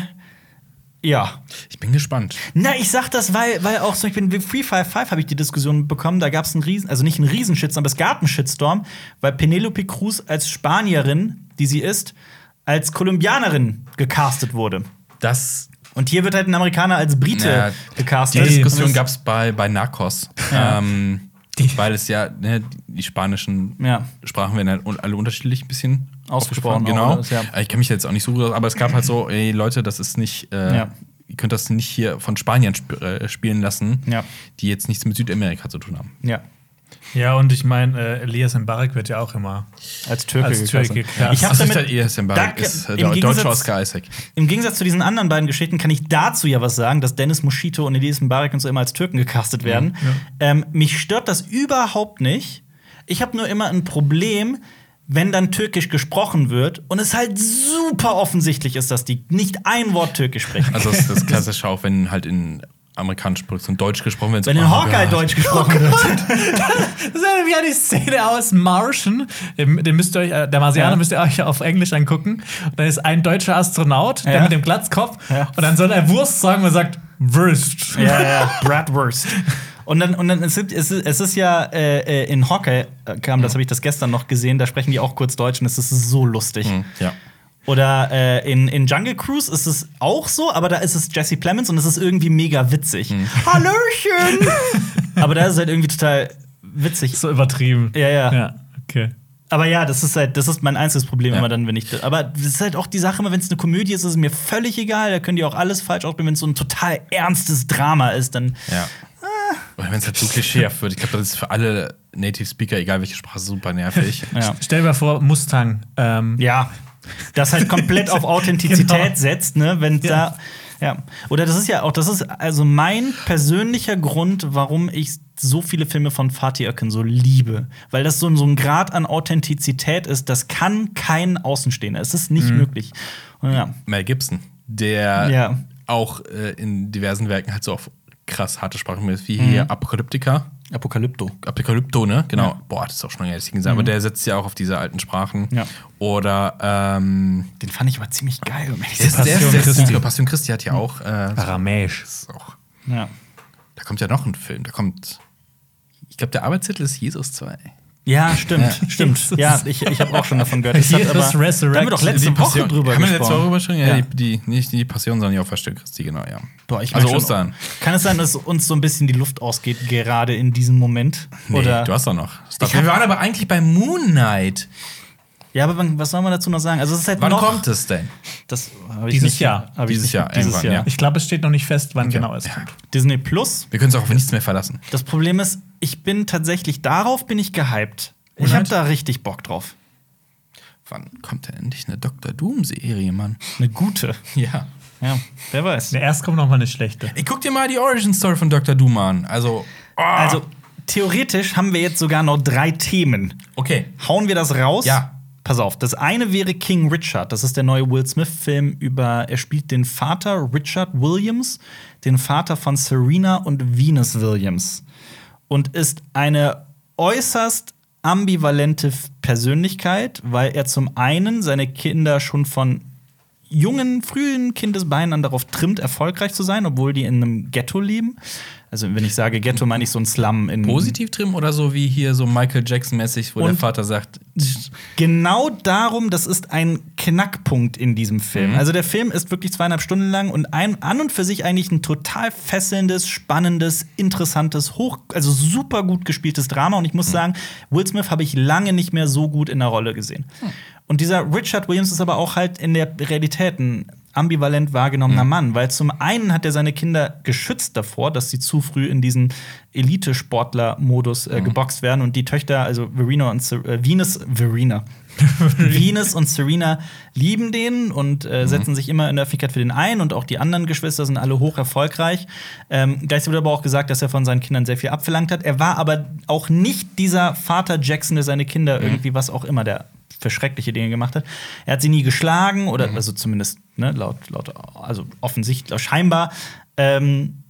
ja. Ich bin gespannt. Na, ich sag das, weil, weil auch zum Beispiel in Free Fire 5 habe ich die Diskussion bekommen, da gab es einen Riesen, also nicht einen Riesenshitstorm, aber es gab einen Shitstorm, weil Penelope Cruz als Spanierin, die sie ist, als Kolumbianerin gecastet wurde. Das, Und hier wird halt ein Amerikaner als Brite Ja, gecastet. die Diskussion gab es bei, bei Narcos. Ja. Ähm, weil es ja, ne, die spanischen Ja. Sprachen werden halt alle unterschiedlich ein bisschen Ausgesprochen Genau. ja. Ich kenne mich jetzt auch nicht so gut aus, aber es gab halt so, ey Leute, das ist nicht, äh, Ja. ihr könnt das nicht hier von Spaniern sp äh, spielen lassen, die jetzt nichts mit Südamerika zu tun haben. Ja, Ja, und ich meine, äh, Elias Mbarek wird ja auch immer. als Türke Als Türke gecastet. Ich habe Also damit, ist halt Embark, da- ist äh, im der deutsche Gegensatz- Oscar Isaac. Im Gegensatz zu diesen anderen beiden Geschichten kann ich dazu ja was sagen, dass Dennis Moschito und Elias Mbarek und so immer als Türken gecastet werden. Ähm, mich stört das überhaupt nicht. Ich habe nur immer ein Problem, wenn dann Türkisch gesprochen wird und es halt super offensichtlich ist, dass die nicht ein Wort Türkisch sprechen. Also das, das [LAUGHS] klassische auch, wenn halt in amerikanischen Produktionen Deutsch gesprochen wird. wenn in oh Hawkeye. Deutsch gesprochen wird. [LAUGHS] Das ist ja wie die Szene aus Martian. Den, müsst ihr euch, äh, der Marsianer Ja. müsst ihr euch auf Englisch angucken. Und dann ist ein deutscher Astronaut, der Ja. mit dem Glatzkopf. Ja. Und dann soll er Wurst sagen und sagt Wurst. Ja, ja, [LAUGHS] Bratwurst. Und dann, und dann es, ist, es, ist, es ist ja äh, äh, in Hawkeye äh, kam, das habe ich das gestern noch gesehen, da sprechen die auch kurz Deutsch und es ist so lustig. Hm, Ja. Oder äh, in, in Jungle Cruise ist es auch so, aber da ist es Jesse Plemons und es ist irgendwie mega witzig. [LAUGHS] Hallöchen! [LAUGHS] aber da ist es halt irgendwie total witzig. So übertrieben. Ja, ja, Ja, okay. Aber ja, das ist halt, das ist mein einziges Problem Ja. immer dann, wenn ich. Aber das ist halt auch die Sache, wenn es eine Komödie ist, ist es mir völlig egal. Da können die auch alles falsch ausspielen. Wenn es so ein total ernstes Drama ist, dann. Ja. Oder wenn es halt so klischeehaft wird. Ich glaube, das ist für alle Native Speaker, egal welche Sprache, super nervig. [LAUGHS] Ja. Stell dir mal vor, Mustang. Ähm, Ja, das halt komplett auf [LAUGHS] Authentizität Genau. setzt, ne? Wenn Ja. da. Ja. Oder das ist ja auch, das ist also mein persönlicher Grund, warum ich so viele Filme von Fatih Akin so liebe. Weil das so, so ein Grad an Authentizität ist, das kann kein Außenstehender. Es ist nicht möglich. Und ja. Mel Gibson, der Ja. auch äh, in diversen Werken halt so auf krass harte Sprachen ist, wie hier Apokalyptika. Apokalypto. Apokalypto, ne? Genau. Ja. Boah, das ist auch schon ihn gesehen habe. Aber der setzt ja auch auf diese alten Sprachen. Ja. Oder, ähm, Den fand ich aber ziemlich geil. Um der ist, der der ist, Christi. genau, Passion Christi hat ja auch, äh, Aramäisch. das ist auch, ja. da kommt ja noch ein Film. Da kommt, ich glaube, der Arbeitstitel ist Jesus 2. ja, stimmt, Ja. stimmt. Ja, ich, ich habe auch schon davon gehört. Das hat Jesus aber, da haben wir doch letzte Die Woche Passion- drüber Haben wir letzte Woche gesprochen. drüber? Ja, Ja. Die, die, nicht die Passion, sondern die Auferstehung Christi, genau, ja. Boah, ich also schon, Ostern. Kann es sein, dass uns so ein bisschen die Luft ausgeht, gerade in diesem Moment? Nee, Oder? du hast doch noch. Ich wir hab- waren aber eigentlich bei Moon Knight. Ja, aber wann- was soll man dazu noch sagen? Also, es ist halt Wann noch. kommt es denn? Das ich Dieses nicht, Jahr. hab ich Dieses nicht- Jahr, Dieses Jahr. ja. Ich glaube, es steht noch nicht fest, wann Okay. genau es Ja. kommt. Disney Plus. Wir können es auch auf nichts mehr verlassen. Das Problem ist, ich bin tatsächlich darauf bin ich gehypt. Ich habe da richtig Bock drauf. Wann kommt denn endlich eine Dr. Doom-Serie, Mann? Eine gute. Ja. Ja, wer weiß. Ne, erst kommt noch mal eine schlechte. Ey, guck dir mal die Origin Story von Dr. Doom an. Also, oh. Also, theoretisch haben wir jetzt sogar noch drei Themen. okay. Hauen wir das raus? Ja. Pass auf, das eine wäre King Richard. Das ist der neue Will Smith-Film über, er spielt den Vater Richard Williams, den Vater von Serena und Venus Williams. Und ist eine äußerst ambivalente Persönlichkeit, weil er zum einen seine Kinder schon von jungen, frühen Kindesbeinen an darauf trimmt, erfolgreich zu sein, obwohl die in einem Ghetto leben. Also, wenn ich sage Ghetto, meine ich so ein Slum in Positiv trimmen oder so wie hier so Michael Jackson-mäßig, wo der Vater sagt, Genau darum, das ist ein Knackpunkt in diesem Film. Mhm. Also der Film ist wirklich zweieinhalb Stunden lang und ein, an und für sich eigentlich ein total fesselndes, spannendes, interessantes, hoch, also super gut gespieltes Drama. Und ich Mhm. muss sagen, Will Smith habe ich lange nicht mehr so gut in der Rolle gesehen. Hm. Und dieser Richard Williams ist aber auch halt in der Realität ein ambivalent wahrgenommener Mhm. Mann, weil zum einen hat er seine Kinder geschützt davor, dass sie zu früh in diesen Elite-Sportler-Modus Mhm. äh, geboxt werden und die Töchter, also Verena und Ser äh, Venus, Verena. [LAUGHS] Venus und Serena lieben den und Mhm. äh, setzen sich immer in der Öffentlichkeit für den ein und auch die anderen Geschwister sind alle hoch erfolgreich. Ähm, gleichzeitig wird aber auch gesagt, dass er von seinen Kindern sehr viel abverlangt hat. Er war aber auch nicht dieser Vater Jackson, der seine Kinder Mhm. irgendwie was auch immer der für schreckliche Dinge gemacht hat. Er hat sie nie geschlagen oder Mhm. also zumindest ne, laut, laut also offensichtlich scheinbar. Ähm,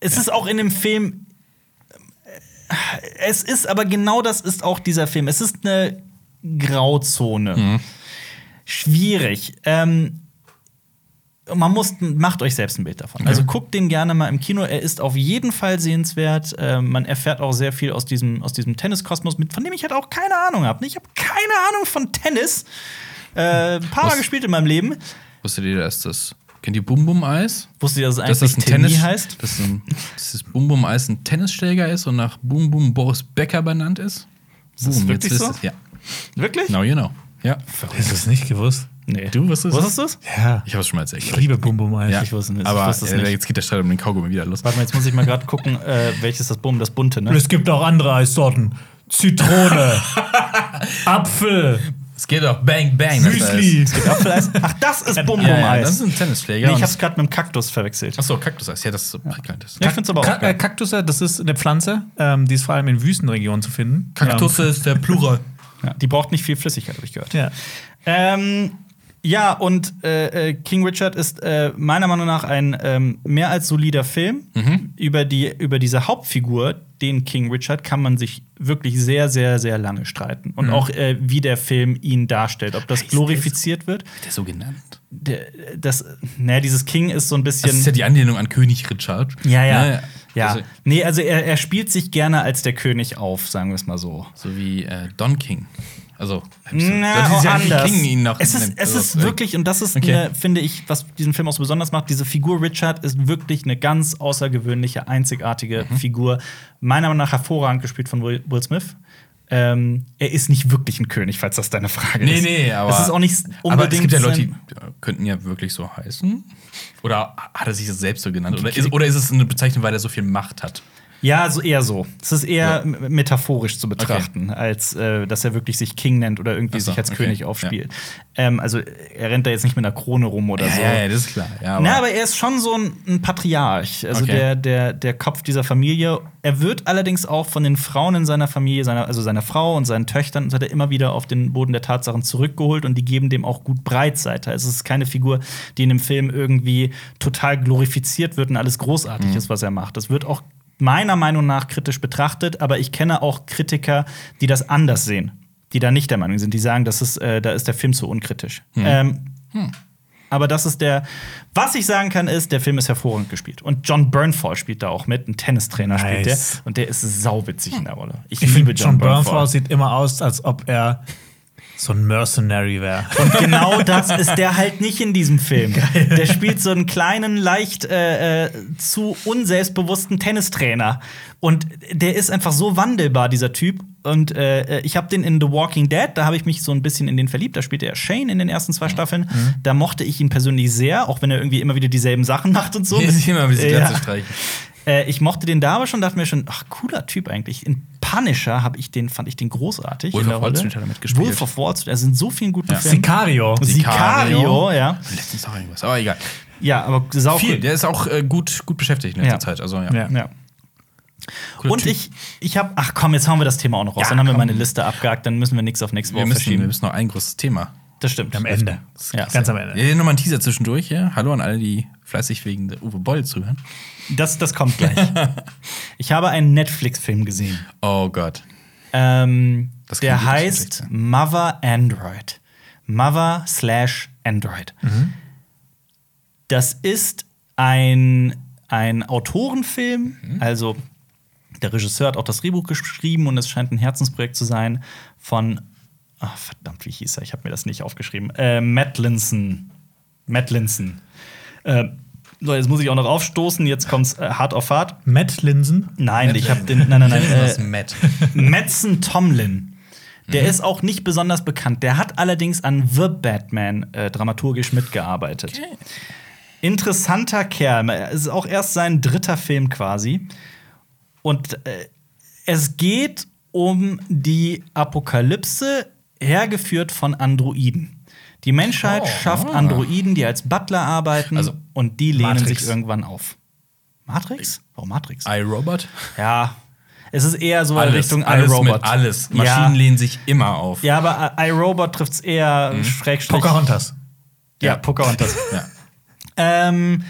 es ist auch in dem Film es ist aber genau das ist auch dieser Film. Es ist eine Grauzone. Schwierig. Ähm, man muss, macht euch selbst ein Bild davon. Also guckt den gerne mal im Kino. Er ist auf jeden Fall sehenswert. Äh, man erfährt auch sehr viel aus diesem, aus diesem Tenniskosmos, mit, von dem ich halt auch keine Ahnung habe. Ich habe keine Ahnung von Tennis. Äh, ein paar Mal gespielt in meinem Leben. wusstet ihr, dass das, kennt ihr Bum Bum Eis? Wusste ihr, dass es Dass eigentlich das ein Tennis Tennis heißt? Dass, ein, dass das Bum Bum Eis ein Tennisschläger ist und nach Bum Bum Boris Becker benannt ist? Ist das Boom, wirklich jetzt so? ihr's. Ja. Wirklich? Now you know. Ja. Hast du es nicht gewusst? Nee. Du wusstest Wusstest du es? Ja. Ich habe es schon mal erzählt. Ich liebe Bum Bum Eis. Ja. Ich wusste nicht. Ich Aber wusste es äh, nicht. jetzt geht der Streit um den Kaugummi wieder los. Warte mal, jetzt muss ich mal gerade gucken, äh, welches das Bumm, das bunte, ne? Es gibt auch andere Eissorten. Zitrone, [LAUGHS] Apfel, Es geht auch Bang Bang. das Müsli. heißt. Apfeleis. [LAUGHS] Ach, das ist Bum Bum Ja, ja, das Eis. ist ein Tennisschläger. Nee, ich hab's gerade mit dem Kaktus verwechselt. Achso, Kaktuseis. Ja, das ist so prickelnd ist. Ja, ich find's aber auch Ka äh, geil. Kaktusse, das ist eine Pflanze, ähm, die ist vor allem in Wüstenregionen zu finden. Kaktusse ist der Plural. Ja, die braucht nicht viel Flüssigkeit, habe ich gehört. Ähm, ja. Ähm, ja, und äh, äh, King Richard ist äh, meiner Meinung nach ein ähm, mehr als solider Film. Über, die, über diese Hauptfigur, den King Richard, kann man sich wirklich sehr, sehr, sehr lange streiten. Und auch, äh, wie der Film ihn darstellt. Ob das Heißt glorifiziert wird. Der so genannt. Der, das, naja, dieses King ist so ein bisschen. Das ist ja die Anlehnung an König Richard. ja, ja. Ne? ja. Also, nee, also er, er spielt sich gerne als der König auf, sagen wir es mal so. so wie äh, Don King. Also, Na, das ist ja anders. King ihn noch es ist, es Also, ist äh, wirklich, und das ist, Okay. eine, finde ich, was diesen Film auch so besonders macht, diese Figur Richard ist wirklich eine ganz außergewöhnliche, einzigartige Mhm. Figur. Meiner Meinung nach hervorragend gespielt von Will, Will Smith. Ähm, er ist nicht wirklich ein König, falls das deine Frage Nee, ist. nee, aber. Es ist auch nicht unbedingt. Aber es gibt ja Leute, die ja, könnten ja wirklich so heißen. Oder hat er sich das selbst so genannt? Oder ist, oder ist es eine Bezeichnung, weil er so viel Macht hat? Ja, so eher so. Es ist eher Ja. metaphorisch zu betrachten, als äh, dass er wirklich sich King nennt oder irgendwie so, sich als okay. König aufspielt. Ähm, also er rennt da jetzt nicht mit einer Krone rum oder so. ja, das ist klar. Ja, Na, aber er ist schon so ein, ein Patriarch, also Okay. der, der, der Kopf dieser Familie. Er wird allerdings auch von den Frauen in seiner Familie, seiner, also seiner Frau und seinen Töchtern, wird er immer wieder auf den Boden der Tatsachen zurückgeholt und die geben dem auch gut Breitseite. Also es ist keine Figur, die in dem Film irgendwie total glorifiziert wird und alles großartig Mhm. ist, was er macht. Das wird auch meiner Meinung nach kritisch betrachtet, aber ich kenne auch Kritiker, die das anders sehen, die da nicht der Meinung sind, die sagen, das ist, äh, da ist der Film zu unkritisch. Ähm, aber das ist der. Was ich sagen kann, ist, der Film ist hervorragend gespielt. Und John Burnfall spielt da auch mit. Ein Tennistrainer spielt der. Nice. Und der ist sauwitzig in der Rolle. Ich, Ich liebe finde, John Burnfall. Burnfall sieht immer aus, als ob er so ein Mercenary wäre. Und genau das ist der halt nicht in diesem Film. Der spielt so einen kleinen, leicht äh, äh, zu unselbstbewussten Tennistrainer. Und der ist einfach so wandelbar, dieser Typ. Und äh, ich habe den in The Walking Dead, da habe ich mich so ein bisschen in den verliebt. Da spielte er Shane in den ersten zwei Staffeln. Da mochte ich ihn persönlich sehr, auch wenn er irgendwie immer wieder dieselben Sachen [LAUGHS] macht und so. Hier sich immer ein bisschen Ja. Streichen. Äh, ich mochte den da aber schon, dachte mir schon, ach, cooler Typ eigentlich. In Punisher habe ich den, fand ich den großartig. Wolf in der of Wall. Street hat er mitgespielt. Wolf of Wall Street, er sind so vielen guten Ja. Filmen. Sicario. Sicario, Sicario. ja. Letztens auch irgendwas, aber egal. Ja, aber sau Viel. Der ist auch äh, gut, gut beschäftigt in letzter Ja. Zeit. Also, ja. Ja. Ja. Cooler Und Typ. ich, ich habe, ach komm, jetzt hauen wir das Thema auch noch raus. Ja, dann haben wir komm. meine Liste abgehakt, dann müssen wir nichts auf nächste wir Woche müssen, wir verschieben. müssen noch ein großes Thema. Das stimmt. Am Ende. Ja. Ganz am Ende. Ja, nochmal ein Teaser zwischendurch. Ja? Hallo an alle, die fleißig wegen der Uwe Boll zuhören. Das, das kommt gleich. [LAUGHS] ich habe einen Netflix-Film gesehen. Oh Gott. Ähm, der heißt. Mother Android. Mother slash Android. Das ist ein, ein Autorenfilm, also der Regisseur hat auch das Drehbuch geschrieben und es scheint ein Herzensprojekt zu sein von, ach, verdammt, wie hieß er? Ich habe mir das nicht aufgeschrieben. Äh, Matt Linson. Matt Linson. Äh, so, jetzt muss ich auch noch aufstoßen, jetzt kommt's äh, hart auf hart. Matt Linsen. Nein, ich habe den, nein, nein, nein. Äh, Matt. [LAUGHS] Madsen Tomlin. Der ist auch nicht besonders bekannt. Der hat allerdings an The Batman äh, dramaturgisch mitgearbeitet. Interessanter Kerl. Es ist auch erst sein dritter Film quasi. Und äh, es geht um die Apokalypse, hergeführt von Androiden. Die Menschheit Oh, schafft ah. Androiden, die als Butler arbeiten Also, und die lehnen Matrix. sich irgendwann auf. Matrix? Warum Matrix? iRobot? Ja. Es ist eher so in Alles, Richtung alles iRobot. mit alles. Maschinen Ja. lehnen sich immer auf. Ja, aber I- iRobot trifft es eher Mhm. Schrägstrich. Pocahontas. Ja, Pocahontas. [LAUGHS] Ja. ähm, äh,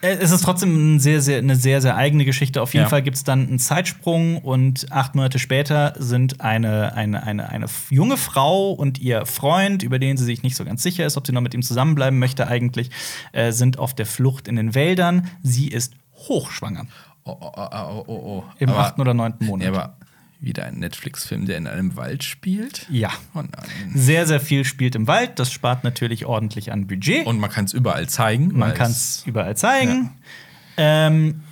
es ist trotzdem ein sehr, sehr, eine sehr, sehr eigene Geschichte. Auf jeden Ja. Fall gibt es dann einen Zeitsprung und acht Monate später sind eine, eine, eine, eine junge Frau und ihr Freund, über den sie sich nicht so ganz sicher ist, ob sie noch mit ihm zusammenbleiben möchte eigentlich, äh, sind auf der Flucht in den Wäldern. Sie ist hochschwanger Oh, oh, oh, oh, oh, oh. im aber, achten oder neunten Monat. Ja, aber wieder ein Netflix-Film, der in einem Wald spielt? ja. Oh nein. Sehr, sehr viel spielt im Wald. Das spart natürlich ordentlich an Budget. Und man kann es überall zeigen. Man kann es überall zeigen. Ähm,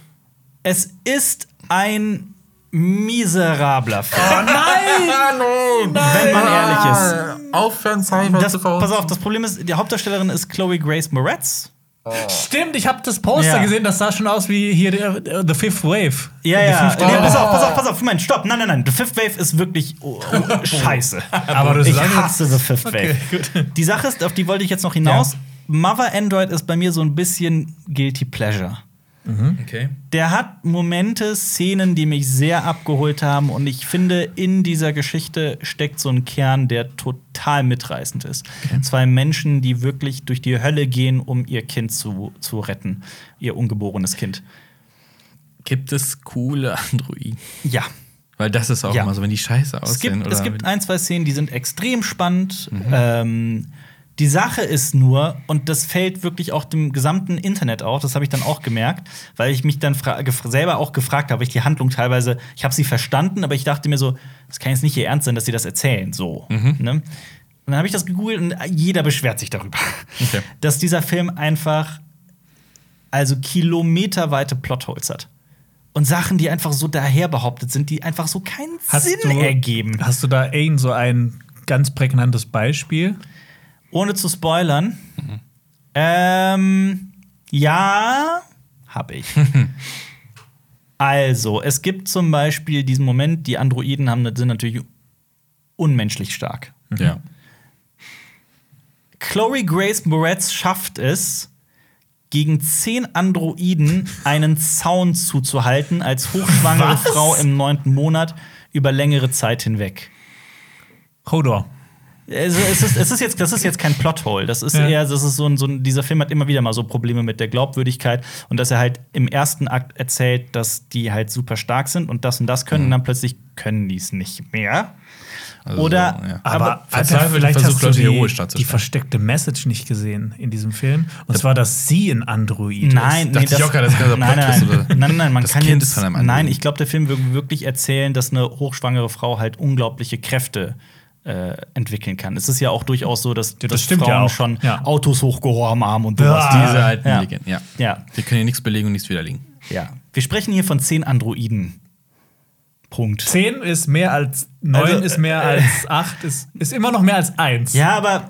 es ist ein miserabler Film. [LAUGHS] Hallo! [LAUGHS] Wenn man ehrlich ist. Aufhören, Cyber Das, pass auf, das Problem ist, die Hauptdarstellerin ist Chloe Grace Moretz. Stimmt, ich habe das Poster Ja. gesehen, das sah schon aus wie hier der, der The Fifth Wave. Ja, ja. Nee, Wave. pass auf, pass auf, pass auf. Moment, stopp. Nein, nein, nein. The Fifth Wave ist wirklich oh, oh, [LAUGHS] scheiße. Aber du Ich hasse The Fifth Okay, Wave. Die Sache ist, auf die wollte ich jetzt noch hinaus. Mother Android ist bei mir so ein bisschen Guilty Pleasure. Okay. Der hat Momente, Szenen, die mich sehr abgeholt haben. Und ich finde, in dieser Geschichte steckt so ein Kern, der total mitreißend ist. Zwei Menschen, die wirklich durch die Hölle gehen, um ihr Kind zu, zu retten. Ihr ungeborenes Kind. Gibt es coole Androiden? Ja. Weil das ist auch Ja. immer so, wenn die scheiße Es aussehen. gibt, es gibt ein, zwei Szenen, die sind extrem spannend. Ähm, die Sache ist nur, und das fällt wirklich auch dem gesamten Internet auf, das habe ich dann auch gemerkt, weil ich mich dann selber auch gefragt habe, ich die Handlung teilweise, ich habe sie verstanden, aber ich dachte mir so, das kann jetzt nicht ihr Ernst sein, dass sie das erzählen, so. Ne? Und dann habe ich das gegoogelt und jeder beschwert sich darüber, Okay. [LAUGHS] dass dieser Film einfach also kilometerweite Plotholes hat. Und Sachen, die einfach so daher behauptet sind, die einfach so keinen Sinn ergeben. Hast du da irgend so ein ganz prägnantes Beispiel? Ohne zu spoilern. Ähm, ja, hab ich. [LAUGHS] also, es gibt zum Beispiel diesen Moment, die Androiden haben, sind natürlich unmenschlich stark. Ja. Chloe Grace Moretz schafft es, gegen zehn Androiden einen Zaun zuzuhalten, als hochschwangere Was? Frau im neunten Monat über längere Zeit hinweg. Hodor. Also, es, ist, es ist jetzt, das ist jetzt kein Plothole. Das ist Ja. eher, das ist so ein, so ein, dieser Film hat immer wieder mal so Probleme mit der Glaubwürdigkeit und dass er halt im ersten Akt erzählt, dass die halt super stark sind und das und das können, und dann plötzlich können die es nicht mehr. Also Oder, so, ja. Aber, aber Alter, vielleicht hast du die, die versteckte Message nicht gesehen in diesem Film. Und zwar, dass sie ein Android Nein, ich auch gerade, das ist gerade [LAUGHS] nein, nein, nein, nein, man Das kann Kind jetzt, ist nein, ich glaube, der Film will wirklich erzählen, dass eine hochschwangere Frau halt unglaubliche Kräfte äh, entwickeln kann. Es ist ja auch durchaus so, dass, das dass Frauen ja schon Ja. Autos hochgehoben haben und sowas. Ja. Diese alten Ja. Legenden, ja. Ja. Wir können hier nichts belegen und nichts widerlegen. Ja. Wir sprechen hier von zehn Androiden. Punkt. Zehn ist mehr als neun, Also, ist mehr äh, als acht, ist, ist immer noch mehr als eins. Ja, aber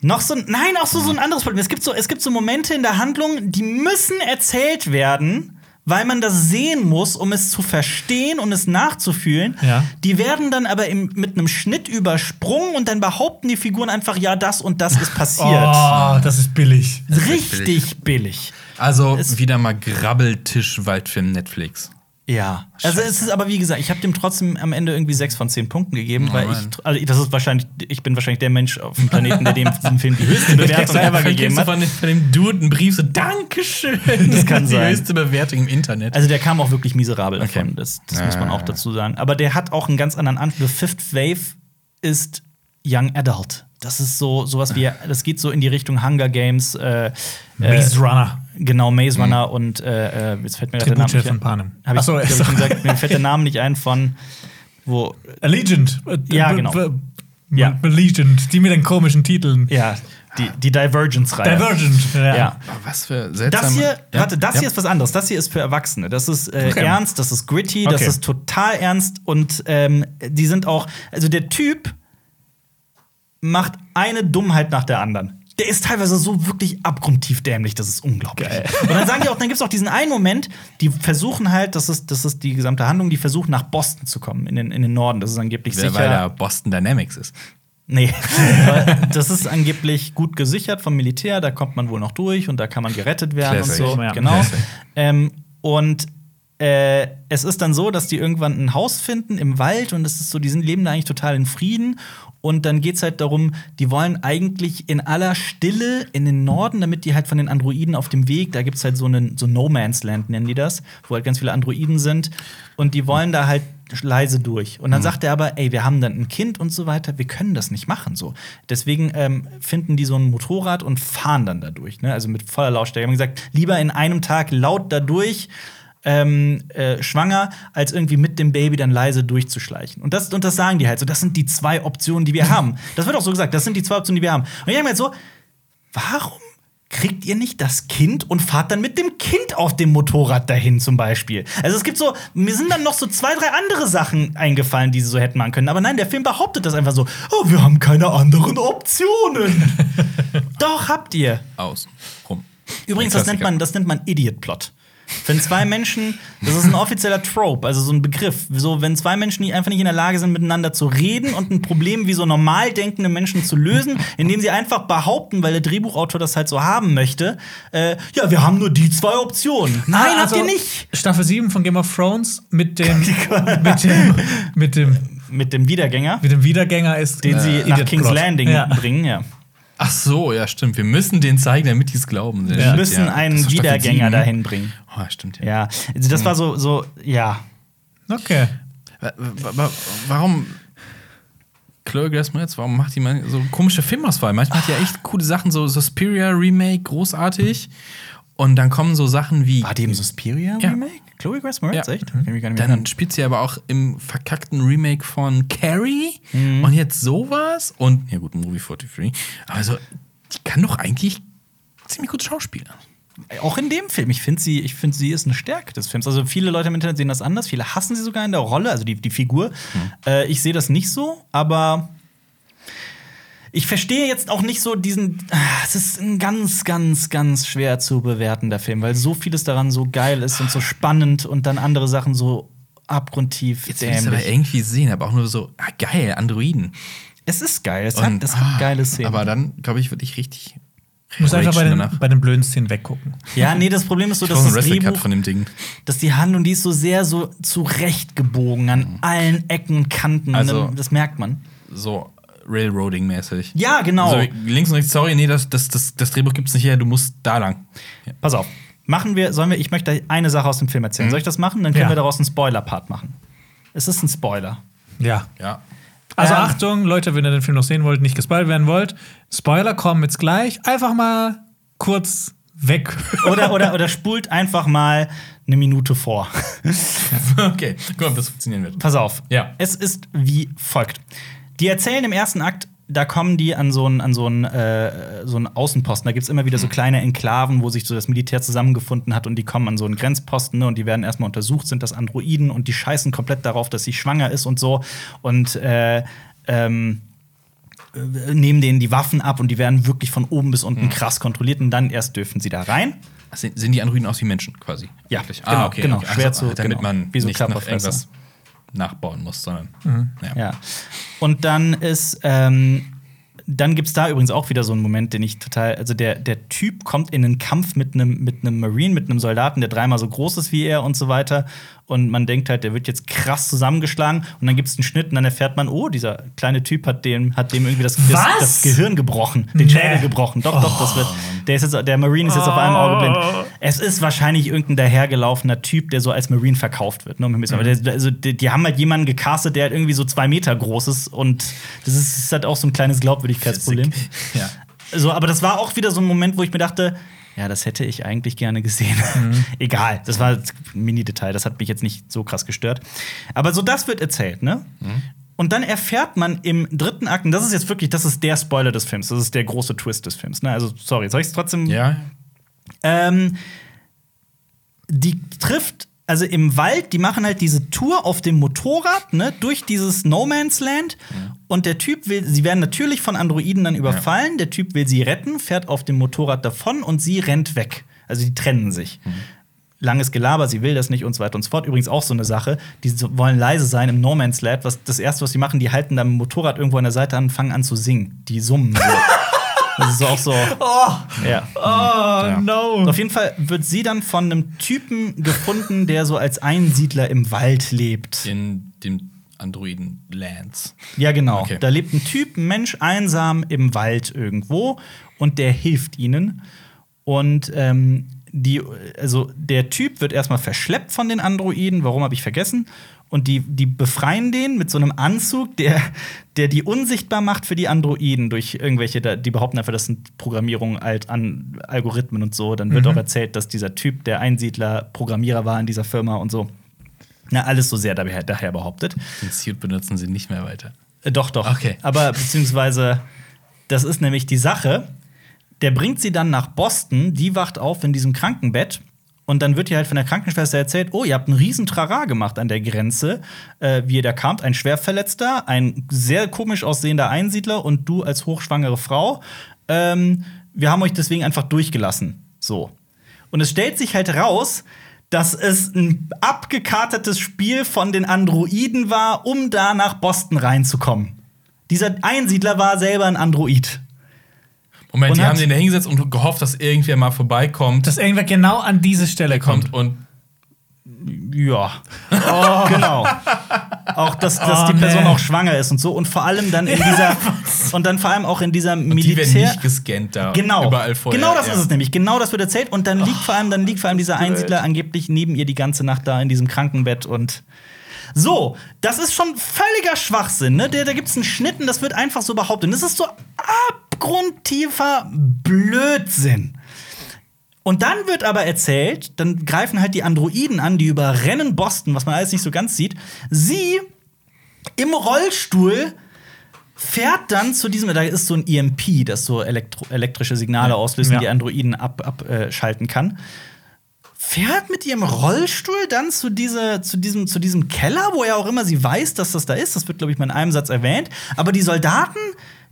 noch so ein, nein, auch so, so ein anderes Problem. Es gibt so, es gibt so Momente in der Handlung, die müssen erzählt werden, weil man das sehen muss, um es zu verstehen und es nachzufühlen. Ja. Die werden dann aber im, mit einem Schnitt übersprungen und dann behaupten die Figuren einfach, ja, das und das ist passiert. [LAUGHS] Oh, das ist billig. Richtig billig. Also Es- wieder mal Grabbeltisch Waldfilm Netflix. Ja. Also es ist aber wie gesagt, ich habe dem trotzdem am Ende irgendwie sechs von zehn Punkten gegeben, weil Mann. ich, also das ist wahrscheinlich, ich bin wahrscheinlich der Mensch auf dem Planeten, der dem [LAUGHS] Film die höchste Bewertung ever gegeben hat. von, dem, von dem Dude einen Brief so Dankeschön. [LAUGHS] Das kann Die sein. höchste Bewertung im Internet. Also der kam auch wirklich miserabel Okay. davon, das, das Ja, muss man auch dazu sagen. Aber der hat auch einen ganz anderen Anspruch. The Fifth Wave ist Young Adult. Das ist so sowas wie, das geht so in die Richtung Hunger Games, äh, Maze äh, Runner. Genau Maze Mhm. Runner und äh, äh, jetzt fällt mir gerade der Name nicht von ein. Panem. Hab ich, Ach so, hab ich gesagt, [LAUGHS] mir fällt der Name nicht ein von wo Allegiant. Ja, genau. Ja. Allegiant. Die mit den komischen Titeln. ja die, die Divergence-Reihe. Divergent. Ja. Ja. Aber was für seltsame. Das hier, Ja, warte, das ja. hier ist was anderes. Das hier ist für Erwachsene. Das ist äh, Okay. ernst, das ist gritty, das Okay. ist total ernst und ähm, die sind auch, also der Typ macht eine Dummheit nach der anderen. Der ist teilweise so wirklich abgrundtief dämlich, das ist unglaublich. Und dann sagen die auch, dann gibt es auch diesen einen Moment, die versuchen halt, das ist, das ist die gesamte Handlung, die versuchen nach Boston zu kommen, in den, in den Norden. Das ist angeblich Weil sicher. da Boston Dynamics ist. Nee, [LAUGHS] Weil das ist angeblich gut gesichert vom Militär, da kommt man wohl noch durch und da kann man gerettet werden Classic. und so. Ja, genau. Ähm, und äh, es ist dann so, dass die irgendwann ein Haus finden im Wald und es ist so, die sind, leben da eigentlich total in Frieden. Und dann geht es halt darum, die wollen eigentlich in aller Stille in den Norden, damit die halt von den Androiden auf dem Weg, da gibt es halt so einen so No Man's Land, nennen die das, wo halt ganz viele Androiden sind. Und die wollen da halt leise durch. Und dann sagt er aber, ey, wir haben dann ein Kind und so weiter, wir können das nicht machen so. Deswegen ähm, finden die so ein Motorrad und fahren dann da durch, ne? Also mit voller Lautstärke. Wir haben gesagt, lieber in einem Tag laut da durch, ähm, äh, schwanger, als irgendwie mit dem Baby dann leise durchzuschleichen. Und das, und das sagen die halt so, das sind die zwei Optionen, die wir [LAUGHS] haben. Das wird auch so gesagt, das sind die zwei Optionen, die wir haben. Und ich habe mir halt so, warum kriegt ihr nicht das Kind und fahrt dann mit dem Kind auf dem Motorrad dahin zum Beispiel? Also es gibt so, mir sind dann noch so zwei, drei andere Sachen eingefallen, die sie so hätten machen können. Aber nein, der Film behauptet das einfach so, oh, wir haben keine anderen Optionen. [LAUGHS] Doch, habt ihr. Aus. Rum. Übrigens, das nennt man, das nennt man Idiot-Plot. Wenn zwei Menschen, das ist ein offizieller Trope, also so ein Begriff, so wenn zwei Menschen nicht, einfach nicht in der Lage sind, miteinander zu reden und ein Problem wie so normal denkende Menschen zu lösen, indem sie einfach behaupten, weil der Drehbuchautor das halt so haben möchte, äh, ja, wir haben nur die zwei Optionen. Nein, Ah, habt also ihr nicht. Staffel 7 von Game of Thrones mit dem, [LAUGHS] mit dem, mit dem, Mit dem Wiedergänger, mit dem Wiedergänger ist. den sie nach King's Plot. Landing Ja. bringen, ja. Ach so, ja, stimmt. Wir müssen den zeigen, damit die es glauben. Wir müssen ja. Einen Wiedergänger dahin bringen. Oh, stimmt, ja. Ja, also das war so, so, ja. Okay. Wa- wa- wa- Warum. Chloe Grace Moretz, warum macht die so komische Filmauswahl? Manchmal hat die ja echt coole Sachen, so Suspiria Remake, großartig. Und dann kommen so Sachen wie. War die im Suspiria Ja. Remake? Chloe Grace Moretz, Ja. echt? Mehr Dann spielt sie aber auch im verkackten Remake von Carrie. Mhm. Und jetzt sowas. Und, ja gut, Movie 43. Aber so, die kann doch eigentlich ziemlich gut schauspielern. Auch in dem Film. Ich finde, sie, ich find, sie ist eine Stärke des Films. Also, viele Leute im Internet sehen das anders. Viele hassen sie sogar in der Rolle, also die, die Figur. Äh, ich sehe das nicht so, aber ich verstehe jetzt auch nicht so diesen. ah, Es ist ein ganz, ganz, ganz schwer zu bewerten, der Film, weil so vieles daran so geil ist und so spannend und dann andere Sachen so abgrundtief Jetzt will ich es aber dämlich. irgendwie sehen, aber auch nur so, ah, geil, Androiden. Es ist geil. Es Und- hat, es hat geile Szenen. Aber dann, glaube ich, würde ich richtig. Du musst einfach bei den, bei den blöden Szenen weggucken. ja, nee, das Problem ist so, dass das Drehbuch von dem Ding. dass die Handlung, die ist so sehr so zurechtgebogen an allen Ecken und Kanten. Also- das merkt man. So Railroading-mäßig. Ja, genau. So, links und rechts, sorry, nee, das, das, das, das Drehbuch gibt's nicht her, du musst da lang. Pass auf. Machen wir, sollen wir, ich möchte eine Sache aus dem Film erzählen. Soll ich das machen? Dann können Ja. wir daraus einen Spoiler-Part machen. Es ist ein Spoiler. Ja. Ja. Also Ähm. Achtung, Leute, wenn ihr den Film noch sehen wollt, nicht gespoilt werden wollt, Spoiler kommen jetzt gleich. Einfach mal kurz weg. [LAUGHS] Oder, oder, oder spult einfach mal eine Minute vor. [LAUGHS] Okay, guck mal, ob das funktionieren wird. Pass auf. Ja. Es ist wie folgt. Die erzählen im ersten Akt, da kommen die an so einen, an so einen, äh, so einen Außenposten. Da gibt es immer wieder so kleine Enklaven, wo sich so das Militär zusammengefunden hat und die kommen an so einen Grenzposten ne, und die werden erstmal untersucht, sind das Androiden und die scheißen komplett darauf, dass sie schwanger ist und so. Und äh, ähm, äh, nehmen denen die Waffen ab und die werden wirklich von oben bis unten krass kontrolliert und dann erst dürfen sie da rein. Sind, die Androiden aus wie Menschen quasi? Ja, Wirklich? genau, ah, okay, genau. okay. Schwer Also, zu- damit genau. man Wie so nicht noch Körperfresser. irgendwas nachbauen muss, sondern ja. Ja. Und dann ist, ähm, dann gibt es da übrigens auch wieder so einen Moment, den ich total, also der, der Typ kommt in einen Kampf mit einem mit einem Marine, mit einem Soldaten, der dreimal so groß ist wie er und so weiter. Und man denkt halt, der wird jetzt krass zusammengeschlagen. Und dann gibt es einen Schnitt und dann erfährt man, oh, dieser kleine Typ hat dem, hat dem irgendwie das, das, das Gehirn gebrochen, den Nee. Schädel gebrochen. Doch, doch, das wird. Der, ist jetzt, der Marine ist jetzt auf einem Auge blind. Es ist wahrscheinlich irgendein dahergelaufener Typ, der so als Marine verkauft wird. Ne? um Aber der, also, die, die haben halt jemanden gecastet, der halt irgendwie so zwei Meter groß ist. Und das ist, ist halt auch so ein kleines Glaubwürdigkeitsproblem. [LAUGHS] ja. So, aber das war auch wieder so ein Moment, wo ich mir dachte, ja, das hätte ich eigentlich gerne gesehen. [LAUGHS] Egal, das war ein Mini-Detail, das hat mich jetzt nicht so krass gestört. Aber so das wird erzählt, ne? Und dann erfährt man im dritten Akt, und das ist jetzt wirklich, das ist der Spoiler des Films, das ist der große Twist des Films. Ne? Also, sorry, soll ich es trotzdem ja. ähm, die trifft, also im Wald, die machen halt diese Tour auf dem Motorrad, ne, durch dieses No Man's Land. Und der Typ will, sie werden natürlich von Androiden dann überfallen. Der Typ will sie retten, fährt auf dem Motorrad davon und sie rennt weg. Also die trennen sich. Langes Gelaber, sie will das nicht und so weiter und so fort. Übrigens auch so eine Sache, die wollen leise sein im No Man's Land. Was, das erste, was sie machen, die halten dann ein Motorrad irgendwo an der Seite an und fangen an zu singen. Die summen so. [LAUGHS] Das ist auch so. Ja. Oh, no. Auf jeden Fall wird sie dann von einem Typen gefunden, der so als Einsiedler im Wald lebt. In dem Androiden Lance. Ja, genau. Okay. Da lebt ein Typ, ein Mensch, einsam im Wald irgendwo und der hilft ihnen. Und ähm, die, also der Typ wird erstmal verschleppt von den Androiden, warum habe ich vergessen? Und die, die befreien den mit so einem Anzug, der, der die unsichtbar macht für die Androiden durch irgendwelche, die behaupten einfach, das sind Programmierungen alt an Algorithmen und so. Dann wird auch erzählt, dass dieser Typ, der Einsiedler, Programmierer war in dieser Firma und so. Na, alles so sehr daher, daher behauptet. Den Suit benutzen sie nicht mehr weiter. Äh, Doch, doch. Okay. Aber beziehungsweise, das ist nämlich die Sache. Der bringt sie dann nach Boston, die wacht auf in diesem Krankenbett. Und dann wird ihr halt von der Krankenschwester erzählt, oh, ihr habt einen riesen Trara gemacht an der Grenze, äh, wie ihr da kamt. Ein Schwerverletzter, ein sehr komisch aussehender Einsiedler und du als hochschwangere Frau. Ähm, wir haben euch deswegen einfach durchgelassen. So. Und es stellt sich halt raus, dass es ein abgekartetes Spiel von den Androiden war, um da nach Boston reinzukommen. Dieser Einsiedler war selber ein Android. Moment, Und die haben den da hingesetzt und gehofft, dass irgendwer mal vorbeikommt. Dass irgendwer genau an diese Stelle kommt. kommt und Ja. Genau. Auch, dass, dass Oh, die Person nee. auch schwanger ist und so. Und vor allem dann in dieser. [LAUGHS] und dann vor allem auch in dieser die werden Militär. nicht gescannt da. Genau. Überall vorher. Genau das ja. ist es nämlich. Genau das wird erzählt. Und dann liegt vor allem, dann liegt vor allem dieser Einsiedler angeblich neben ihr die ganze Nacht da in diesem Krankenbett und. So, das ist schon völliger Schwachsinn, ne? Da, da gibt es einen Schnitt und das wird einfach so behauptet. Und das ist so abgrundtiefer Blödsinn. Und dann wird aber erzählt, dann greifen halt die Androiden an, die überrennen Boston, was man alles nicht so ganz sieht. Sie im Rollstuhl fährt dann zu diesem, da ist so ein EMP, das so elektrische Signale auslöst Ja. die Androiden abschalten ab, äh, kann. Fährt mit ihrem Rollstuhl dann zu, diese, zu, diesem, zu diesem Keller, wo ja auch immer sie weiß, dass das da ist. Das wird, glaube ich, mal in einem Satz erwähnt. Aber die Soldaten,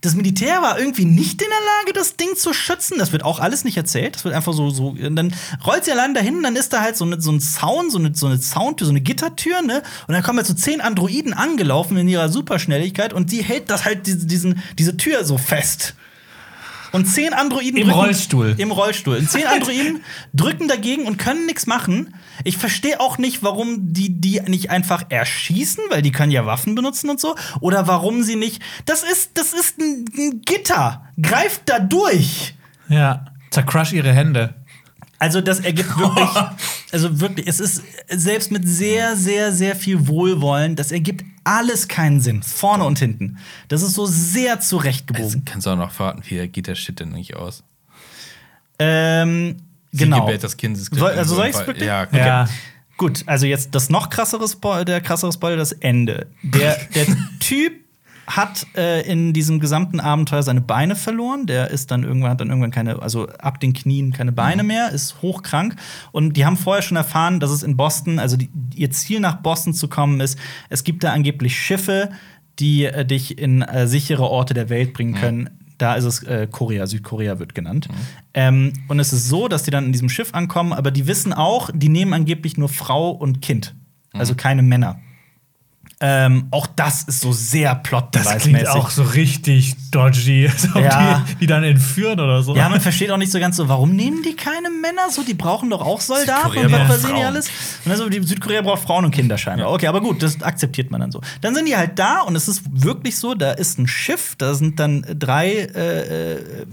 das Militär war irgendwie nicht in der Lage, das Ding zu schützen. Das wird auch alles nicht erzählt. Das wird einfach so, so. und Dann rollt sie allein dahin, dann ist da halt so, eine, so ein Zaun, so eine, so eine Soundtür, so eine Gittertür, ne? Und dann kommen halt so zehn Androiden angelaufen in ihrer Superschnelligkeit und die hält das halt diese, diesen, diese Tür so fest. Und zehn Androiden Im Rollstuhl. Im Rollstuhl. Und zehn [LAUGHS] Androiden drücken dagegen und können nichts machen. Ich verstehe auch nicht, warum die die nicht einfach erschießen, weil die können ja Waffen benutzen und so. Oder warum sie nicht. Das ist, das ist ein, ein Gitter. Greift da durch. Ja. Zercrush ihre Hände. Also das ergibt [LAUGHS] wirklich, also wirklich, es ist selbst mit sehr, sehr, sehr viel Wohlwollen, das ergibt alles keinen Sinn, vorne und hinten. Das ist so sehr Also, zurechtgebogen. kannst du auch noch verraten, wie geht der Shit denn nicht aus? ähm, Sie genau. gebärt das Kind. es gibt Soll, also soll ich's Fall- wirklich? Ja, Okay. Ja. Gut, also jetzt das noch krassere Spoiler, der krassere Spoiler, das Ende. Der, der [LAUGHS] Typ hat äh, in diesem gesamten Abenteuer seine Beine verloren. Der ist dann irgendwann, hat dann irgendwann keine, also ab den Knien keine Beine mehr, ist hochkrank. Und die haben vorher schon erfahren, dass es in Boston, also die, ihr Ziel nach Boston zu kommen ist, es gibt da angeblich Schiffe, die äh, dich in äh, sichere Orte der Welt bringen können. Da ist es äh, Korea, Südkorea wird genannt. Ähm, und es ist so, dass die dann in diesem Schiff ankommen, aber die wissen auch, die nehmen angeblich nur Frau und Kind. Also keine Männer. Ähm, auch das ist so sehr plot Das klingt auch so richtig dodgy, [LAUGHS] ob Ja. die, die dann entführen oder so. Ja, man versteht auch nicht so ganz so, warum nehmen die keine Männer so? Die brauchen doch auch Soldaten und was weiß ich Frauen. alles. Und also die Südkorea braucht Frauen und Kinder scheinbar. Okay, aber gut, das akzeptiert man dann so. Dann sind die halt da und es ist wirklich so, da ist ein Schiff, da sind dann drei äh, äh,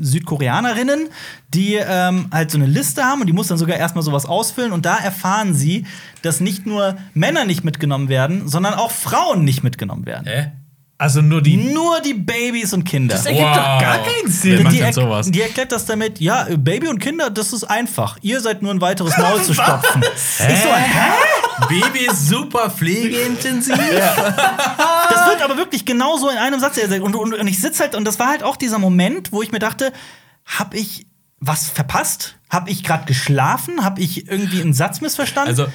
Südkoreanerinnen, die ähm, halt so eine Liste haben und die muss dann sogar erstmal sowas ausfüllen und da erfahren sie, dass nicht nur Männer nicht mitgenommen werden, sondern auch Frauen nicht mitgenommen werden. Hä? Also nur die. Nur die Babys und Kinder. Das ergibt doch gar keinen Sinn. Die, er sowas? die erklärt das damit, ja, Baby und Kinder, das ist einfach. Ihr seid nur ein weiteres Maul zu [LAUGHS] stopfen. Ich so, hä? Baby ist super pflegeintensiv. [LAUGHS] Das wird aber wirklich genauso in einem Satz erzählt. Und, und, und ich sitze halt, und das war halt auch dieser Moment, wo ich mir dachte, hab ich was verpasst? Hab ich gerade geschlafen? Hab ich irgendwie einen Satz missverstanden? Also,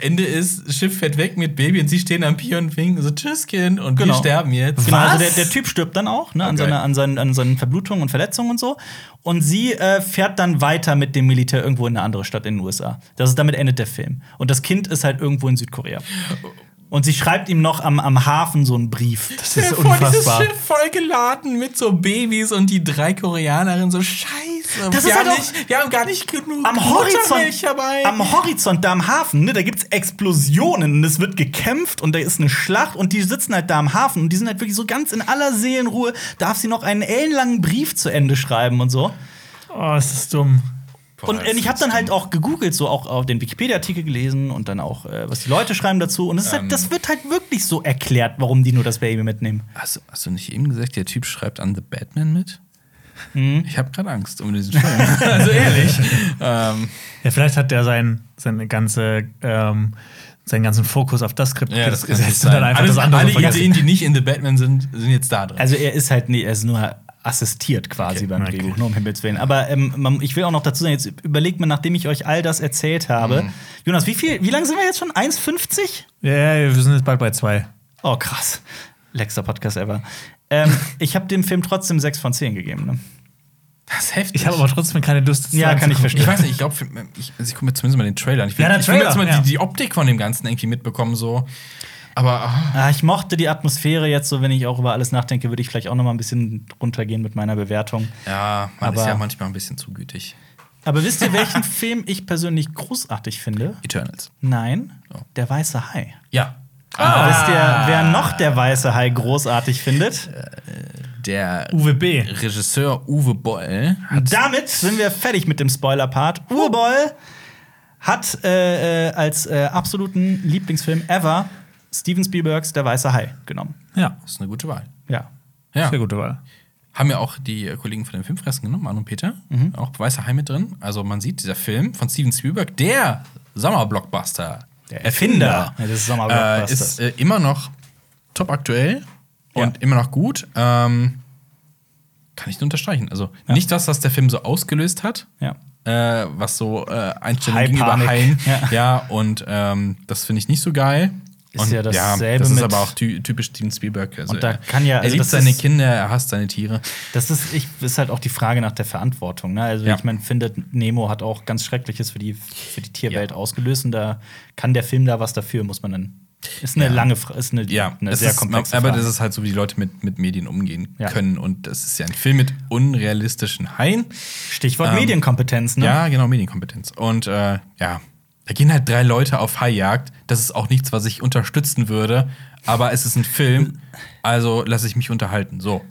Ende ist, Schiff fährt weg mit Baby und sie stehen am Pier und winken so, tschüss, Kind, und Genau. wir sterben jetzt. Genau, also der, der Typ stirbt dann auch, ne, an, Okay. seiner, an, seinen, an seinen Verblutungen und Verletzungen und so. Und sie äh, fährt dann weiter mit dem Militär irgendwo in eine andere Stadt in den USA. Das ist, damit endet der Film. Und das Kind ist halt irgendwo in Südkorea. Und sie schreibt ihm noch am, am Hafen so einen Brief. Das ist vor, dieses unfassbar. Schiff voll geladen mit so Babys und die drei Koreanerinnen so scheiße. Das wir, ist haben halt nicht, wir haben gar nicht genug am Horizont, dabei. am Horizont da am Hafen, ne, da gibt's Explosionen und es wird gekämpft und da ist eine Schlacht und die sitzen halt da am Hafen und die sind halt wirklich so ganz in aller Seelenruhe. Darf sie noch einen ellenlangen Brief zu Ende schreiben und so. Oh, ist das dumm. Boah, Und äh, ich habe dann halt auch gegoogelt, so auch auf den Wikipedia-Artikel gelesen und dann auch, äh, was die Leute schreiben dazu. Und es ist halt, das wird halt wirklich so erklärt, warum die nur das Baby mitnehmen. Hast, du- hast du nicht eben gesagt, der Typ schreibt an The Batman mit? Mhm. Ich habe gerade Angst um diesen Film. [LAUGHS] also ehrlich. ähm, Ja, vielleicht hat der sein, seine ganze, ähm, seinen ganzen Fokus auf das Skript ja, das gesetzt und dann einfach Alle, das andere alle vergessen. Ideen, die nicht in The Batman sind, sind jetzt da drin. Also er ist halt nie, er ist nur assistiert quasi Okay, beim okay. Drehbuch, nur um Himmels Willen. Aber ähm, man, ich will auch noch dazu sagen, jetzt überlegt mir, nachdem ich euch all das erzählt habe, Mhm. Jonas, wie viel, wie lange sind wir jetzt schon? 1,50? Ja, wir sind jetzt bald bei zwei. Oh, krass. Längster Podcast ever. ähm, [LAUGHS] ich habe dem Film trotzdem 6 von 10 gegeben. Ne? das ist heftig. Ich habe aber trotzdem keine Lust, das Ja, kann ich verstehen. Ich weiß nicht, ich glaube, ich, also ich gucke mir zumindest mal den Trailer an. Ich will, Ja, der ich will jetzt Trailer, mal ja. die, die Optik von dem Ganzen irgendwie mitbekommen, so. Aber ah, Ah, ich mochte die Atmosphäre jetzt so, wenn ich auch über alles nachdenke, würde ich vielleicht auch noch mal ein bisschen runtergehen mit meiner Bewertung. ja, man Aber- ist ja manchmal ein bisschen zu gütig. Aber wisst ihr, welchen [LAUGHS] Film ich persönlich großartig finde? Eternals. Nein, Oh. der weiße Hai. Ja. Wisst ihr, wer noch der weiße Hai großartig findet? Der Uwe B. Regisseur Uwe Boll Damit sind wir fertig mit dem Spoiler-Part. Uwe Boll hat äh, äh, als äh, absoluten Lieblingsfilm ever Steven Spielbergs Der weiße Hai genommen. Ja, das ist eine gute Wahl. Ja. Ja. sehr gute Wahl. Haben ja auch die äh, Kollegen von den Filmfressen genommen, Arno und Peter. Mhm. Auch Weißer Hai mit drin. Also man sieht, dieser Film von Steven Spielberg, der Sommerblockbuster, Der Erfinder des äh, Sommerblockbusters. ist äh, immer noch top aktuell und Ja. immer noch gut. Ähm, kann ich nur unterstreichen. Also Ja. nicht das, was der Film so ausgelöst hat, ja. äh, was so äh, Einstellungen gegenüber. Haien. Ja. Ja. und ähm, das finde ich nicht so geil. Ist und, ja dasselbe das ist mit- aber auch ty typisch Steven Spielberg. Also, Und da er- kann ja- er also liebt das seine ist- Kinder, er hasst seine Tiere. Das ist, ich, ist halt auch die Frage nach der Verantwortung. Ne? Also Ja. ich meine, findet Nemo hat auch ganz Schreckliches für die, für die Tierwelt Ja. ausgelöst und da kann der Film da was dafür, muss man dann. Ist eine Ja. lange, Fra- ist eine, Ja, eine sehr ist, komplexe aber Frage. das ist halt so, wie die Leute mit, mit Medien umgehen Ja. können. Und das ist ja ein Film mit unrealistischen Haien. Stichwort ähm, Medienkompetenz. Ne? Ja, genau, Medienkompetenz. Und äh, ja, da gehen halt drei Leute auf Haijagd. Das ist auch nichts, was ich unterstützen würde. Aber es ist ein Film, also lasse ich mich unterhalten. So.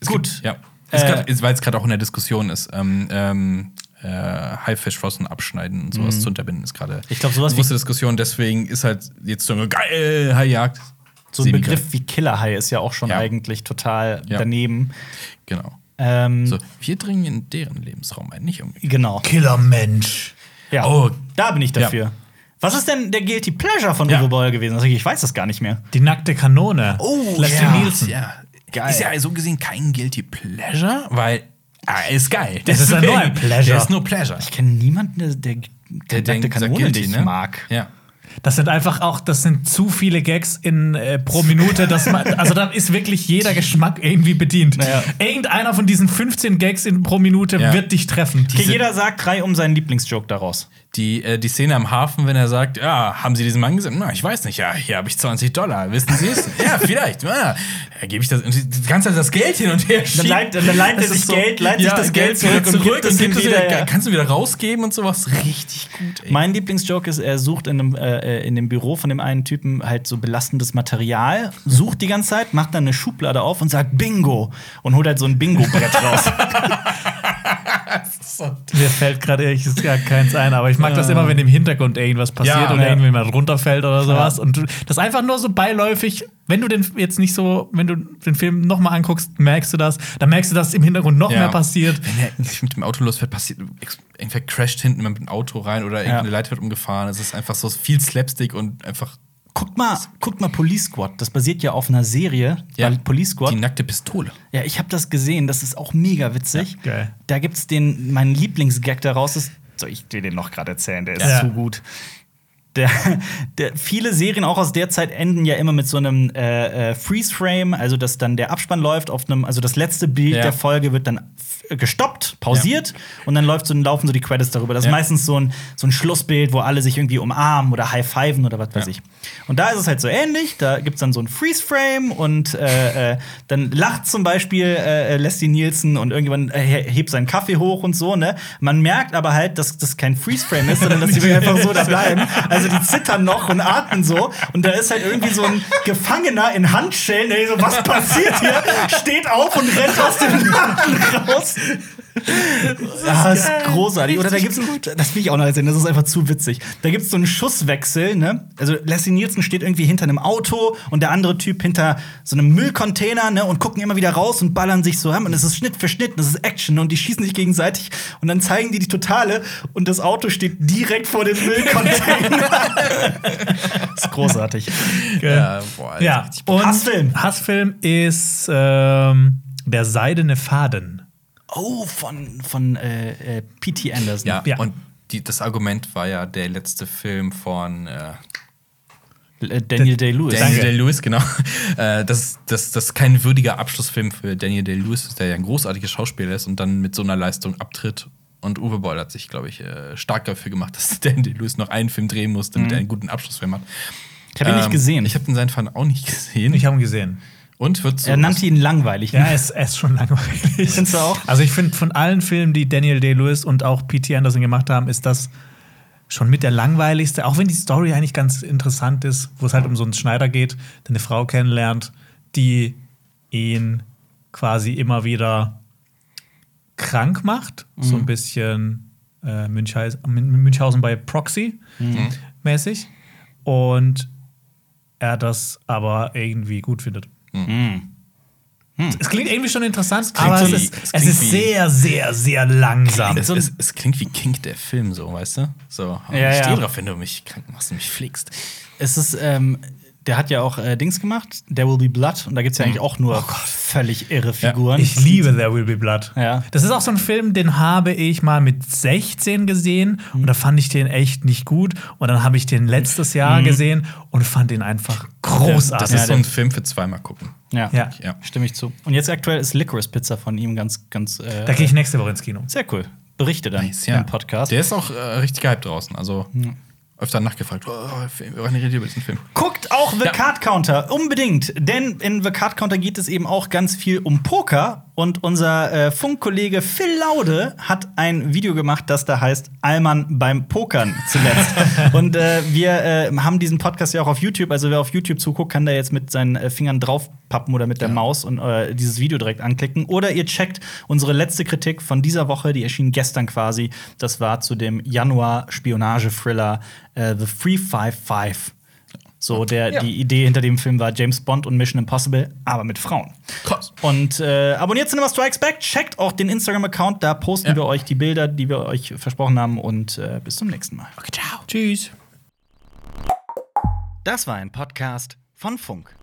Es Gut. Gibt, ja. Äh, weil es gerade auch in der Diskussion ist. Ähm, ähm, äh, Haifischflossen abschneiden und sowas zu unterbinden, ist gerade Mhm. Ich glaub, sowas eine wie- große Diskussion. Deswegen ist halt jetzt so eine geil Haijagd. So ein Begriff wie Killerhai ist ja auch schon Ja. eigentlich total Ja. daneben. Genau. Ähm, So, wir dringen in deren Lebensraum ein, nicht irgendwie. Genau. Killermensch. Ja. Oh. da bin ich Ja. dafür. Was ist denn der Guilty Pleasure von Ja. Uwe Boll gewesen? Also ich weiß das gar nicht mehr. Die nackte Kanone. Oh, Leslie ja. Nielsen. Ja. Geil. Ist ja so gesehen kein Guilty Pleasure, weil ah, er ist geil. Das ist ja nur ein [LAUGHS] Pleasure. Der ist nur Pleasure. Ich kenne niemanden, der, der, der, denkt, nackte Kanone Guilty, nicht ne? mag. Ja. Das sind einfach auch, das sind zu viele Gags in äh, pro Minute. Dass man, [LAUGHS] also da ist wirklich jeder Geschmack irgendwie bedient. Naja. Irgendeiner von diesen 15 Gags in, pro Minute Ja. wird dich treffen. Okay, jeder sagt drei um seinen Lieblingsjoke daraus. Die, äh, die Szene am Hafen, wenn er sagt, ja, haben Sie diesen Mann gesehen? Na, ich weiß nicht, ja, hier habe ich 20 Dollar, wissen Sie es? [LAUGHS] ja, vielleicht, ja, ja gebe ich das, und die ganze Zeit das Geld hin und her Dann schiebt. leiht, dann leiht er Das sich ist so- Geld, leiht sich ja, das Geld zurück, zurück, und gibt ihm gibt es wieder. wieder, ja. kannst du wieder rausgeben und sowas. Richtig gut, ey. Mein Lieblingsjoke ist, er sucht in dem, äh, in dem Büro von dem einen Typen halt so belastendes Material, sucht die ganze Zeit, macht dann eine Schublade auf und sagt Bingo und holt halt so ein Bingo-Brett raus. [LAUGHS] [LAUGHS] Mir fällt gerade ehrlich gar keins ein, aber ich mag das immer, wenn im Hintergrund irgendwas passiert Ja, oder ja. irgendjemand runterfällt oder sowas. Und das einfach nur so beiläufig, wenn du den jetzt nicht so, wenn du den Film nochmal anguckst, merkst du das, dann merkst du, dass im Hintergrund noch Ja. mehr passiert. Wenn er sich mit dem Auto losfährt, passiert, irgendwer crasht hinten mit dem Auto rein oder irgendeine Leiter wird umgefahren. Es ist einfach so viel Slapstick und einfach Guckt mal, guckt mal Police Squad. Das basiert ja auf einer Serie, Ja. Police Squad. die nackte Pistole. Ja, ich habe das gesehen. Das ist auch mega witzig. Ja, geil. Da gibt's den, mein Lieblingsgag daraus ist. Soll ich dir den noch gerade erzählen? Der ist Ja. zu gut. Der, der, viele Serien auch aus der Zeit enden ja immer mit so einem äh, äh, Freeze-Frame, also dass dann der Abspann läuft auf einem, also das letzte Bild Ja. der Folge wird dann f- gestoppt, pausiert und dann läuft so, laufen so die Credits darüber. Das ist Ja. meistens so ein, so ein Schlussbild, wo alle sich irgendwie umarmen oder high-fiven oder was weiß Ja. ich. Und da ist es halt so ähnlich. Da gibt es dann so ein Freeze-Frame und äh, äh, dann lacht zum Beispiel äh, äh, Leslie Nielsen und irgendjemand äh, he- hebt seinen Kaffee hoch und so. Ne? Man merkt aber halt, dass das kein Freeze-Frame ist, sondern dass die einfach so da bleiben. Also die zittern noch und atmen so. Und da ist halt irgendwie so ein Gefangener in Handschellen, der so, was passiert hier? Steht auf und rennt aus dem Laden raus. Ja, [LAUGHS] das ist großartig. Oder da gibt's, das will ich auch noch erzählen, das ist einfach zu witzig. Da gibt's so einen Schusswechsel, ne? Also Leslie Nielsen steht irgendwie hinter einem Auto und der andere Typ hinter so einem Müllcontainer, ne? Und gucken immer wieder raus und ballern sich so haben. Und es ist Schnitt für Schnitt, und es ist Action und die schießen sich gegenseitig und dann zeigen die die Totale und das Auto steht direkt vor dem Müllcontainer. [LAUGHS] das ist großartig. Ja, boah, Ja, und Hassfilm. Hassfilm ist ähm, Der seidene Faden. Oh, von, von äh, äh, P.T. Anderson. Ja, Ja. und die, das Argument war ja der letzte Film von äh, Äh, Daniel Day-Lewis. Daniel Day-Lewis, genau. [LAUGHS] Äh, das, das, das ist kein würdiger Abschlussfilm für Daniel Day-Lewis, der ja ein großartiger Schauspieler ist und dann mit so einer Leistung abtritt. Und Uwe Boll hat sich, glaube ich, äh, stark dafür gemacht, [LAUGHS] dass Daniel Day-Lewis noch einen Film drehen muss, damit er einen guten Abschlussfilm hat. Ich habe ihn nicht Ähm, gesehen. Ich habe den seinen Fall auch nicht [LAUGHS] gesehen. Ich habe ihn gesehen. Und wird so er nannte ihn langweilig. Ja, ne? er ist, er ist schon langweilig. Findest du auch? Also ich finde, von allen Filmen, die Daniel Day-Lewis und auch P.T. Anderson gemacht haben, ist das schon mit der langweiligste, auch wenn die Story eigentlich ganz interessant ist, wo es halt um so einen Schneider geht, der eine Frau kennenlernt, die ihn quasi immer wieder krank macht, so ein bisschen äh, Münchhausen, Münchhausen bei Proxy mäßig und er das aber irgendwie gut findet. Es klingt irgendwie schon interessant, aber es wie- ist, es es ist sehr, sehr, sehr langsam. Es, es, es klingt wie King der Film, so, weißt du? So, Ja, ich stehe ja. drauf, wenn du mich krank machst und mich pflegst. Es ist, ähm, der hat ja auch äh, Dings gemacht, There Will Be Blood, und da gibt's ja eigentlich auch nur völlig irre Figuren. Ich liebe There Will Be Blood. Ja. Das ist auch so ein Film, den habe ich mal mit 16 gesehen und da fand ich den echt nicht gut. Und dann habe ich den letztes Jahr gesehen und fand den einfach großartig. Das Ja, ist so ein Film für zweimal gucken. ja. Ja. Ja. stimme ich zu. Und jetzt aktuell ist Licorice Pizza von ihm ganz, ganz. Äh, Da gehe ich nächste Woche ins Kino. sehr cool. Berichte dann ja. im Podcast. Der ist auch äh, richtig gehypt draußen. Also öfter nachgefragt, oh, wann redet ihr über diesen Film? Guckt auch The Ja. Card Counter, unbedingt. Denn in The Card Counter geht es eben auch ganz viel um Poker. Und unser äh, Funkkollege Phil Laude hat ein Video gemacht, das da heißt Allmann beim Pokern zuletzt. [LAUGHS] und äh, wir äh, haben diesen Podcast ja auch auf YouTube. Also wer auf YouTube zuguckt, kann da jetzt mit seinen äh, Fingern draufpappen oder mit der Maus und äh, dieses Video direkt anklicken. Oder ihr checkt unsere letzte Kritik von dieser Woche, die erschien gestern quasi. Das war zu dem Januar-Spionage-Thriller äh, The 355. So, der, Ja. die Idee hinter dem Film war James Bond und Mission Impossible, aber mit Frauen. Krass. Und äh, abonniert Cinema Strikes Back, checkt auch den Instagram-Account, da posten Ja. wir euch die Bilder, die wir euch versprochen haben und äh, bis zum nächsten Mal. Okay, ciao. Tschüss. Das war ein Podcast von Funk.